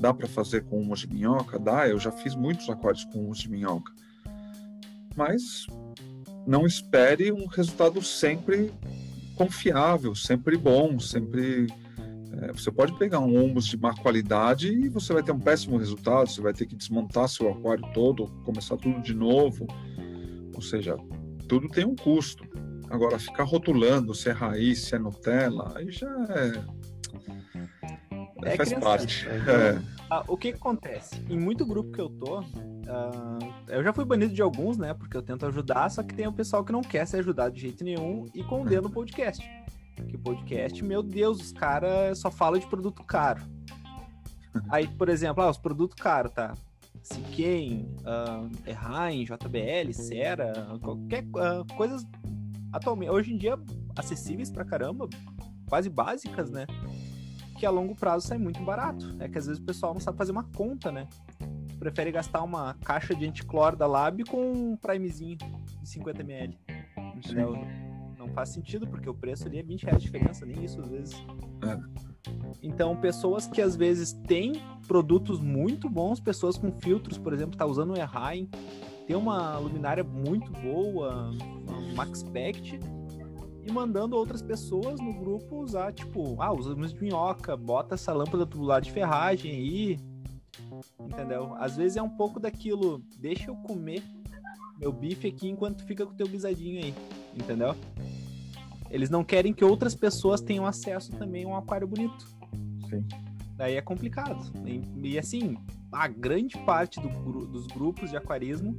Dá para fazer com humus de minhoca? Dá, eu já fiz muitos aquários com humus de minhoca mas não espere um resultado sempre confiável, sempre bom, sempre. É, você pode pegar um humus de má qualidade e você vai ter um péssimo resultado, você vai ter que desmontar seu aquário todo, começar tudo de novo. Ou seja, tudo tem um custo. Agora, ficar rotulando se é raiz, se é Nutella, aí já é. é faz parte. Né? É. Ah, o que, que acontece? Em muito grupo que eu tô, Uh, eu já fui banido de alguns, né? Porque eu tento ajudar, só que tem o pessoal que não quer ser ajudado de jeito nenhum e condena o podcast. Que podcast, meu Deus, os caras só falam de produto caro. Aí, por exemplo, ah, os produtos caros, tá? Siquem, uh, Errain, JBL, Sera, qualquer uh, coisas atualmente, hoje em dia acessíveis pra caramba, quase básicas, né? Que a longo prazo sai muito barato. É que às vezes o pessoal não sabe fazer uma conta, né? Prefere gastar uma caixa de anticlor da Lab com um primezinho de 50ml. Entendeu? Não faz sentido, porque o preço ali é 20 reais de diferença, nem isso às vezes. É. Então, pessoas que às vezes têm produtos muito bons, pessoas com filtros, por exemplo, tá usando o Errain, tem uma luminária muito boa, um MaxPact, e mandando outras pessoas no grupo usar, tipo, ah, usamos de minhoca, bota essa lâmpada tubular de ferragem aí, Entendeu? Às vezes é um pouco daquilo, deixa eu comer meu bife aqui enquanto fica com o teu guisadinho aí, entendeu? Eles não querem que outras pessoas tenham acesso também a um aquário bonito. Sim. Daí é complicado. E, e assim, a grande parte do, dos grupos de aquarismo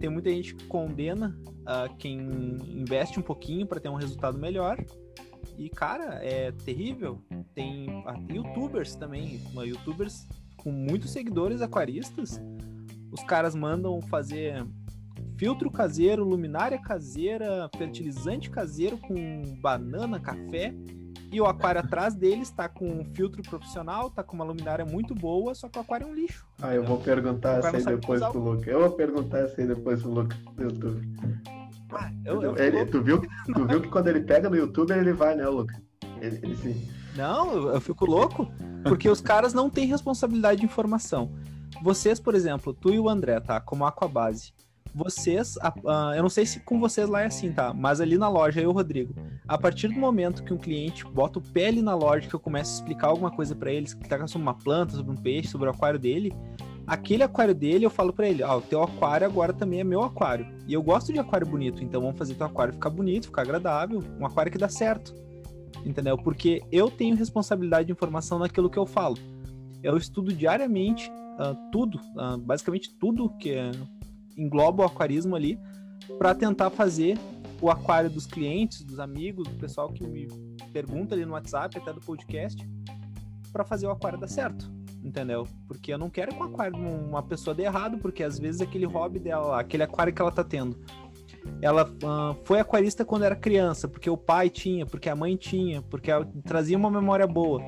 tem muita gente que condena uh, quem investe um pouquinho para ter um resultado melhor. E, cara, é terrível. Tem uh, youtubers também. Youtubers com muitos seguidores aquaristas, os caras mandam fazer filtro caseiro, luminária caseira, fertilizante caseiro com banana, café. E o aquário atrás deles está com um filtro profissional, tá com uma luminária muito boa, só que o aquário é um lixo. Ah, eu vou perguntar essa aí depois pro Luca. Eu vou perguntar essa aí depois pro Luca no YouTube. Ah, eu, eu ele, tu, viu, tu viu que quando ele pega no YouTube ele vai, né, Luca? Ele, ele sim. Não, eu fico louco, porque os caras não têm responsabilidade de informação. Vocês, por exemplo, tu e o André, tá? Como Aquabase. Vocês, eu não sei se com vocês lá é assim, tá? Mas ali na loja, eu e o Rodrigo, a partir do momento que um cliente bota o pé ali na loja, que eu começo a explicar alguma coisa para eles, que tá sobre uma planta, sobre um peixe, sobre o aquário dele, aquele aquário dele, eu falo para ele, ah, o teu aquário agora também é meu aquário. E eu gosto de aquário bonito, então vamos fazer teu aquário ficar bonito, ficar agradável, um aquário que dá certo entendeu? Porque eu tenho responsabilidade de informação naquilo que eu falo. Eu estudo diariamente uh, tudo, uh, basicamente tudo que é, engloba o aquarismo ali, para tentar fazer o aquário dos clientes, dos amigos, do pessoal que me pergunta ali no WhatsApp, até do podcast, para fazer o aquário dar certo, entendeu? Porque eu não quero que o aquário uma pessoa dê errado, porque às vezes aquele hobby dela, aquele aquário que ela tá tendo, ela uh, foi aquarista quando era criança, porque o pai tinha, porque a mãe tinha, porque ela trazia uma memória boa.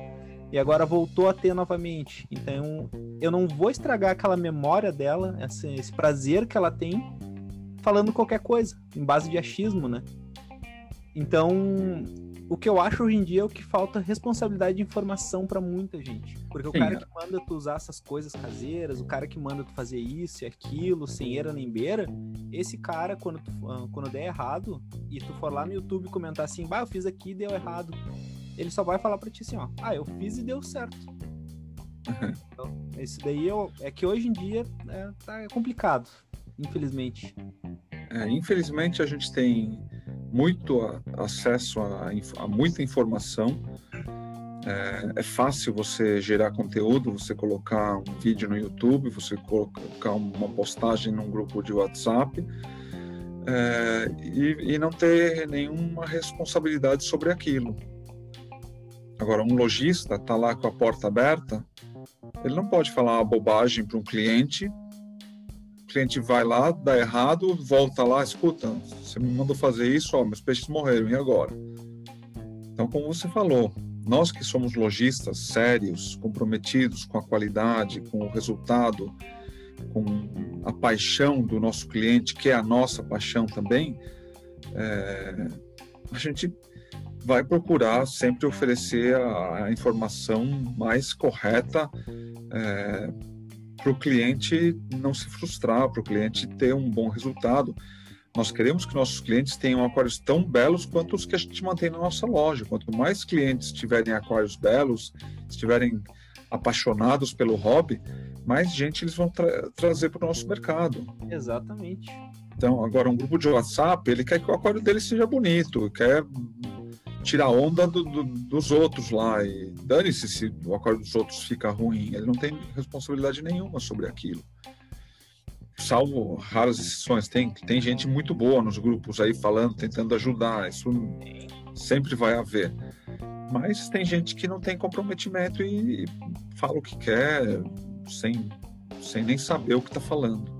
E agora voltou a ter novamente. Então, eu não vou estragar aquela memória dela, esse, esse prazer que ela tem, falando qualquer coisa, em base de achismo, né? Então, o que eu acho hoje em dia é o que falta responsabilidade de informação para muita gente. Porque Sim, o cara é. que manda tu usar essas coisas caseiras, o cara que manda tu fazer isso e aquilo, sem era nem beira, esse cara, quando, tu, ah, quando der errado, e tu for lá no YouTube comentar assim, bah, eu fiz aqui e deu errado, ele só vai falar para ti assim, ó, ah, eu fiz e deu certo. então, isso daí eu, é que hoje em dia é, tá complicado, infelizmente. É, infelizmente a gente tem muito acesso a, a muita informação. É, é, fácil você gerar conteúdo, você colocar um vídeo no YouTube, você colocar uma postagem num grupo de WhatsApp é, e, e não ter nenhuma responsabilidade sobre aquilo. Agora, um lojista está lá com a porta aberta, ele não pode falar uma bobagem para um cliente cliente vai lá, dá errado, volta lá, escuta, você me mandou fazer isso, ó, meus peixes morreram, e agora? Então, como você falou, nós que somos lojistas sérios, comprometidos com a qualidade, com o resultado, com a paixão do nosso cliente, que é a nossa paixão também, é, a gente vai procurar sempre oferecer a, a informação mais correta é, para o cliente não se frustrar, para o cliente ter um bom resultado. Nós queremos que nossos clientes tenham aquários tão belos quanto os que a gente mantém na nossa loja. Quanto mais clientes tiverem aquários belos, estiverem apaixonados pelo hobby, mais gente eles vão tra trazer para o nosso mercado. Exatamente. Então, agora, um grupo de WhatsApp, ele quer que o aquário dele seja bonito, quer tirar onda do, do, dos outros lá. E dane-se se o acordo dos outros fica ruim. Ele não tem responsabilidade nenhuma sobre aquilo. Salvo raras exceções. Tem, tem gente muito boa nos grupos aí falando, tentando ajudar. Isso sempre vai haver. Mas tem gente que não tem comprometimento e, e fala o que quer sem, sem nem saber o que está falando.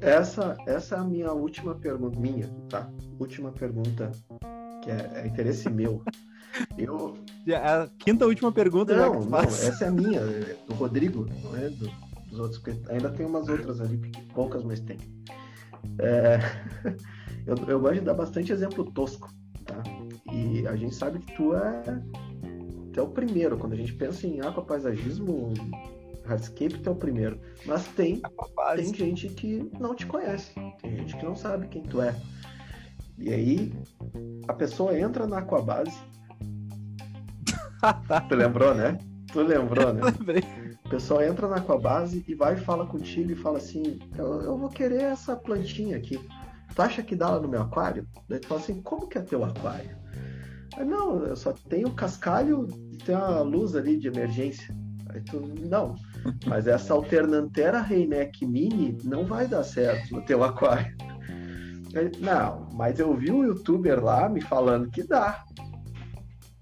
Essa, essa é a minha última pergunta, minha, tá? Última pergunta, que é, é interesse meu. Eu... A quinta última pergunta não, não, essa é a minha, é do Rodrigo, não é do, dos outros, porque ainda tem umas outras ali, poucas, mas tem. É... eu, eu gosto de dar bastante exemplo tosco, tá? E a gente sabe que tu é, tu é o primeiro, quando a gente pensa em aquapaisagismo, Hardscape é o primeiro. Mas tem, tem gente que não te conhece. Tem gente que não sabe quem tu é. E aí a pessoa entra na Aquabase. tu lembrou, né? Tu lembrou, né? Lembrei. A pessoa entra na Aquabase e vai e fala contigo e fala assim: eu, eu vou querer essa plantinha aqui. Tu acha que dá lá no meu aquário? Daí tu fala assim: como que é teu aquário? não, eu só tenho cascalho e tem uma luz ali de emergência. Aí tu, não, mas essa alternantera Reineck Mini não vai dar certo no teu aquário. Não, mas eu vi um youtuber lá me falando que dá.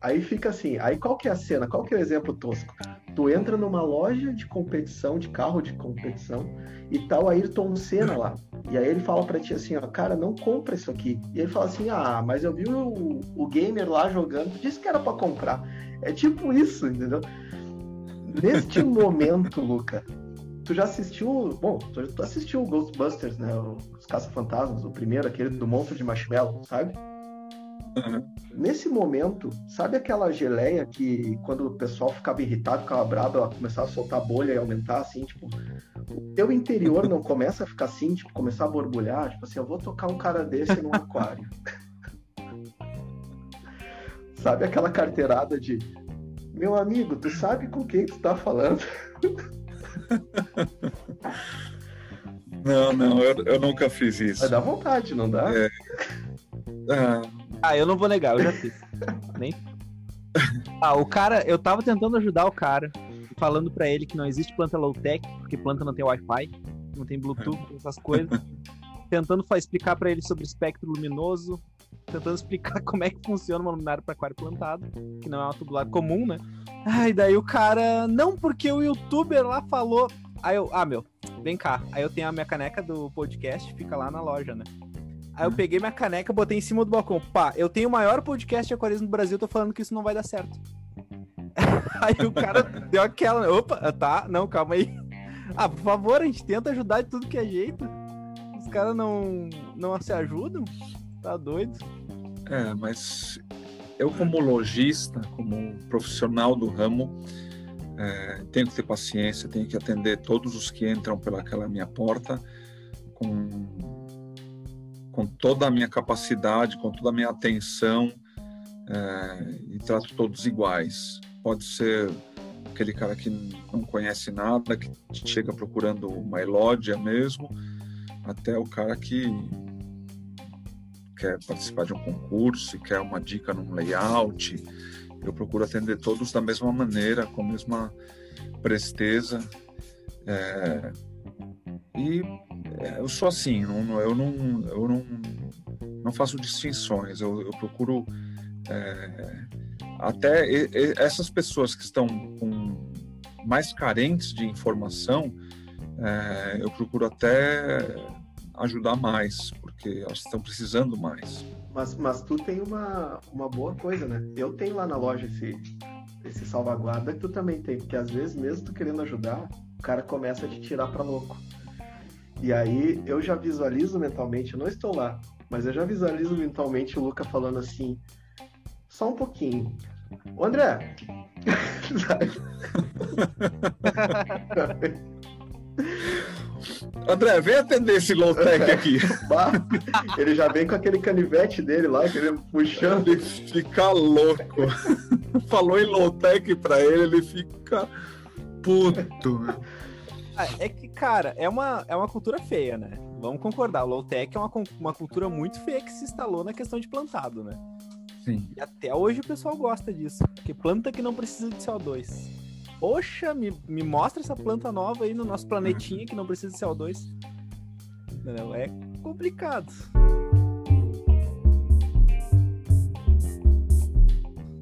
Aí fica assim, aí qual que é a cena? Qual que é o exemplo tosco? Tu entra numa loja de competição, de carro de competição, e tá o Ayrton Senna lá. E aí ele fala para ti assim, ó, cara, não compra isso aqui. E ele fala assim, ah, mas eu vi o, o gamer lá jogando, disse que era para comprar. É tipo isso, entendeu? Neste momento, Luca, tu já assistiu. Bom, tu assistiu o Ghostbusters, né? Os Caça-Fantasmas, o primeiro, aquele do monstro de marshmallow, sabe? Uhum. Nesse momento, sabe aquela geleia que quando o pessoal ficava irritado, ficava bravo, ela começava a soltar bolha e aumentar assim, tipo, o teu interior não começa a ficar assim, tipo, começar a borbulhar, tipo assim, eu vou tocar um cara desse num aquário. sabe aquela carteirada de meu amigo, tu sabe com quem tu tá falando? Não, não, eu, eu nunca fiz isso. Vai dar vontade, não dá? É... Ah. ah, eu não vou negar, eu já fiz. Nem. Ah, o cara, eu tava tentando ajudar o cara. Falando para ele que não existe planta low-tech, porque planta não tem Wi-Fi, não tem Bluetooth, essas coisas. tentando explicar para ele sobre espectro luminoso, tentando explicar como é que funciona uma luminária para aquário plantado, que não é uma tubular comum, né? Ai, daí o cara, não, porque o youtuber lá falou. Aí eu, ah, meu, vem cá. Aí eu tenho a minha caneca do podcast, fica lá na loja, né? Aí eu peguei minha caneca, botei em cima do balcão. Pá, eu tenho o maior podcast de aquarismo do Brasil, tô falando que isso não vai dar certo. aí o cara deu aquela. Opa, tá, não, calma aí. Ah, por favor, a gente tenta ajudar de tudo que é jeito. Os caras não, não se ajudam? Tá doido? É, mas eu como lojista, como profissional do ramo, é, tenho que ter paciência, tenho que atender todos os que entram pelaquela minha porta com, com toda a minha capacidade, com toda a minha atenção é, e trato todos iguais. Pode ser aquele cara que não conhece nada, que chega procurando uma elódia mesmo, até o cara que quer participar de um concurso e quer uma dica num layout. Eu procuro atender todos da mesma maneira, com a mesma presteza. É, e é, eu sou assim, não, eu, não, eu não, não faço distinções, eu, eu procuro. É, até essas pessoas que estão com mais carentes de informação, é, eu procuro até ajudar mais, porque elas estão precisando mais. Mas, mas tu tem uma, uma boa coisa, né? Eu tenho lá na loja esse, esse salvaguarda que tu também tem, porque às vezes, mesmo tu querendo ajudar, o cara começa a te tirar para louco. E aí eu já visualizo mentalmente, eu não estou lá, mas eu já visualizo mentalmente o Luca falando assim: só um pouquinho. Ô André! André, vem atender esse low-tech aqui. ele já vem com aquele canivete dele lá, querendo puxando. Ele fica louco. Falou em low-tech pra ele, ele fica puto. Ah, é que, cara, é uma, é uma cultura feia, né? Vamos concordar. Low-tech é uma, uma cultura muito feia que se instalou na questão de plantado, né? Sim. E até hoje o pessoal gosta disso. Porque planta que não precisa de CO2. Poxa, me, me mostra essa planta nova aí no nosso planetinha que não precisa de CO2. Não, é complicado.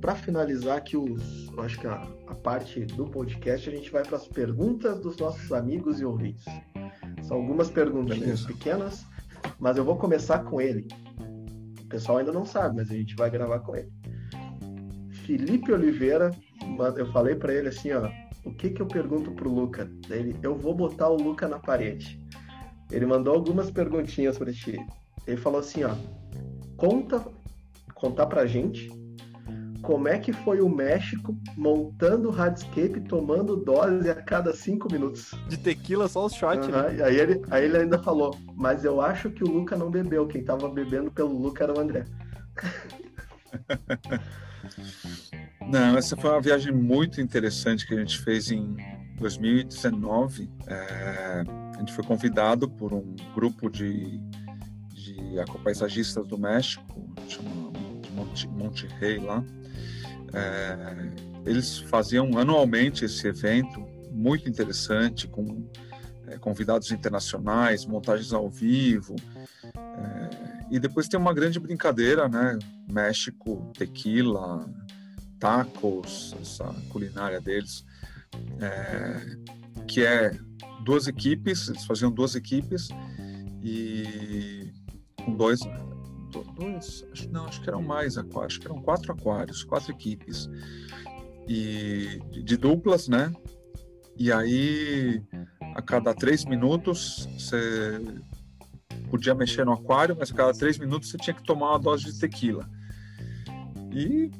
Para finalizar aqui os, acho que a, a parte do podcast, a gente vai para as perguntas dos nossos amigos e ouvintes. São algumas perguntinhas pequenas, mas eu vou começar com ele. O pessoal ainda não sabe, mas a gente vai gravar com ele. Felipe Oliveira eu falei para ele assim, ó, o que que eu pergunto pro Luca? Ele, eu vou botar o Luca na parede. Ele mandou algumas perguntinhas para ti. Ele falou assim, ó, conta, contar pra gente como é que foi o México montando o hardscape, tomando dose a cada cinco minutos. De tequila, só os shots, uhum. né? Aí ele, aí ele ainda falou, mas eu acho que o Luca não bebeu. Quem tava bebendo pelo Luca era o André. Não, essa foi uma viagem muito interessante que a gente fez em 2019. É, a gente foi convidado por um grupo de, de aquapaisagistas do México, chama Monte, Monte Rei lá. É, eles faziam anualmente esse evento muito interessante, com é, convidados internacionais, montagens ao vivo. É, e depois tem uma grande brincadeira, né? México, tequila, tacos, essa culinária deles, é, que é duas equipes, eles faziam duas equipes e com dois, dois acho, não, acho que eram mais acho que eram quatro aquários, quatro equipes e de duplas, né? E aí a cada três minutos você podia mexer no aquário, mas a cada três minutos você tinha que tomar uma dose de tequila. E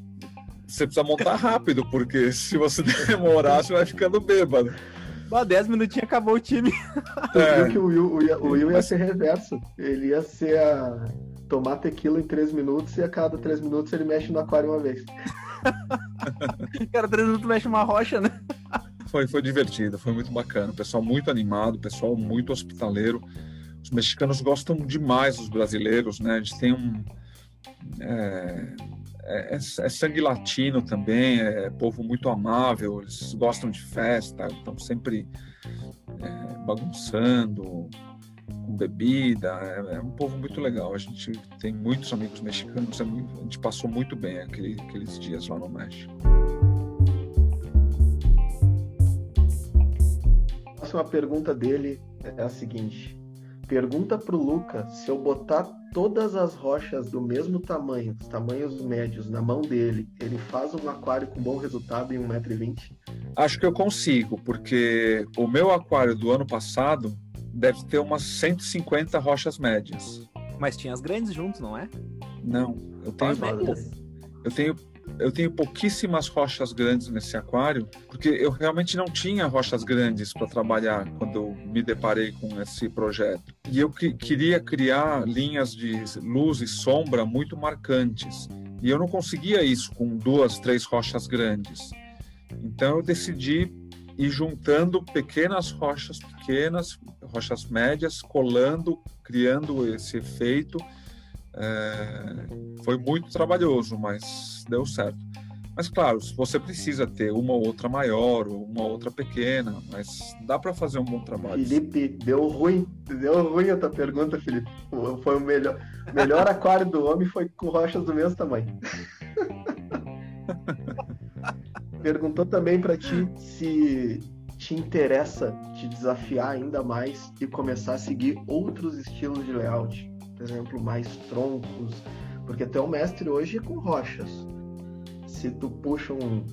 você precisa montar rápido, porque se você demorar, você vai ficando bêbado. Bah, 10 minutinhos acabou o time. É. viu que o Will, o Will ia ser reverso. Ele ia ser a... tomar tequila em 3 minutos e a cada 3 minutos ele mexe no aquário uma vez. Cada 3 minutos mexe uma rocha, né? Foi, foi divertido, foi muito bacana. O pessoal muito animado, pessoal muito hospitaleiro. Os mexicanos gostam demais dos brasileiros, né? Gente tem um. É, é, é, é, sangue latino também, é povo muito amável, eles gostam de festa, estão sempre é, bagunçando, com bebida, é, é, um povo muito legal. A gente tem muitos amigos mexicanos, a gente passou muito bem aquele, aqueles dias lá no México. A próxima pergunta dele é a seguinte: pergunta pro Luca se eu botar todas as rochas do mesmo tamanho, os tamanhos médios, na mão dele, ele faz um aquário com bom resultado em 1,20m? Acho que eu consigo, porque o meu aquário do ano passado deve ter umas 150 rochas médias. Mas tinha as grandes juntos, não é? Não, eu tenho, eu tenho eu tenho pouquíssimas rochas grandes nesse aquário, porque eu realmente não tinha rochas grandes para trabalhar quando eu me deparei com esse projeto. E eu que, queria criar linhas de luz e sombra muito marcantes. E eu não conseguia isso com duas, três rochas grandes. Então eu decidi ir juntando pequenas rochas pequenas, rochas médias, colando, criando esse efeito é, foi muito trabalhoso, mas deu certo. Mas claro, você precisa ter uma ou outra maior ou uma outra pequena, mas dá para fazer um bom trabalho. Felipe, deu ruim, deu ruim a tua pergunta, Felipe. Foi o melhor, melhor aquário do homem foi com rochas do mesmo tamanho. Perguntou também para ti se te interessa te desafiar ainda mais e começar a seguir outros estilos de layout por exemplo, mais troncos, porque tu é um mestre hoje com rochas. Se tu puxa um.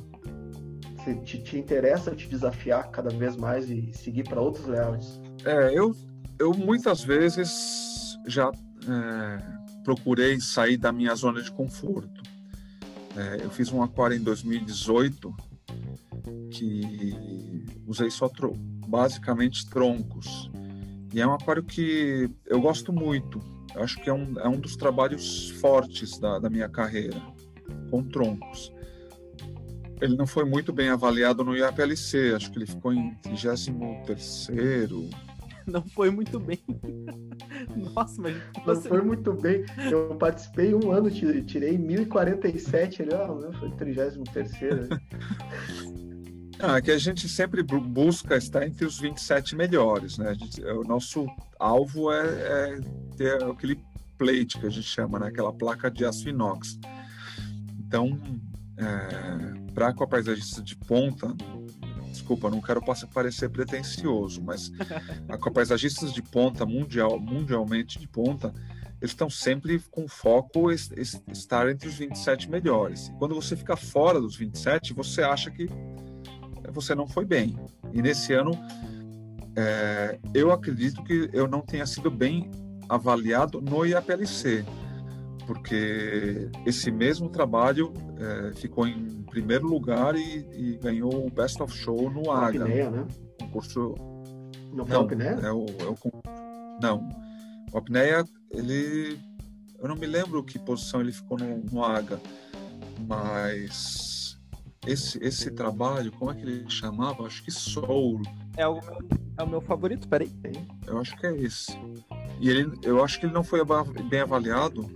Se te, te interessa te desafiar cada vez mais e seguir para outros layouts. É, eu, eu muitas vezes já é, procurei sair da minha zona de conforto. É, eu fiz um aquário em 2018 que usei só basicamente troncos. E é um aquário que eu gosto muito. Eu acho que é um, é um dos trabalhos fortes da, da minha carreira, com troncos. Ele não foi muito bem avaliado no IAPLC, acho que ele ficou em 33 não foi muito bem. Nossa, mas. Não foi muito bem. Eu participei um ano, tirei 1047, ele, ah, meu, foi 33. Ah, é que a gente sempre busca estar entre os 27 melhores, né? Gente, o nosso alvo é, é, ter aquele plate que a gente chama, né? Aquela placa de aço inox. Então, é, para aquapaisagista de ponta, desculpa, não quero parecer pretencioso, mas aquapaisagistas de ponta, mundial, mundialmente de ponta, eles estão sempre com foco estar entre os 27 melhores. Quando você fica fora dos 27, você acha que você não foi bem. E nesse ano, é, eu acredito que eu não tenha sido bem avaliado no IAPLC, porque esse mesmo trabalho é, ficou em primeiro lugar e, e, ganhou o Best of Show no AGA. Apneia, né? Concurso... Não foi não, Apneia? É o, é o, não. O Apneia, ele... Eu não me lembro que posição ele ficou no, no AGA, mas esse, esse trabalho, como é que ele chamava? Acho que Soul. É o, é o meu favorito, peraí. Eu acho que é esse. E ele, eu acho que ele não foi bem avaliado.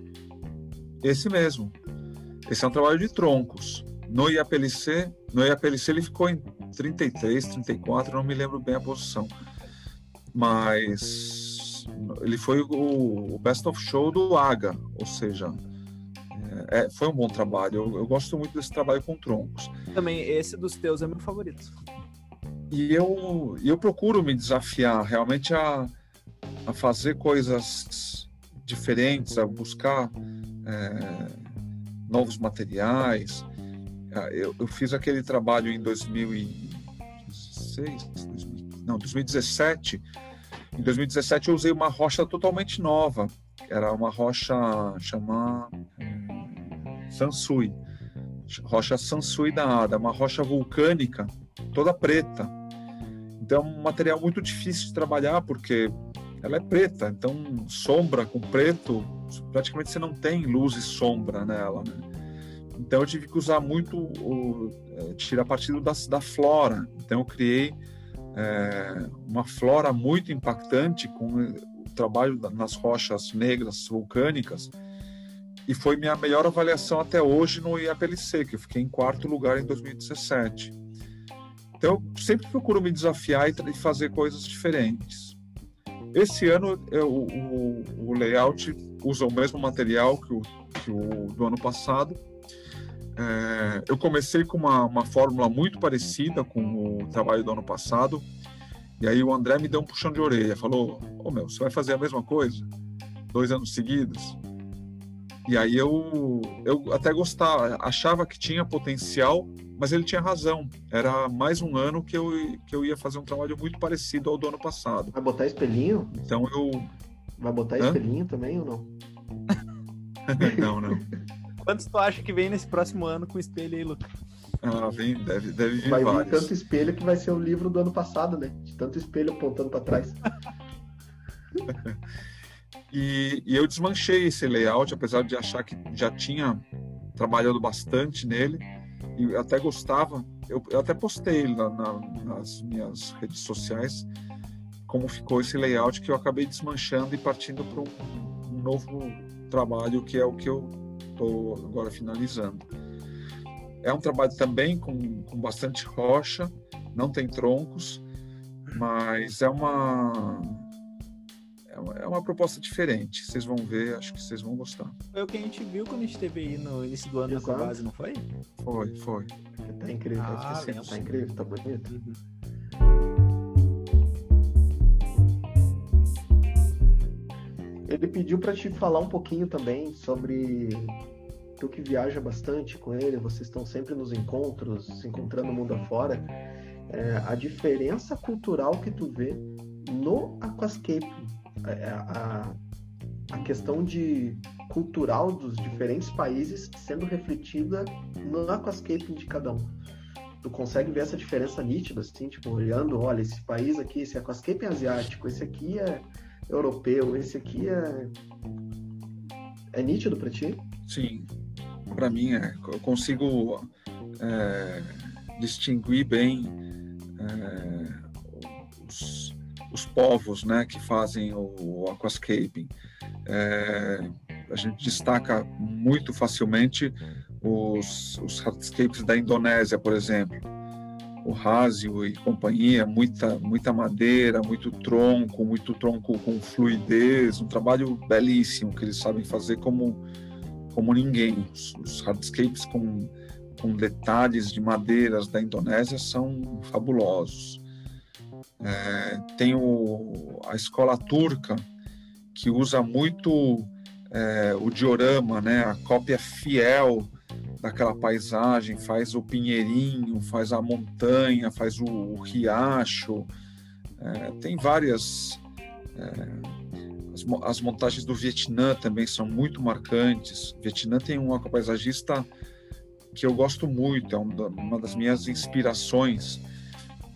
Esse mesmo. Esse é um trabalho de troncos. No IAPLC, no IAPLC ele ficou em 33, 34, não me lembro bem a posição. Mas ele foi o, o Best of Show do AGA, ou seja, é, foi um bom trabalho. Eu, eu, gosto muito desse trabalho com troncos. Também, esse dos teus é meu favorito. E eu, eu procuro me desafiar realmente a, a fazer coisas diferentes, a buscar é, novos materiais. Ah, eu, eu, fiz aquele trabalho em 2016, 2000, não, 2017. Em 2017 eu usei uma rocha totalmente nova. Era uma rocha chamada Sansui. Rocha Sansui da Ada, uma rocha vulcânica, toda preta. Então, é um material muito difícil de trabalhar, porque ela é preta, então sombra com preto, praticamente você não tem luz e sombra nela, né? Então eu tive que usar muito, o, é, tirar partido da, da flora. Então eu criei é, uma flora muito impactante com o trabalho nas rochas negras vulcânicas e foi minha melhor avaliação até hoje no IAPLC, que eu fiquei em quarto lugar em 2017. Então, eu sempre procuro me desafiar e fazer coisas diferentes. Esse ano, eu, o, o, layout usa o mesmo material que o, que o do ano passado. É, eu comecei com uma, uma fórmula muito parecida com o trabalho do ano passado, e aí o André me deu um puxão de orelha, falou: Ô oh, meu, você vai fazer a mesma coisa? Dois anos seguidos? E aí eu, eu até gostava, achava que tinha potencial, mas ele tinha razão. Era mais um ano que eu, que eu ia fazer um trabalho muito parecido ao do ano passado. Vai botar espelhinho? Então eu. Vai botar Hã? espelhinho também ou não? não, não. Quantos tu acha que vem nesse próximo ano com espelho aí, Lucas? Ah, vem, deve, deve vir vai vários. vir tanto espelho que vai ser o livro do ano passado, né? De tanto espelho apontando para trás. E, e, eu desmanchei esse layout, apesar de achar que já tinha trabalhado bastante nele e até gostava. Eu, eu até postei na, na, nas minhas redes sociais como ficou esse layout que eu acabei desmanchando e partindo para um, um, novo trabalho que é o que eu estou agora finalizando. É um trabalho também com, com bastante rocha, não tem troncos, mas é uma é uma proposta diferente. Vocês vão ver, acho que vocês vão gostar. Foi o que a gente viu quando a gente teve aí no início do ano Exato. na base, não foi? Foi, foi. Tá incrível, ah, tá incrível, tá bonito. Uhum. Ele pediu para te falar um pouquinho também sobre tu que viaja bastante com ele, vocês estão sempre nos encontros, se encontrando mundo afora, é, a diferença cultural que tu vê no aquascape é, a, a questão de cultural dos diferentes países sendo refletida no aquascaping de cada um. Tu consegue ver essa diferença nítida, assim, tipo, olhando, olha, esse país aqui, esse aquascaping é asiático, esse aqui é europeu, esse aqui é. É nítido para ti? Sim, para mim é. Eu consigo é, distinguir bem é, os os povos né, que fazem o, o aquascaping. É, a gente destaca muito facilmente os, os hardscapes da Indonésia, por exemplo. O Rasio e companhia, muita, muita madeira, muito tronco, muito tronco com fluidez, um trabalho belíssimo que eles sabem fazer como, como ninguém. Os, os hardscapes com, com detalhes de madeiras da Indonésia são fabulosos. É, tem o, a escola turca, que usa muito é, o diorama, né, a cópia fiel daquela paisagem, faz o pinheirinho, faz a montanha, faz o, o riacho. É, tem várias. É, as, as, montagens do Vietnã também são muito marcantes. O Vietnã tem um paisagista que eu gosto muito, é uma das minhas inspirações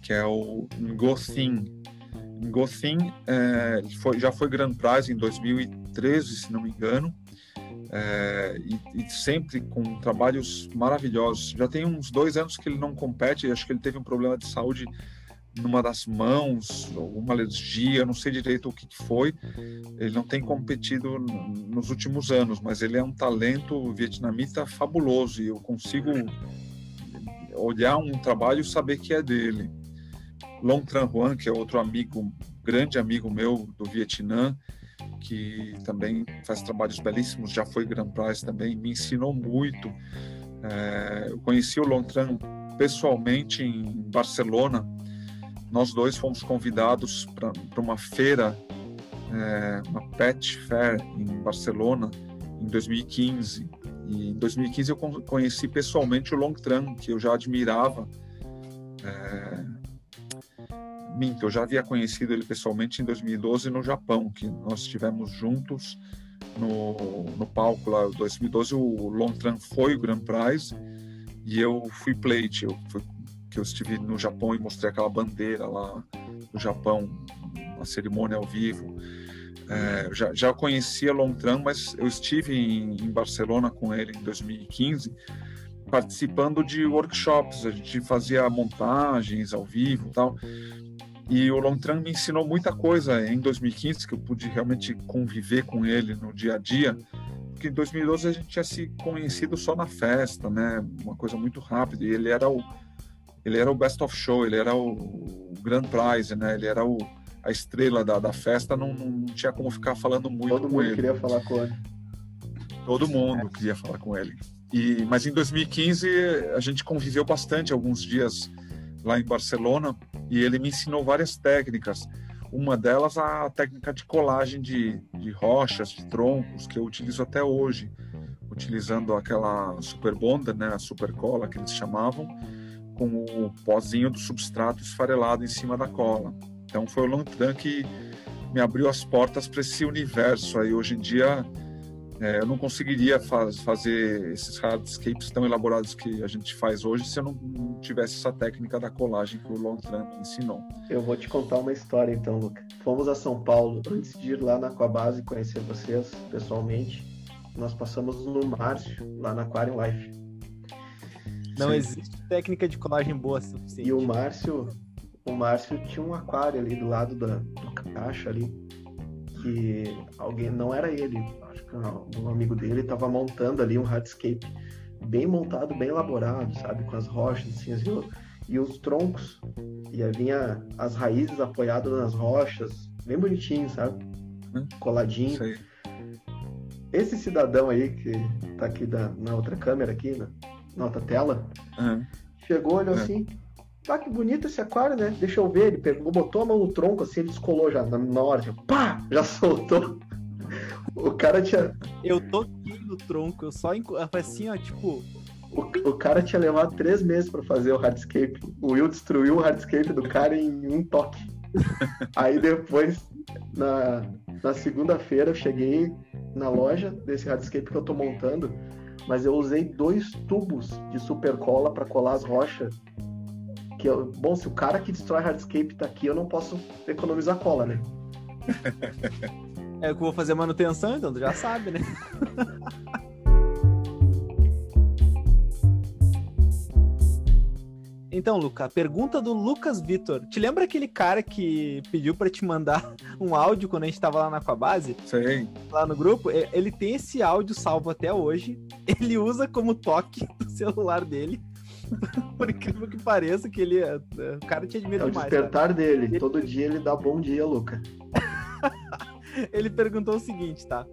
que é o Ngothin. Ngothin é, foi, já foi Grand Prize em 2013, se não me engano, é, e, e, sempre com trabalhos maravilhosos. Já tem uns dois anos que ele não compete, acho que ele teve um problema de saúde numa das mãos, alguma alergia, não sei direito o que foi. Ele não tem competido nos últimos anos, mas ele é um talento vietnamita fabuloso e eu consigo olhar um trabalho e saber que é dele. Long Tran Huan, que é outro amigo, grande amigo meu do Vietnã, que também faz trabalhos belíssimos, já foi Grand Prize também, me ensinou muito. É, eu conheci o Long Tran pessoalmente em Barcelona. Nós dois fomos convidados para uma feira, é, uma pet fair em Barcelona, em 2015. E em 2015 eu conheci pessoalmente o Long Tran, que eu já admirava. É, minto, eu já havia conhecido ele pessoalmente em 2012 no Japão, que nós estivemos juntos no, no palco lá. Em 2012 o Longtran foi o Grand Prize e eu fui plate, eu fui, que eu estive no Japão e mostrei aquela bandeira lá no Japão, uma cerimônia ao vivo. É, já, já conhecia Longtran, mas eu estive em, em Barcelona com ele em 2015 participando de workshops, a gente fazia montagens ao vivo tal. E o Longtran me ensinou muita coisa em 2015, que eu pude realmente conviver com ele no dia a dia, porque em 2012 a gente tinha se conhecido só na festa, né? Uma coisa muito rápida. E ele era o ele era o best of show, ele era o, grand prize, né? Ele era o, a estrela da, da festa, não, não tinha como ficar falando muito Todo com mundo ele. queria falar com ele. Todo mundo queria falar com ele. E, mas em 2015 a gente conviveu bastante alguns dias lá em Barcelona e ele me ensinou várias técnicas. Uma delas a técnica de colagem de, de rochas, de troncos, que eu utilizo até hoje, utilizando aquela super bonder, né, a super cola que eles chamavam, com o pozinho do substrato esfarelado em cima da cola. Então foi o Longtran que me abriu as portas para esse universo aí. Hoje em dia é, eu não conseguiria faz, fazer esses hardscapes tão elaborados que a gente faz hoje se eu não, não tivesse essa técnica da colagem que o Longtran ensinou. Eu vou te contar uma história então, Luca. Fomos a São Paulo antes de ir lá na Aquabase conhecer vocês pessoalmente. Nós passamos no Márcio, lá na Aquarium Life. Não Sim. existe técnica de colagem boa suficiente. E o Márcio, o Márcio tinha um aquário ali do lado da, do caixa ali. Que alguém, não era ele, acho que um amigo dele estava montando ali um hardscape bem montado, bem elaborado, sabe? Com as rochas assim, e, o- e os troncos. E aí vinha as raízes apoiadas nas rochas, bem bonitinho, sabe? Hum. Coladinho. Esse cidadão aí que tá aqui da- na outra câmera aqui, na, na outra tela, Aham. chegou, olhou É. assim, ah, que bonito esse aquário, né? Deixa eu ver. Ele pegou, botou a mão no tronco, assim, ele descolou já, na, na hora, já, pá, já soltou. O cara tinha, Eu toquei no tronco, eu só enco- assim, ó, tipo, o, o cara tinha levado três meses pra fazer o hardscape. O Will destruiu o hardscape do cara em um toque. Aí depois, na, na segunda-feira, eu cheguei na loja desse hardscape que eu tô montando, mas eu usei dois tubos de super cola pra colar as rochas. Que eu, bom, se o cara que destrói hardscape tá aqui, eu não posso economizar cola, né? é que eu vou fazer manutenção, então tu já sabe, né? Então, Luca, a pergunta do Lucas Vitor. Te lembra aquele cara que pediu pra te mandar um áudio quando a gente tava lá na Aquabase, Sei. lá no grupo? E- Ele tem esse áudio salvo até hoje. Ele usa como toque do celular dele. Por incrível que pareça, que ele é... O cara te É admira o demais. cara. despertar dele. Todo dia ele dá bom dia, Luca. Ele perguntou o seguinte, tá?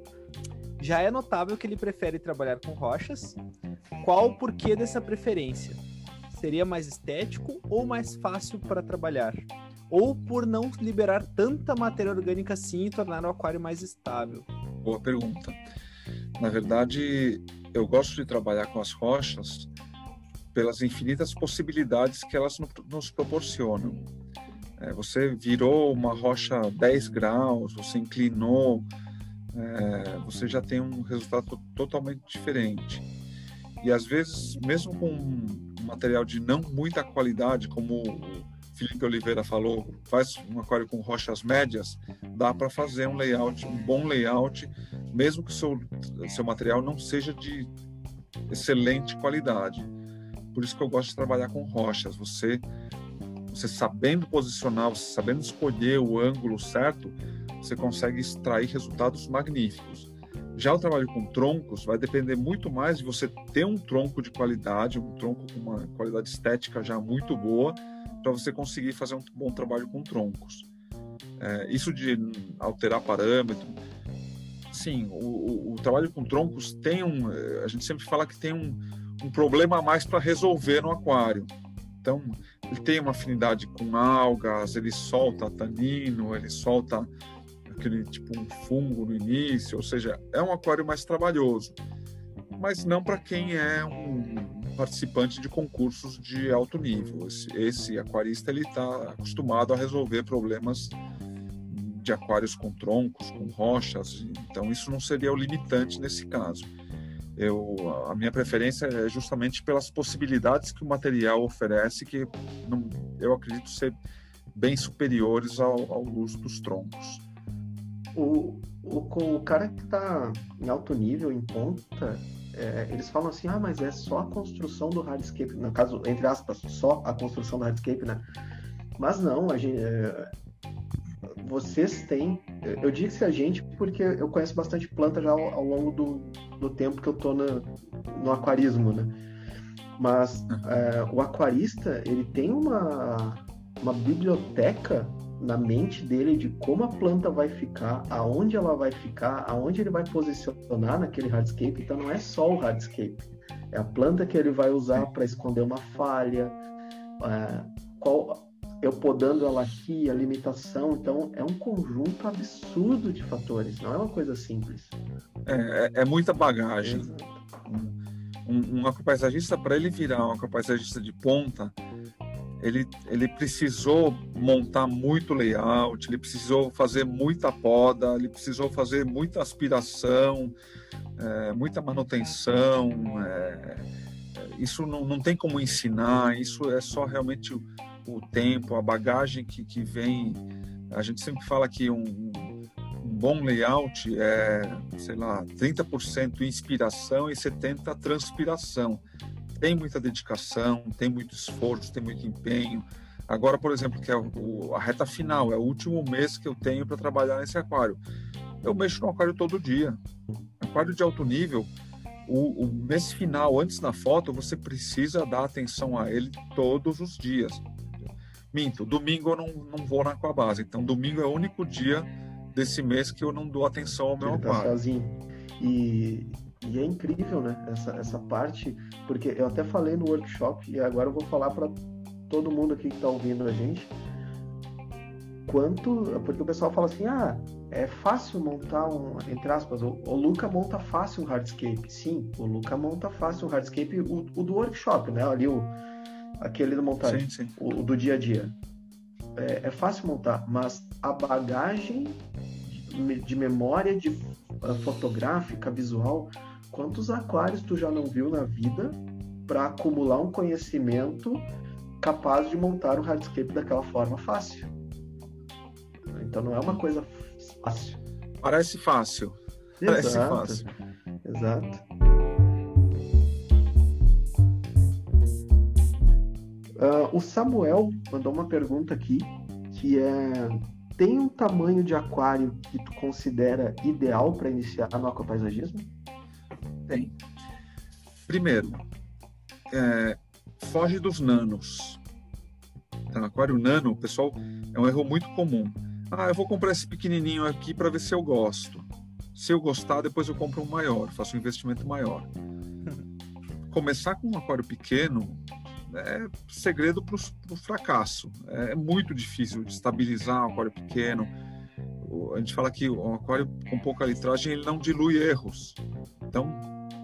Já é notável que ele prefere trabalhar com rochas. Qual o porquê dessa preferência? Seria mais estético ou mais fácil para trabalhar? Ou por não liberar tanta matéria orgânica assim e tornar o aquário mais estável? Boa pergunta. Na verdade, eu gosto de trabalhar com as rochas pelas infinitas possibilidades que elas no- nos proporcionam. É, você virou uma rocha 10 graus, você inclinou, é, você já tem um resultado totalmente diferente. E às vezes, mesmo com um material de não muita qualidade, como o Felipe Oliveira falou, faz um aquário com rochas médias, dá para fazer um layout, um bom layout, mesmo que o seu, seu material não seja de excelente qualidade. Por isso que eu gosto de trabalhar com rochas. Você, você sabendo posicionar, você sabendo escolher o ângulo certo, você consegue extrair resultados magníficos. Já o trabalho com troncos vai depender muito mais de você ter um tronco de qualidade, um tronco com uma qualidade estética já muito boa, para você conseguir fazer um bom trabalho com troncos. É, isso de alterar parâmetro, sim, o, o, o, trabalho com troncos tem um, a gente sempre fala que tem um, um problema a mais para resolver no aquário. Então, ele tem uma afinidade com algas, ele solta tanino, ele solta aquele tipo um fungo no início, ou seja, é um aquário mais trabalhoso, mas não para quem é um participante de concursos de alto nível. Esse, esse aquarista ele está acostumado a resolver problemas de aquários com troncos, com rochas, então isso não seria o limitante nesse caso. Eu, a minha preferência é justamente pelas possibilidades que o material oferece, que não, eu acredito ser bem superiores ao, ao uso dos troncos o, o, o cara que está em alto nível, em ponta, é, eles falam assim, ah, mas é só a construção do hardscape, no caso, entre aspas, só a construção do hardscape, né? Mas não, a gente, é, vocês têm. Eu disse a gente porque eu conheço bastante planta já ao, ao longo do, do tempo que eu tô na, no aquarismo, né? Mas é, o aquarista, ele tem uma, uma biblioteca na mente dele de como a planta vai ficar, aonde ela vai ficar, aonde ele vai posicionar naquele hardscape. Então não é só o hardscape, é a planta que ele vai usar para esconder uma falha, é, qual, eu podando ela aqui, a limitação. Então é um conjunto absurdo de fatores, não é uma coisa simples. É, é, é muita bagagem. Um, um agropaisagista, para ele virar um agropaisagista de ponta, ele, ele precisou montar muito layout, ele precisou fazer muita poda, ele precisou fazer muita aspiração, é, muita manutenção. É, é, isso não, não tem como ensinar, isso é só realmente o, tempo, a bagagem que, que vem. A gente sempre fala que um, um bom layout é, sei lá, 30% inspiração e 70% transpiração tem muita dedicação, tem muito esforço, tem muito empenho. Agora, por exemplo, que é o, a reta final, é o último mês que eu tenho para trabalhar nesse aquário. Eu mexo no aquário todo dia. Aquário de alto nível, o, o mês final, antes da foto, você precisa dar atenção a ele todos os dias. Minto, domingo eu não, não vou na aquabase. Então, domingo é o único dia desse mês que eu não dou atenção ao meu Ele tá aquário. Tá sozinho. E, e é incrível, né? Essa, essa parte, porque eu até falei no workshop e agora eu vou falar para todo mundo aqui que está ouvindo a gente. Quanto. Porque o pessoal fala assim: ah, é fácil montar um. Entre aspas, o, o Luca monta fácil um hardscape. Sim, o Luca monta fácil um hardscape, o, o do workshop, né? Ali o. Aquele do montagem, sim, sim. O, o, do dia a dia. É, é fácil montar, mas a bagagem de, de memória de uh, fotográfica, visual, Quantos aquários tu já não viu na vida para acumular um conhecimento capaz de montar um hardscape daquela forma fácil? Então não é uma coisa fácil. Parece fácil. Parece fácil. Exato. Uh, o Samuel mandou uma pergunta aqui que é tem um tamanho de aquário que tu considera ideal para iniciar no aquapaisagismo? Tem. Primeiro, é, foge dos nanos. Tá, aquário nano, pessoal, é um erro muito comum. Ah, eu vou comprar esse pequenininho aqui para ver se eu gosto. Se eu gostar, depois eu compro um maior, faço um investimento maior. Começar com um aquário pequeno é segredo para o fracasso. É muito difícil de estabilizar um aquário pequeno. A gente fala que o aquário com pouca litragem ele não dilui erros. Então,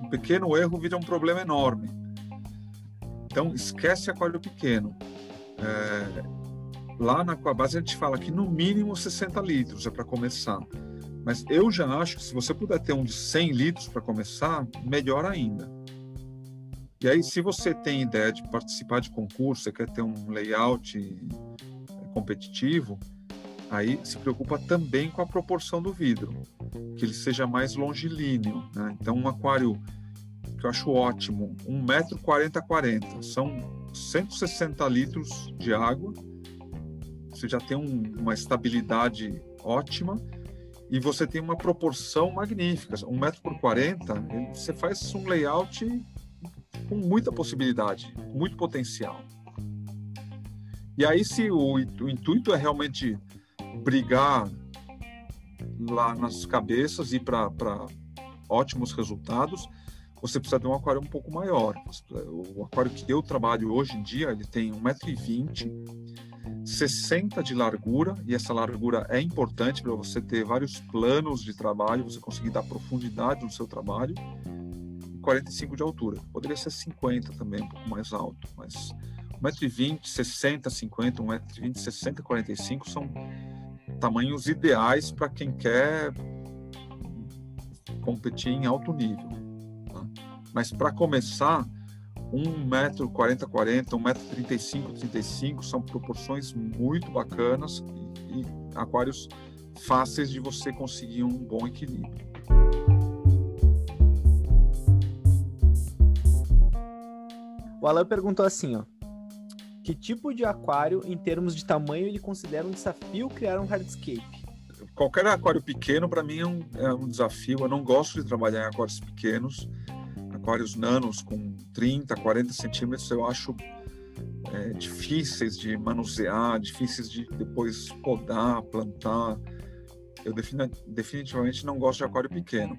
um pequeno erro vira um problema enorme. Então, esquece aquário pequeno. É, lá na Aquabase a gente fala que no mínimo 60 litros é para começar. Mas eu já acho que se você puder ter um de 100 litros para começar, melhor ainda. E aí, se você tem ideia de participar de concurso, você quer ter um layout é, competitivo, aí se preocupa também com a proporção do vidro, que ele seja mais longilíneo. Né? Então, um aquário que eu acho ótimo, 1 metro 40 40, são 160 litros de água, você já tem um, uma estabilidade ótima e você tem uma proporção magnífica. 1 metro por 40, você faz um layout com muita possibilidade, muito potencial. E aí, se o, o intuito é realmente brigar lá nas cabeças e para ótimos resultados, você precisa de um aquário um pouco maior. O aquário que eu trabalho hoje em dia, ele tem 1,20m, 60 de largura, e essa largura é importante para você ter vários planos de trabalho, você conseguir dar profundidade no seu trabalho, 45 de altura. Poderia ser 50 também, um pouco mais alto, mas 1,20m, 60, 50, 1,20m, 60, 45 são tamanhos ideais para quem quer competir em alto nível. Tá? Mas para começar, 1 metro 40 40, 1 metro 35 35 são proporções muito bacanas e, e aquários fáceis de você conseguir um bom equilíbrio. O Alan perguntou assim, ó. Que tipo de aquário, em termos de tamanho, ele considera um desafio criar um hardscape? qualquer aquário pequeno para mim é um, é um, desafio. Eu não gosto de trabalhar em aquários pequenos, aquários nanos com 30, 40 centímetros. Eu acho é, difíceis de manusear, difíceis de depois podar, plantar. Eu definitivamente não gosto de aquário pequeno.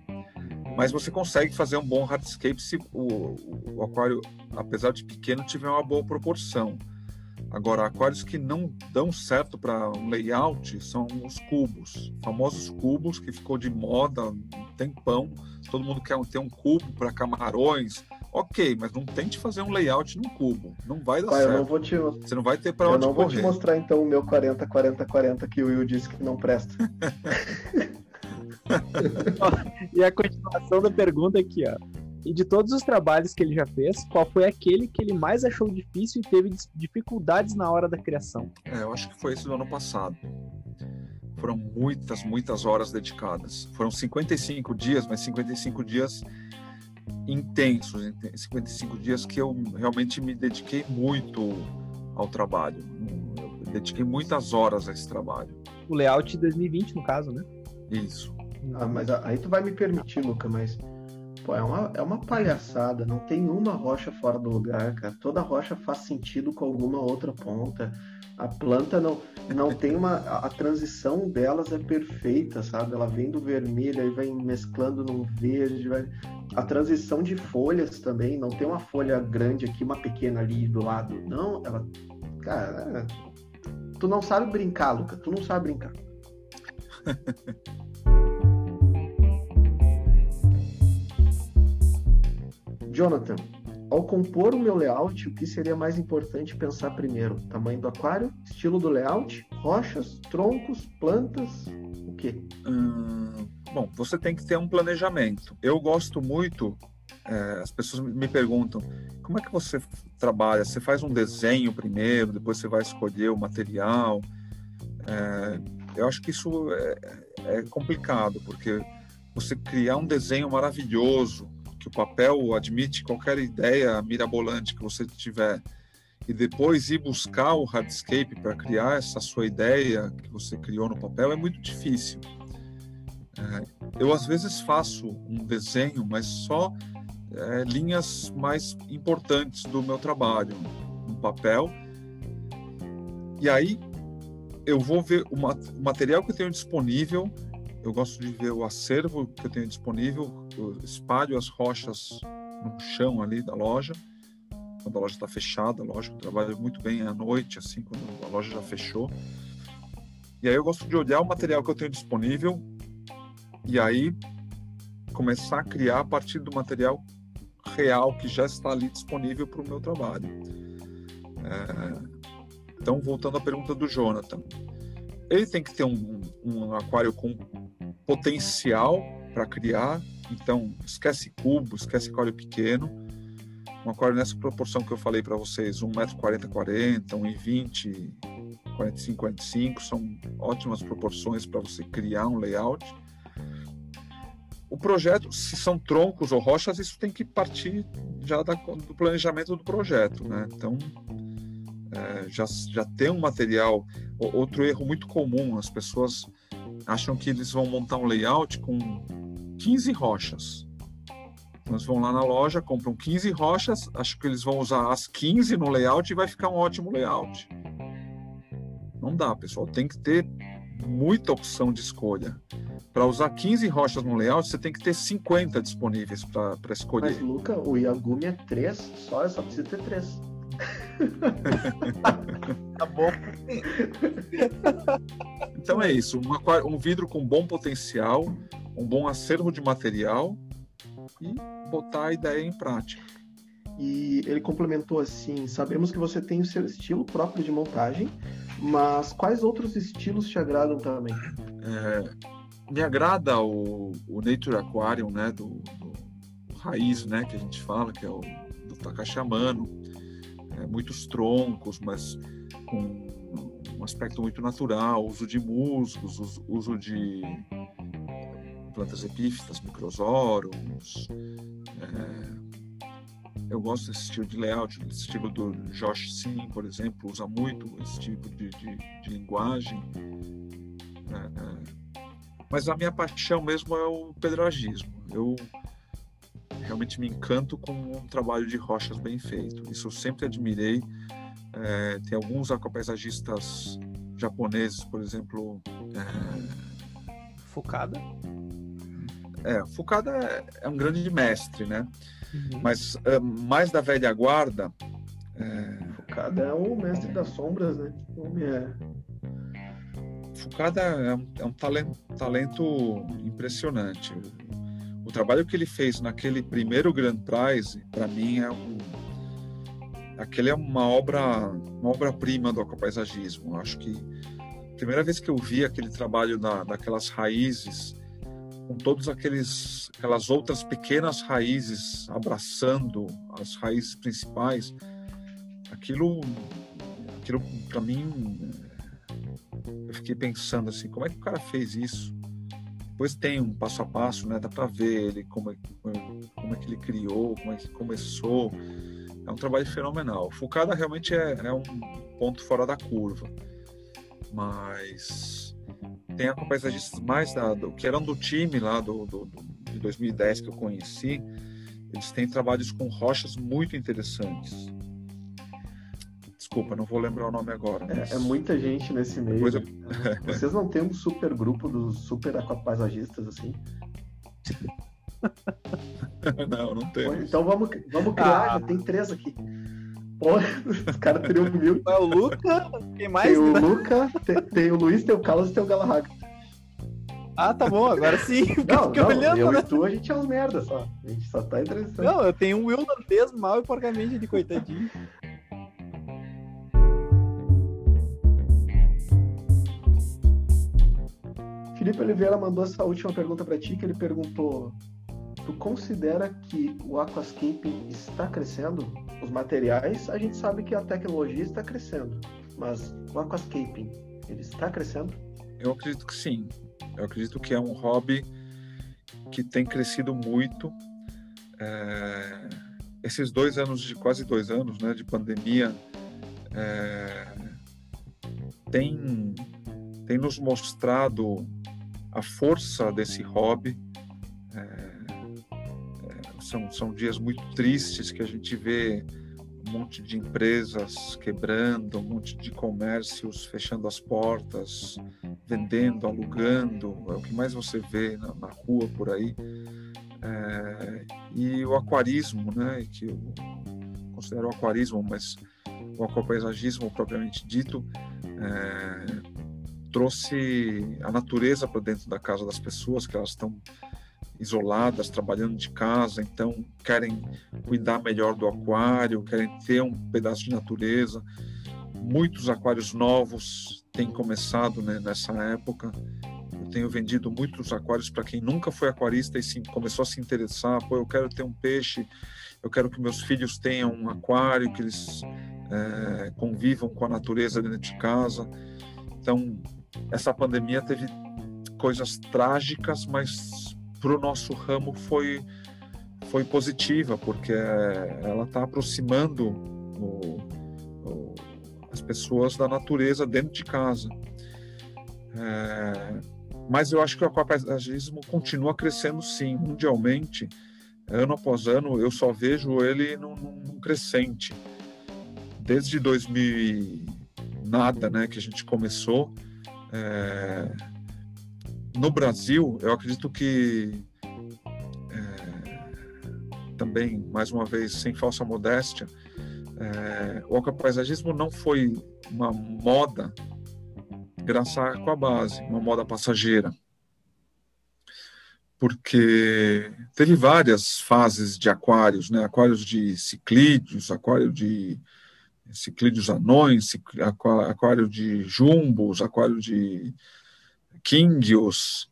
Mas você consegue fazer um bom hardscape se o, o aquário, apesar de pequeno, tiver uma boa proporção. Agora, aquários que não dão certo para um layout são os cubos, famosos cubos que ficou de moda um tempão. Todo mundo quer ter um cubo para camarões. Ok, mas não tente fazer um layout num cubo. Não vai dar Pai, certo. Eu não vou te... Você não vai ter para onde Eu não correr. vou te mostrar então o meu 40 40 40 que o Will disse que não presta. e a continuação da pergunta aqui, ó. E de todos os trabalhos que ele já fez, qual foi aquele que ele mais achou difícil e teve dificuldades na hora da criação? É, eu acho que foi esse do ano passado. Foram muitas, muitas horas dedicadas. Foram 55 dias, mas 55 dias intensos, 55 dias que eu realmente me dediquei muito ao trabalho. Eu dediquei muitas horas a esse trabalho. O layout de 2020, no caso, né? Isso. Ah, mas aí tu vai me permitir, Luca, mas Pô, é uma, é uma palhaçada, não tem uma rocha fora do lugar, cara. Toda rocha faz sentido com alguma outra ponta. A planta não, não tem uma. A, transição delas é perfeita, sabe? Ela vem do vermelho, aí vai mesclando num verde. Vai... A transição de folhas também, não tem uma folha grande aqui, uma pequena ali do lado. Não, ela. Cara, tu não sabe brincar, Luca. Tu não sabe brincar. Jonathan, ao compor o meu layout, o que seria mais importante pensar primeiro? Tamanho do aquário, estilo do layout, rochas, troncos, plantas, o quê? Hum, bom, você tem que ter um planejamento. Eu gosto muito, é, as pessoas me perguntam, como é que você trabalha? Você faz um desenho primeiro, depois você vai escolher o material. É, eu acho que isso é, é complicado, porque você criar um desenho maravilhoso, que o papel admite qualquer ideia mirabolante que você tiver e depois ir buscar o hardscape para criar essa sua ideia que você criou no papel é muito difícil. É, eu às vezes faço um desenho, mas só é, linhas mais importantes do meu trabalho no papel. E aí eu vou ver o, material que eu tenho disponível eu gosto de ver o acervo que eu tenho disponível, eu espalho as rochas no chão ali da loja, quando a loja está fechada, lógico, eu trabalho muito bem à noite, assim, quando a loja já fechou. E aí eu gosto de olhar o material que eu tenho disponível e aí começar a criar a partir do material real que já está ali disponível para o meu trabalho. É... Então, voltando à pergunta do Jonathan, ele tem que ter um, um aquário com potencial para criar. Então, esquece cubo, esquece aquário pequeno. Um aquário nessa proporção que eu falei para vocês, 1,40m, 40, 1,20m, 45, 45, são ótimas proporções para você criar um layout. O projeto, se são troncos ou rochas, isso tem que partir já da, do planejamento do projeto, né? Então, é, já, já tem um material. Outro erro muito comum, as pessoas acham que eles vão montar um layout com 15 rochas. Eles vão lá na loja, compram 15 rochas, acham que eles vão usar as 15 no layout e vai ficar um ótimo layout. Não dá, pessoal. Tem que ter muita opção de escolha. Para usar 15 rochas no layout, você tem que ter 50 disponíveis para escolher. Mas, Luca, o Yagumi é 3, só, só precisa ter 3. tá bom. então é isso, um, um vidro com bom potencial, um bom acervo de material e botar a ideia em prática. E ele complementou assim: sabemos que você tem o seu estilo próprio de montagem, mas quais outros estilos te agradam também? É, me agrada o, o Nature Aquarium, né, do, do, raiz, né, que a gente fala, que é o do Takashi Amano é, muitos troncos, mas com um aspecto muito natural, uso de musgos, uso de plantas epífitas, microsoros. É, eu gosto desse estilo de layout, desse estilo do Josh Sim, por exemplo, usa muito esse tipo de, de, de linguagem. É, é Mas a minha paixão mesmo é o pedragismo. Eu realmente me encanto com um trabalho de rochas bem feito. Isso eu sempre admirei. É, tem alguns aquapaisagistas japoneses, por exemplo. É... Fukada? É, Fukada é, é um grande mestre, né? Uhum. Mas é, mais da velha guarda. É... Fukada é o mestre das sombras, né? O é Fukada é um, é um talento, talento, impressionante. O, trabalho que ele fez naquele primeiro Grand Prize, para mim, é um. Aquele é uma obra, uma obra-prima do aquapaisagismo. Acho que a primeira vez que eu vi aquele trabalho da, daquelas raízes, com todas aqueles, aquelas outras pequenas raízes abraçando as raízes principais, aquilo, aquilo para mim eu fiquei pensando assim, como é que o cara fez isso? Depois tem um passo a passo, né? Dá para ver ele como é, como é que ele criou, como é que começou. É um trabalho fenomenal. Fukada realmente é, é um ponto fora da curva, mas tem paisagistas mais da, do, que eram do time lá do, do, do, de 2010 que eu conheci. Eles têm trabalhos com rochas muito interessantes. Desculpa, não vou lembrar o nome agora. Mas... É, é, muita gente nesse meio. Eu... Vocês não têm um super grupo dos super aquapaisagistas assim? não, não tem. Então vamos, vamos criar, ah. já tem três aqui. Pô, os caras teriam mil. É o Luca, quem mais? Tem o Luca, tem, tem, o Luiz, tem o Carlos e tem o Galahad. Ah, tá bom, agora sim. Não, não olhando, eu né? e tu, a gente é uns merda só. A gente só tá entrevistando. Não, eu tenho um irlandês mal e porcamente de coitadinho. Felipe Oliveira mandou essa última pergunta para ti, que ele perguntou: Tu considera que o aquascaping está crescendo? Os materiais, a gente sabe que a tecnologia está crescendo, mas o aquascaping, ele está crescendo? Eu acredito que sim. Eu acredito que é um hobby que tem crescido muito. É... Esses dois anos, de quase dois anos, né, de pandemia, é... tem tem nos mostrado a força desse hobby. É, é, são, são dias muito tristes que a gente vê um monte de empresas quebrando, um monte de comércios fechando as portas, vendendo, alugando, é o que mais você vê na, na rua por aí. É, e o aquarismo, né, que eu considero aquarismo, mas o aquapaisagismo propriamente dito, é, trouxe a natureza para dentro da casa das pessoas, que elas estão isoladas, trabalhando de casa, então querem cuidar melhor do aquário, querem ter um pedaço de natureza. Muitos aquários novos têm começado né, nessa época. Eu tenho vendido muitos aquários para quem nunca foi aquarista e sim, começou a se interessar. Pô, eu quero ter um peixe, eu quero que meus filhos tenham um aquário, que eles é, convivam com a natureza dentro de casa. Então, essa pandemia teve coisas trágicas, mas para o nosso ramo foi foi positiva porque ela está aproximando o, o, as pessoas da natureza dentro de casa. É, mas eu acho que o aquapaisagismo continua crescendo sim, mundialmente. Ano após ano, eu só vejo ele num, num crescente. Desde 2000 nada, né, que a gente começou, é, no Brasil, eu acredito que é, também, mais uma vez, sem falsa modéstia, é, o aquapaisagismo não foi uma moda graças à aquabase, uma moda passageira. Porque teve várias fases de aquários, né? aquários de ciclídeos, aquário de ciclídeos anões, aquário de jumbos, aquário de kingios,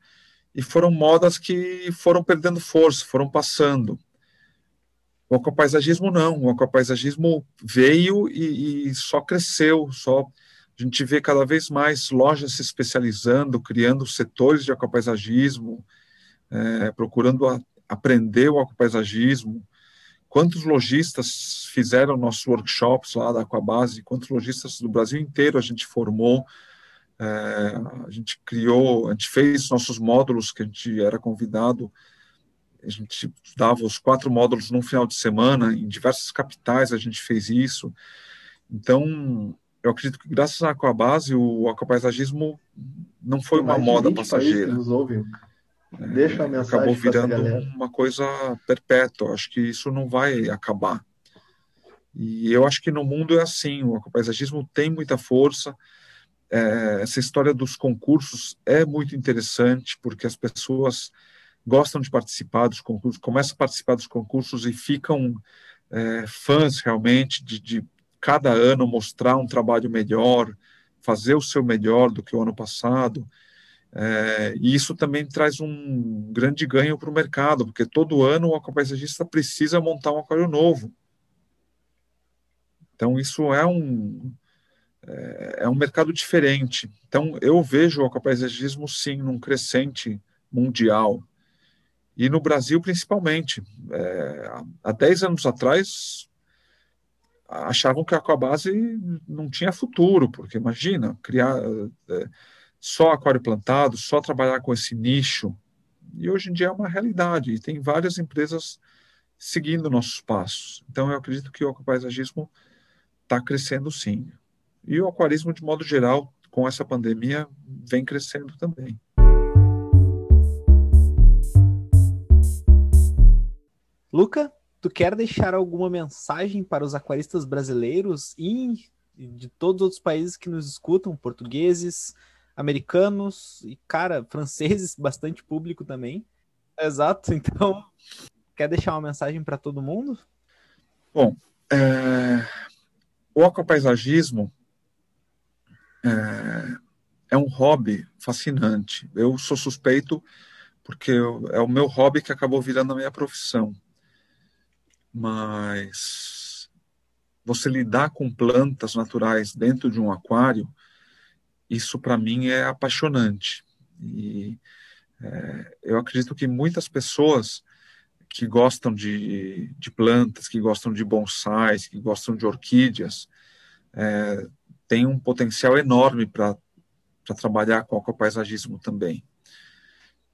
e foram modas que foram perdendo força, foram passando. O aquapaisagismo não, o aquapaisagismo veio e, e só cresceu, só a gente vê cada vez mais lojas se especializando, criando setores de aquapaisagismo, é, procurando a, aprender o aquapaisagismo, Quantos lojistas fizeram nossos workshops lá da Aquabase? Quantos lojistas do Brasil inteiro a gente formou? É, a gente criou, a gente fez nossos módulos que a gente era convidado, a gente dava os quatro módulos num final de semana, em diversas capitais a gente fez isso. Então, eu acredito que graças à Aquabase, o aquapaisagismo não foi uma moda passageira. Nos ouvem. Deixa a mensagem acabou virando uma coisa perpétua. Acho que isso não vai acabar. E eu acho que no mundo é assim. O aquapaisagismo tem muita força. É, essa história dos concursos é muito interessante porque as pessoas gostam de participar dos concursos, começam a participar dos concursos e ficam é, fãs realmente de, de cada ano mostrar um trabalho melhor, fazer o seu melhor do que o ano passado. É, e isso também traz um grande ganho para o mercado, porque todo ano o aquapaisagista precisa montar um aquário novo. Então, isso é um, é, é um mercado diferente. Então, eu vejo o aquapaisagismo, sim, num crescente mundial. E no Brasil, principalmente. É, há 10 anos atrás, achavam que a aquabase não tinha futuro, porque imagina, criar... Só aquário plantado, só trabalhar com esse nicho. E hoje em dia é uma realidade, e tem várias empresas seguindo nossos passos. Então, eu acredito que o aquapaisagismo está crescendo sim. E o aquarismo, de modo geral, com essa pandemia, vem crescendo também. Luca, tu quer deixar alguma mensagem para os aquaristas brasileiros e de todos os outros países que nos escutam, portugueses, americanos e, cara, franceses, bastante público também. Exato, então, quer deixar uma mensagem para todo mundo? Bom, é... o aquapaisagismo é... é um hobby fascinante. Eu sou suspeito porque é o meu hobby que acabou virando a minha profissão. Mas você lidar com plantas naturais dentro de um aquário isso para mim é apaixonante. E é, eu acredito que muitas pessoas que gostam de, de, plantas, que gostam de bonsais, que gostam de orquídeas, é, têm um potencial enorme para trabalhar com aquapaisagismo também.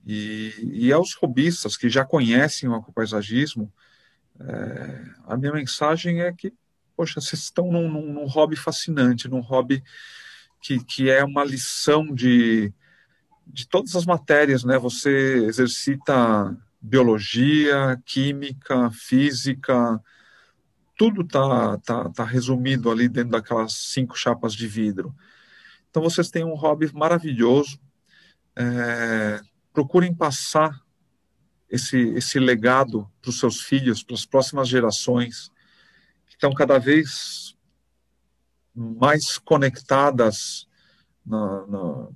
E, e aos robistas que já conhecem o aquapaisagismo, é, a minha mensagem é que, poxa, vocês estão num, num, num hobby fascinante, num hobby que, que é uma lição de, de todas as matérias, né? Você exercita biologia, química, física, tudo tá, tá, tá resumido ali dentro daquelas cinco chapas de vidro. Então vocês têm um hobby maravilhoso. É, procurem passar esse, esse legado para os seus filhos, para as próximas gerações, que estão cada vez mais conectadas na, na,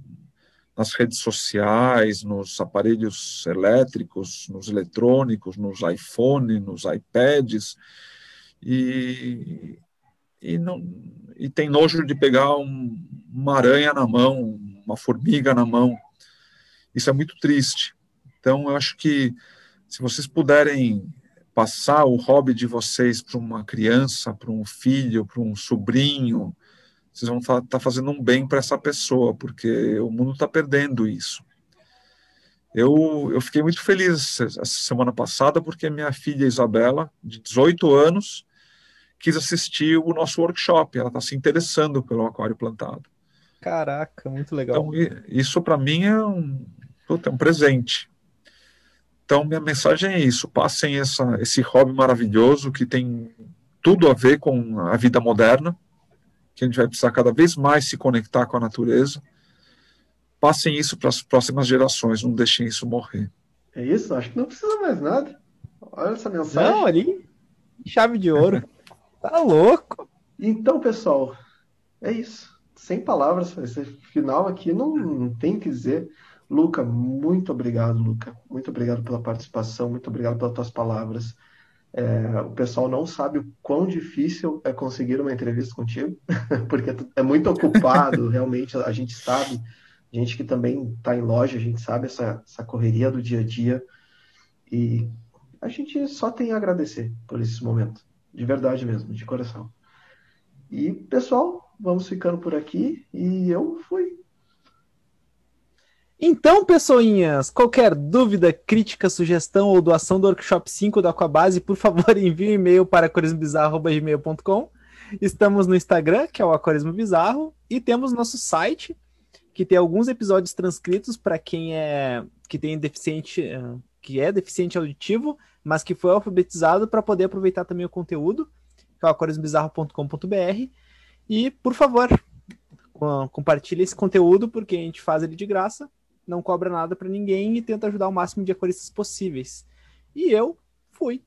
nas redes sociais, nos aparelhos elétricos, nos eletrônicos, nos iPhones, nos iPads, e, e, não, e tem nojo de pegar um, uma aranha na mão, uma formiga na mão. Isso é muito triste. Então, eu acho que se vocês puderem passar o hobby de vocês para uma criança, para um filho, para um sobrinho, vocês vão estar tá fazendo um bem para essa pessoa, porque o mundo está perdendo isso. Eu, eu fiquei muito feliz essa semana passada, porque minha filha Isabela, de 18 anos, quis assistir o nosso workshop. Ela está se interessando pelo aquário plantado. Caraca, muito legal. Então, isso para mim é um, é um presente. Então, minha mensagem é isso: passem essa, esse hobby maravilhoso que tem tudo a ver com a vida moderna, que a gente vai precisar cada vez mais se conectar com a natureza. Passem isso para as próximas gerações, não deixem isso morrer. É isso? Acho que não precisa mais nada. Olha essa mensagem. Não, ali, chave de ouro. tá louco. Então, pessoal, é isso. Sem palavras, esse final aqui não, não tem o que dizer. Luca, muito obrigado, Luca. Muito obrigado pela participação, muito obrigado pelas tuas palavras. É, o pessoal não sabe o quão difícil é conseguir uma entrevista contigo, porque é muito ocupado, realmente, a gente sabe, gente que também está em loja, a gente sabe essa, essa correria do dia a dia, e a gente só tem a agradecer por esse momento, de verdade mesmo, de coração. E, pessoal, vamos ficando por aqui, e eu fui. Então, pessoinhas, qualquer dúvida, crítica, sugestão ou doação do Workshop 5 da Aquabase, por favor, envie um e-mail para aquarismobizarro.gmail.com. Estamos no Instagram, que é o Aquarismo Bizarro, e temos nosso site, que tem alguns episódios transcritos para quem é que tem deficiente, eh, que é deficiente auditivo, mas que foi alfabetizado para poder aproveitar também o conteúdo, que é o aquarismobizarro.com.br. E, por favor, compartilhe esse conteúdo, porque a gente faz ele de graça não cobra nada para ninguém e tenta ajudar o máximo de aquaristas possíveis. E eu fui.